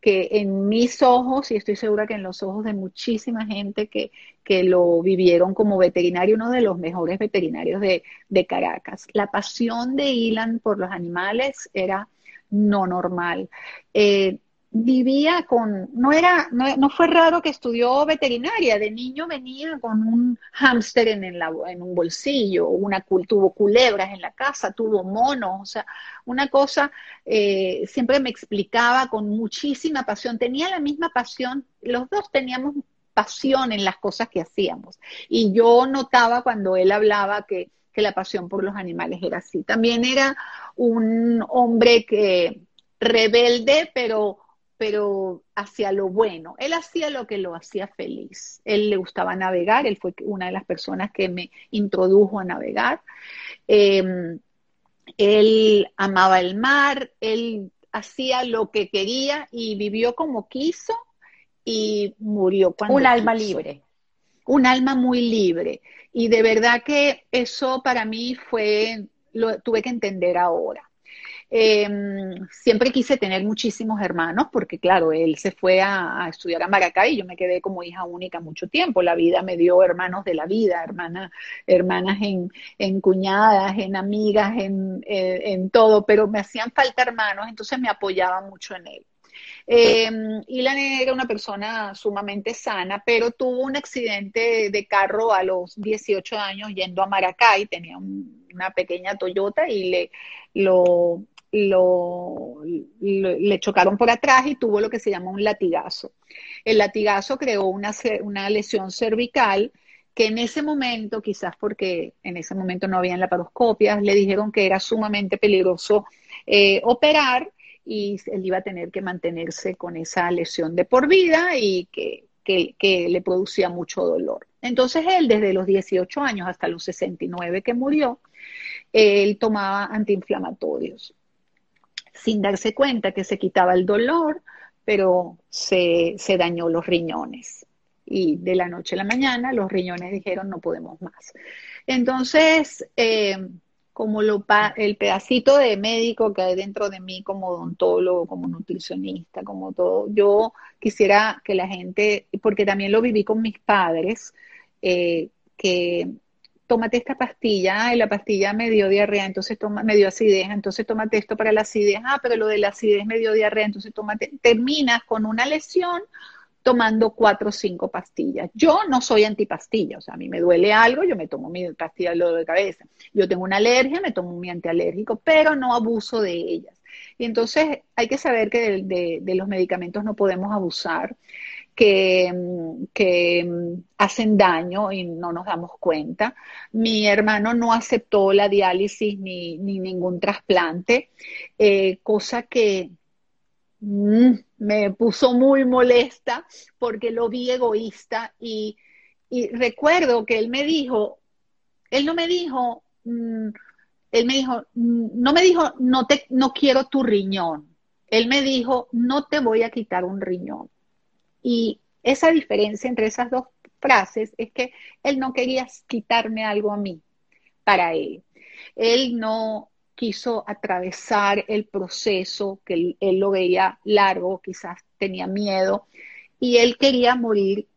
Speaker 2: que en mis ojos, y estoy segura que en los ojos de muchísima gente que, que lo vivieron como veterinario, uno de los mejores veterinarios de, de Caracas. La pasión de Ilan por los animales era no normal. Eh, vivía con, no era, no, fue raro que estudió veterinaria, de niño venía con un hámster en, el, en un bolsillo, una, tuvo culebras en la casa, tuvo monos, o sea, una cosa, eh, siempre me explicaba con muchísima pasión, tenía la misma pasión, los dos teníamos pasión en las cosas que hacíamos, y yo notaba cuando él hablaba que, que la pasión por los animales era así. También era un hombre que rebelde, pero pero hacia lo bueno. Él hacía lo que lo hacía feliz. Él le gustaba navegar, él fue una de las personas que me introdujo a navegar. Em, él amaba el mar, él hacía lo que quería y vivió como quiso y murió cuando
Speaker 1: Un alma libre.
Speaker 2: Un alma muy libre. Y de verdad que eso para mí fue, lo tuve que entender ahora. Em, siempre quise tener muchísimos hermanos porque, claro, él se fue a, estudiar a Maracay y yo me quedé como hija única mucho tiempo. La vida me dio hermanos de la vida, hermanas, hermanas en, cuñadas, en amigas, en, en todo, pero me hacían falta hermanos, entonces me apoyaba mucho en él. Eh, Ilan era una persona sumamente sana, pero tuvo un accidente de carro a los 18 años yendo a Maracay, tenía una pequeña Toyota y le, lo, le chocaron por atrás y tuvo lo que se llama un latigazo. El latigazo creó una, una lesión cervical que en ese momento, quizás porque en ese momento no habían laparoscopias, le dijeron que era sumamente peligroso eh, operar y él iba a tener que mantenerse con esa lesión de por vida y que, le producía mucho dolor. Entonces él, desde los 18 años hasta los 69 que murió, él tomaba antiinflamatorios, sin darse cuenta que se quitaba el dolor, pero se, dañó los riñones. Y de la noche a la mañana los riñones dijeron no podemos más. Entonces, eh, como lo, el pedacito de médico que hay dentro de mí como odontólogo, como nutricionista, como todo, yo quisiera que la gente, porque también lo viví con mis padres, eh, que tómate esta pastilla, y la pastilla me dio diarrea, entonces toma, me dio acidez, entonces tómate esto para la acidez, ah, pero lo de la acidez me dio diarrea, entonces tómate, terminas con una lesión tomando cuatro o cinco pastillas. Yo no soy antipastilla, o sea, a mí me duele algo, yo me tomo mi pastilla de de cabeza. Yo tengo una alergia, me tomo mi antialérgico, pero no abuso de ellas. Y entonces hay que saber que de, los medicamentos no podemos abusar, que, que, hacen daño y no nos damos cuenta. Mi hermano no aceptó la diálisis ni, ni ningún trasplante, eh, cosa que Mm, me puso muy molesta porque lo vi egoísta y, recuerdo que él me dijo, él no me dijo, mm, él me dijo, mm, no me dijo, no te, no quiero tu riñón. Él me dijo, no te voy a quitar un riñón. Y esa diferencia entre esas dos frases es que él no quería quitarme algo a mí para él. Él no, quiso atravesar el proceso, que él, lo veía largo, quizás tenía miedo, y él quería morir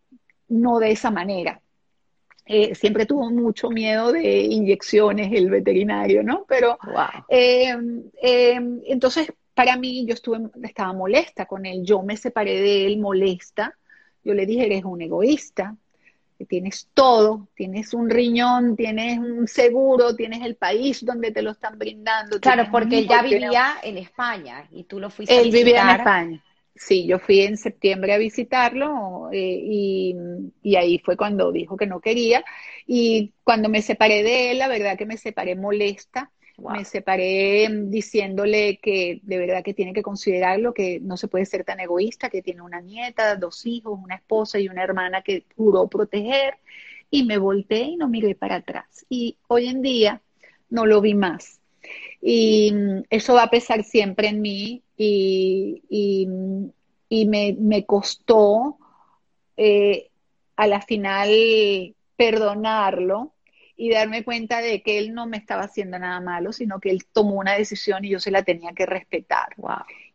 Speaker 2: no de esa manera. Eh, siempre tuvo mucho miedo de inyecciones el veterinario, ¿no? Pero eh, eh, entonces para mí yo estuve, estaba molesta con él, yo me separé de él molesta, yo le dije, eres un egoísta, tienes todo, tienes un riñón, tienes un seguro, tienes el país donde te lo están brindando.
Speaker 1: Claro, porque él ya vivía en España y tú lo fuiste
Speaker 2: él a visitar. Él vivía en España. Sí, yo fui en septiembre a visitarlo eh, y, y, ahí fue cuando dijo que no quería. Y cuando me separé de él, la verdad que me separé molesta me separé diciéndole que de verdad que tiene que considerarlo, que no se puede ser tan egoísta, que tiene una nieta, dos hijos, una esposa y una hermana que juró proteger. Y me volteé y no miré para atrás. Y hoy en día no lo vi más. Y mm, eso va a pesar siempre en mí y, y, me, me, costó eh, a la final perdonarlo y darme cuenta de que él no me estaba haciendo nada malo, sino que él tomó una decisión y yo se la tenía que respetar.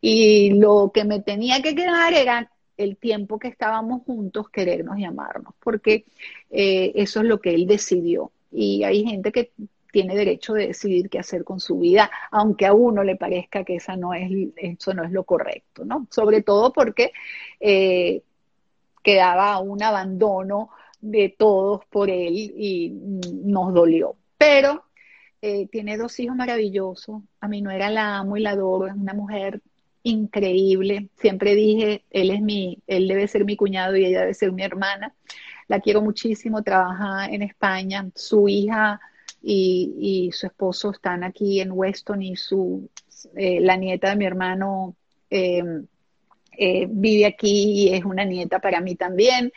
Speaker 2: Y lo que me tenía que quedar era el tiempo que estábamos juntos, querernos y amarnos, porque eh, eso es lo que él decidió. Y hay gente que tiene derecho de decidir qué hacer con su vida, aunque a uno le parezca que esa no es, eso no es lo correcto, ¿no? Sobre todo porque eh, quedaba un abandono de todos por él y nos dolió. Pero eh, tiene dos hijos maravillosos. A mí no era la amo y la adoro, es una mujer increíble. Siempre dije, él es mi, él debe ser mi cuñado y ella debe ser mi hermana. La quiero muchísimo, trabaja en España. Su hija y, su esposo están aquí en Weston y su, eh, la nieta de mi hermano eh, vive aquí y es una nieta para mí también.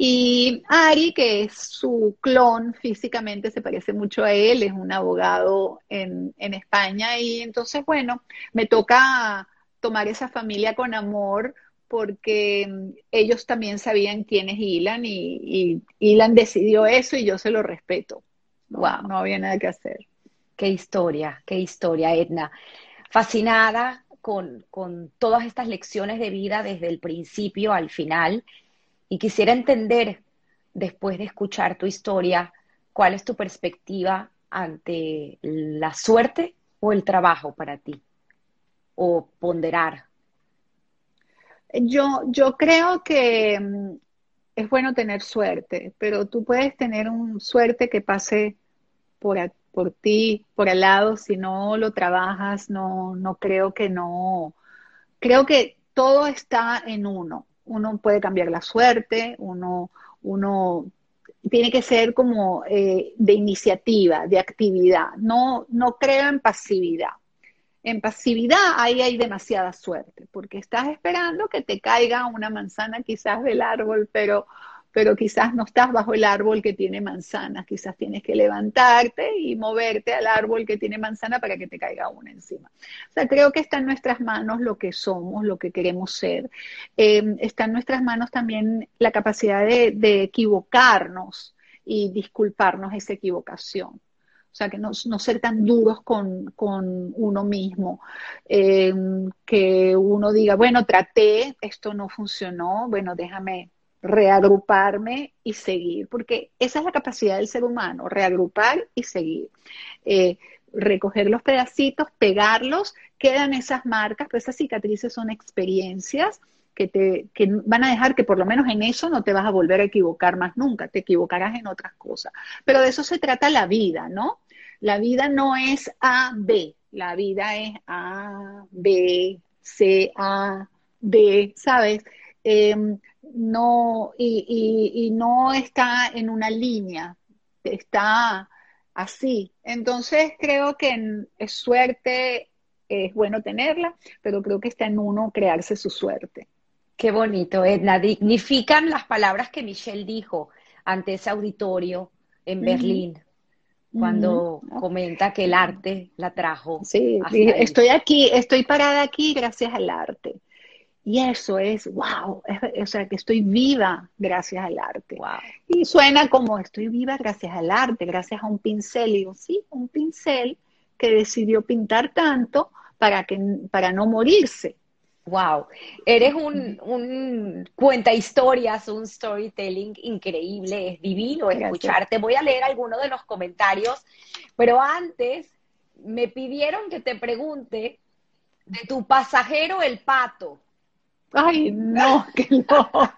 Speaker 2: Y Ari, que es su clon físicamente, se parece mucho a él, es un abogado en, España. Y entonces, bueno, me toca tomar esa familia con amor porque mm, ellos también sabían quién es Ilan y, y Ilan decidió eso y yo se lo respeto. Wow, no había nada que hacer.
Speaker 1: Qué historia, qué historia, Edna. fascinada con, con todas estas lecciones de vida desde el principio al final y quisiera entender, después de escuchar tu historia, cuál es tu perspectiva ante la suerte o el trabajo para ti, o ponderar.
Speaker 2: Yo, yo creo que mm, es bueno tener suerte, pero tú puedes tener un suerte que pase por, por ti, por al lado, si no lo trabajas, no, no creo que no. Creo que todo está en uno. Uno puede cambiar la suerte, uno, uno tiene que ser como eh, de iniciativa, de actividad. No, no creo en pasividad. En pasividad ahí hay demasiada suerte, porque estás esperando que te caiga una manzana quizás del árbol, pero pero quizás no estás bajo el árbol que tiene manzanas, quizás tienes que levantarte y moverte al árbol que tiene manzana para que te caiga una encima. O sea, creo que está en nuestras manos lo que somos, lo que queremos ser. Eh, está en nuestras manos también la capacidad de, equivocarnos y disculparnos esa equivocación. O sea, que no, ser tan duros con, uno mismo, eh, que uno diga, bueno, traté, esto no funcionó, bueno, déjame reagruparme y seguir, porque esa es la capacidad del ser humano, reagrupar y seguir. Eh, recoger los pedacitos, pegarlos, quedan esas marcas, pero esas cicatrices son experiencias que te que van a dejar que por lo menos en eso no te vas a volver a equivocar más nunca, te equivocarás en otras cosas. Pero de eso se trata la vida, ¿no? La vida no es A, B, la vida es A, B, C, A, D, ¿sabes? Em, no, y, no está en una línea, está así. Entonces creo que es suerte, es bueno tenerla, pero creo que está en uno crearse su suerte.
Speaker 1: Qué bonito, Edna. Dignifican las palabras que Michelle dijo ante ese auditorio en Berlín, cuando comenta que el arte la trajo.
Speaker 2: Sí, estoy aquí, estoy parada aquí gracias al arte. Y eso es, wow, o sea, que estoy viva gracias al arte. Y suena como estoy viva gracias al arte, gracias a un pincel. Y digo, sí, un pincel que decidió pintar tanto para, que, para no morirse.
Speaker 1: Wow, eres un, un cuenta historias, un storytelling increíble, es divino escucharte. Voy a leer algunos de los comentarios, pero antes me pidieron que te pregunte de tu pasajero el pato.
Speaker 2: Ay, no, qué loco.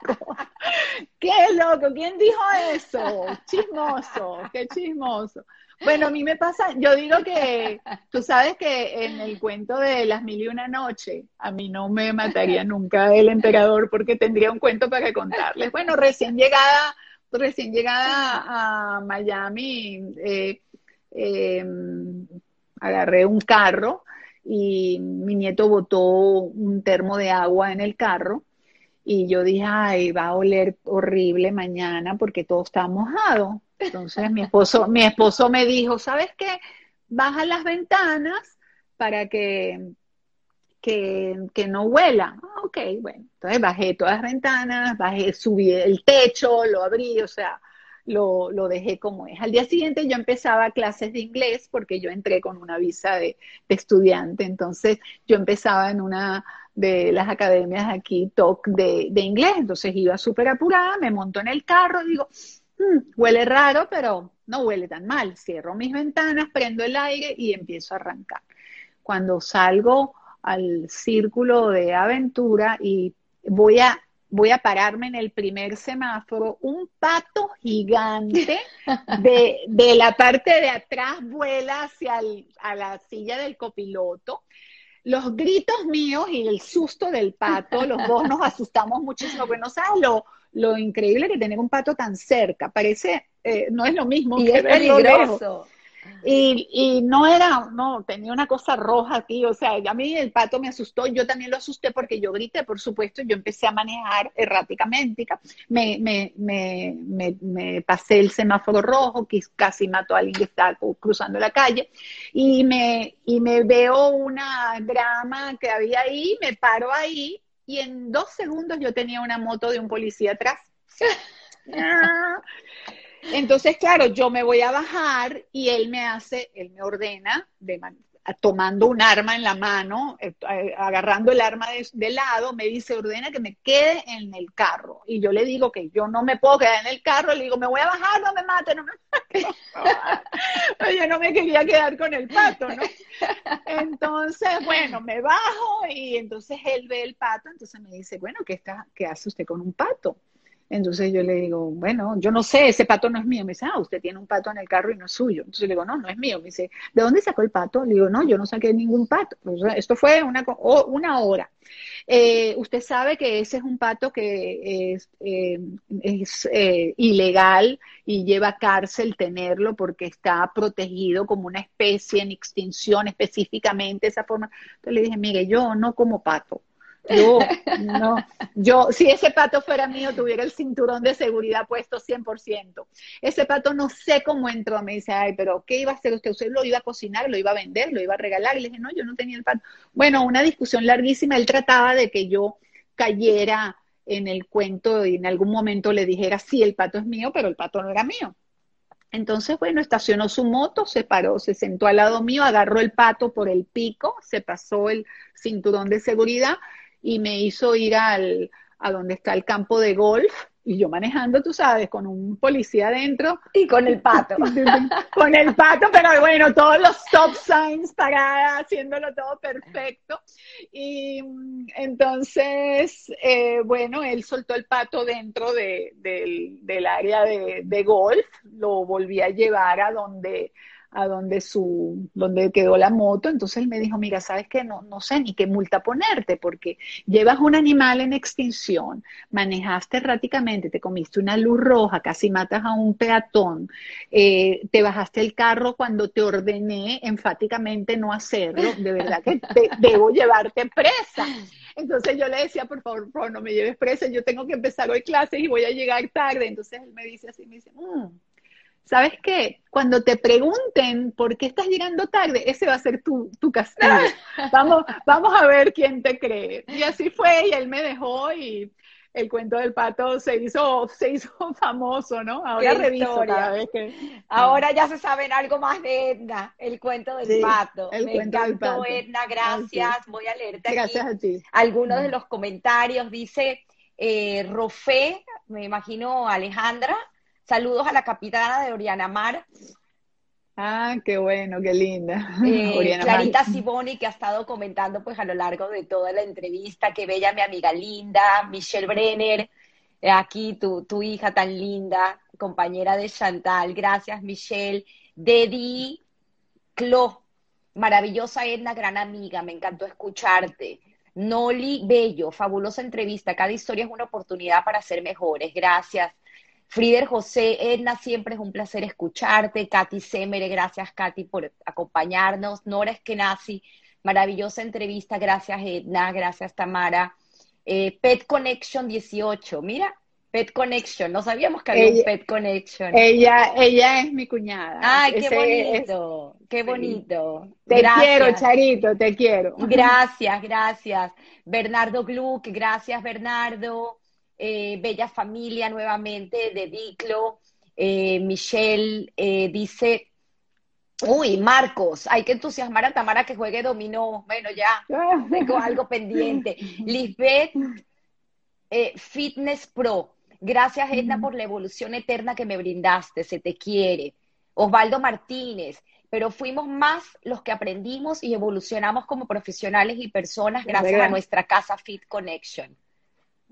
Speaker 2: Qué loco. ¿Quién dijo eso? Chismoso, qué chismoso. Bueno, a mí me pasa, yo digo que, tú sabes que en el cuento de las mil y una noche, a mí no me mataría nunca el emperador porque tendría un cuento para contarles. Bueno, recién llegada, recién llegada a Miami, eh, eh, agarré un carro y mi nieto botó un termo de agua en el carro y yo dije, ay, va a oler horrible mañana porque todo está mojado. Entonces mi esposo, mi esposo me dijo, ¿sabes qué? Baja las ventanas para que, que, que no huela. Ah, ok, bueno. Entonces bajé todas las ventanas, bajé, subí el techo, lo abrí, o sea, lo, dejé como es. Al día siguiente yo empezaba clases de inglés porque yo entré con una visa de, estudiante, entonces yo empezaba en una de las academias aquí, TOC de, inglés, entonces iba súper apurada, me monto en el carro, digo, mm, huele raro, pero no huele tan mal, cierro mis ventanas, prendo el aire y empiezo a arrancar. Cuando salgo al círculo de aventura y voy a voy a pararme en el primer semáforo, un pato gigante de, la parte de atrás vuela hacia a la silla del copiloto. Los gritos míos y el susto del pato, los dos nos asustamos muchísimo, pero no sabes lo, lo increíble que tener un pato tan cerca. Parece, eh, no es lo mismo
Speaker 1: y es peligroso.
Speaker 2: Y, y, no era, no, tenía una cosa roja aquí, o sea, a mí el pato me asustó, yo también lo asusté porque yo grité, por supuesto, yo empecé a manejar erráticamente, me, me, me, me, pasé el semáforo rojo, que casi mató a alguien que estaba cruzando la calle, y me, y me veo una grama que había ahí, me paro ahí, y en dos segundos yo tenía una moto de un policía atrás. Entonces, claro, yo me voy a bajar y él me hace, él me ordena, de tomando un arma en la mano, eh, agarrando el arma de, lado, me dice, ordena que me quede en el carro. Y yo le digo que yo no me puedo quedar en el carro, le digo, me voy a bajar, no me mate, no me mate. yo no me quería quedar con el pato, ¿no? Entonces, bueno, me bajo y entonces él ve el pato, entonces me dice, bueno, ¿qué, está, qué hace usted con un pato? Entonces yo le digo, bueno, yo no sé, ese pato no es mío. Me dice, ah, usted tiene un pato en el carro y no es suyo. Entonces le digo, no, no es mío. Me dice, ¿de dónde sacó el pato? Le digo, no, yo no saqué ningún pato. esto fue una, una hora. Eh, usted sabe que ese es un pato que es, eh, eh, ilegal y lleva cárcel tenerlo porque está protegido como una especie en extinción específicamente, esa forma. Entonces le dije, mire, yo no como pato. Yo, no, yo, si ese pato fuera mío, tuviera el cinturón de seguridad puesto 100%. Ese pato no sé cómo entró, me dice, ay, pero ¿qué iba a hacer usted? ¿Usted lo iba a cocinar, lo iba a vender, lo iba a regalar? Y le dije, no, yo no tenía el pato. Bueno, una discusión larguísima, él trataba de que yo cayera en el cuento y en algún momento le dijera, sí, el pato es mío, pero el pato no era mío. Entonces, bueno, estacionó su moto, se paró, se sentó al lado mío, agarró el pato por el pico, se pasó el cinturón de seguridad y me hizo ir al, a donde está el campo de golf y yo manejando, tú sabes, con un policía adentro.
Speaker 1: Y con el pato.
Speaker 2: con el pato, pero bueno, todos los stop signs paradas, haciéndolo todo perfecto. Y mm, entonces, eh, bueno, él soltó el pato dentro de, del, área de, de golf, lo volví a llevar a donde a donde su, donde quedó la moto, entonces él me dijo, mira, sabes que no, no sé ni qué multa ponerte, porque llevas un animal en extinción, manejaste erráticamente, te comiste una luz roja, casi matas a un peatón, eh, te bajaste el carro cuando te ordené enfáticamente no hacerlo, de verdad que debo llevarte presa. Entonces yo le decía, por favor, por favor, no me lleves presa, yo tengo que empezar hoy clases y voy a llegar tarde. Entonces él me dice así, me dice, mmm, ¿sabes qué? Cuando te pregunten por qué estás llegando tarde, ese va a ser tu, tu castigo. Vamos, vamos a ver quién te cree. Y así fue, y él me dejó y el cuento del pato se hizo, se hizo famoso, ¿no?
Speaker 1: Ahora reviso cada vez que... Ahora ya se saben algo más de Edna, el cuento del pato. El Me cuento encantó, del Edna, gracias. Voy a leerte
Speaker 2: gracias a ti.
Speaker 1: algunos de los comentarios. Dice eh, Rofé, me imagino Alejandra, Saludos a la capitana de Oriana Mar.
Speaker 2: Ah, qué bueno, qué linda.
Speaker 1: Eh, Clarita Siboni, que ha estado comentando pues a lo largo de toda la entrevista, qué bella mi amiga linda, Michelle Brenner, eh, aquí tu, tu hija tan linda, compañera de Chantal, gracias Michelle, Dedi Clo, maravillosa Edna, gran amiga, me encantó escucharte. Noli Bello, fabulosa entrevista, cada historia es una oportunidad para ser mejores, gracias. Frider José, Edna, siempre es un placer escucharte. Katy Semere, gracias Katy por acompañarnos. Nora Eskenazi, maravillosa entrevista. Gracias Edna, gracias Tamara. Eh, Pet Connection 18, mira, Pet Connection, no sabíamos que había un Pet Connection.
Speaker 2: Ella, ella es mi cuñada.
Speaker 1: Ay, qué bonito, qué bonito.
Speaker 2: Te quiero, Charito, te quiero.
Speaker 1: Gracias, gracias. Bernardo Gluck, gracias Bernardo. Eh, Bella Familia nuevamente de Diclo. Eh, Michelle eh, dice, uy, Marcos, hay que entusiasmar a Tamara que juegue dominó. Bueno, ya tengo algo pendiente. Lisbeth Fitness Pro. Gracias, Edna, por la evolución eterna que me brindaste. Se te quiere. Osvaldo Martínez, pero fuimos más los que aprendimos y evolucionamos como profesionales y personas gracias a nuestra casa Fit Connection.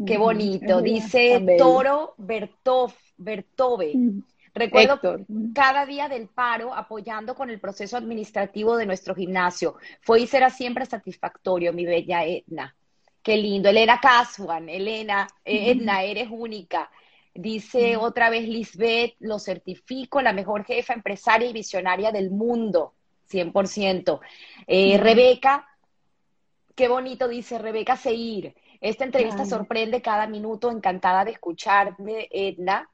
Speaker 1: Qué bonito. Dice Toro Bertov, Bertove. Recuerdo cada día del paro apoyando con el proceso administrativo de nuestro gimnasio. Fue y será siempre satisfactorio, mi bella Edna. Qué lindo. Elena Casuan, Elena, eh, Edna, eres única. Dice otra vez Lisbeth, lo certifico, la mejor jefa empresaria y visionaria del mundo, 100%. Eh, Rebeca, qué bonito dice Rebeca Seir. Esta entrevista sorprende cada minuto, encantada de escucharme, Edna.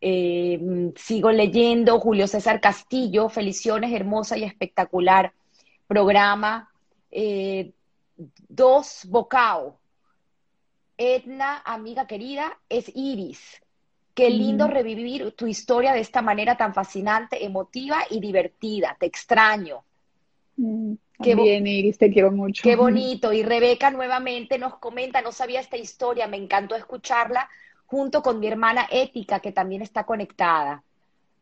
Speaker 1: Eh, sigo leyendo, Julio César Castillo, Feliciones, hermosa y espectacular programa. Eh, dos Bocao. Edna, amiga querida, es Iris. Qué lindo mm. revivir tu historia de esta manera tan fascinante, emotiva y divertida. Te extraño.
Speaker 2: Mm. También, Iris, te quiero mucho.
Speaker 1: Qué bonito. Y Rebeca nuevamente nos comenta, no sabía esta historia, me encantó escucharla junto con mi hermana Ética, que también está conectada.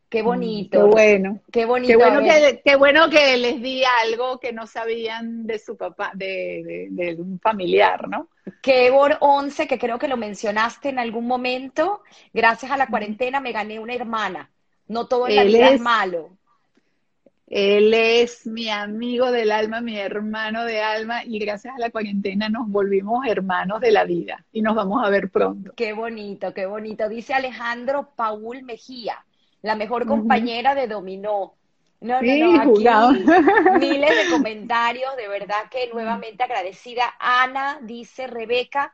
Speaker 1: Qué mm, bonito.
Speaker 2: Qué bueno.
Speaker 1: Qué bonito.
Speaker 2: Qué bueno, que, qué bueno que les di algo que no sabían de su papá, de, de, un familiar, ¿no?
Speaker 1: Qué 11, que creo que lo mencionaste en algún momento. Gracias a la cuarentena me gané una hermana. No todo en la vida es malo.
Speaker 2: Él es mi amigo del alma, mi hermano de alma, y gracias a la cuarentena nos volvimos hermanos de la vida y nos vamos a ver pronto.
Speaker 1: Qué bonito, qué bonito. Dice Alejandro Paul Mejía, la mejor compañera de Dominó. No, no, no, aquí miles de comentarios, de verdad que nuevamente agradecida. Ana dice, Rebeca,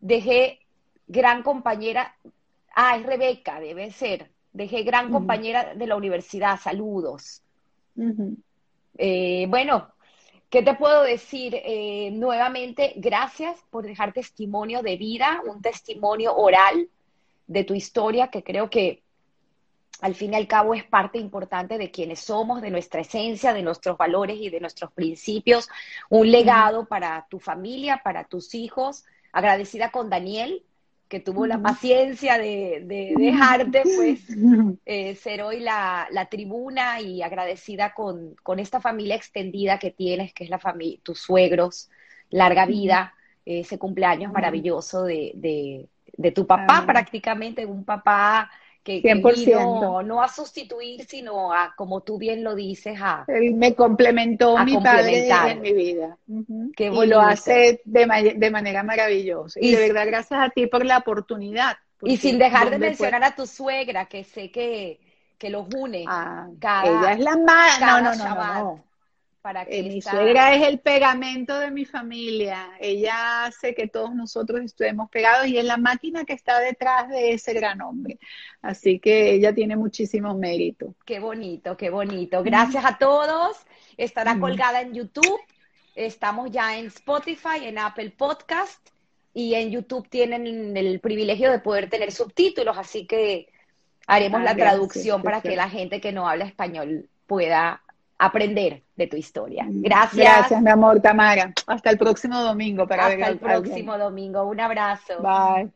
Speaker 1: dejé gran compañera, ah, es Rebeca, debe ser, dejé gran compañera de la universidad, saludos. Eh, bueno, ¿qué te puedo decir? Eh, nuevamente, gracias por dejar testimonio de vida, un testimonio oral de tu historia que creo que al fin y al cabo es parte importante de quienes somos, de nuestra esencia, de nuestros valores y de nuestros principios, un legado para tu familia, para tus hijos. Agradecida con Daniel, que tuvo la paciencia de, dejarte pues eh, ser hoy la, tribuna y agradecida con, esta familia extendida que tienes, que es la familia, tus suegros, larga vida, ese cumpleaños maravilloso de, tu papá, prácticamente un papá que, 100%. no a sustituir, sino a, como tú bien lo dices, a...
Speaker 2: Él me complementó mi padre en mi vida. y lo hace de, de manera maravillosa. Y, de verdad, gracias a ti por la oportunidad.
Speaker 1: Y sin dejar de mencionar a tu suegra, que sé que, que los une.
Speaker 2: Ah, ella es la más... No, no, no, no, eh, mi suegra es el pegamento de mi familia. Ella hace que todos nosotros estemos pegados y es la máquina que está detrás de ese gran hombre. Así que ella tiene muchísimo mérito.
Speaker 1: Qué bonito, qué bonito. Gracias a todos. Estará colgada en YouTube. Estamos ya en Spotify, en Apple Podcast y en YouTube tienen el privilegio de poder tener subtítulos, así que haremos ah, la traducción para que la gente que no habla español pueda aprender de tu historia. Mm, gracias.
Speaker 2: Gracias, mi amor, Tamara. Hasta el próximo domingo
Speaker 1: para Hasta el próximo domingo. Un abrazo.
Speaker 2: Bye.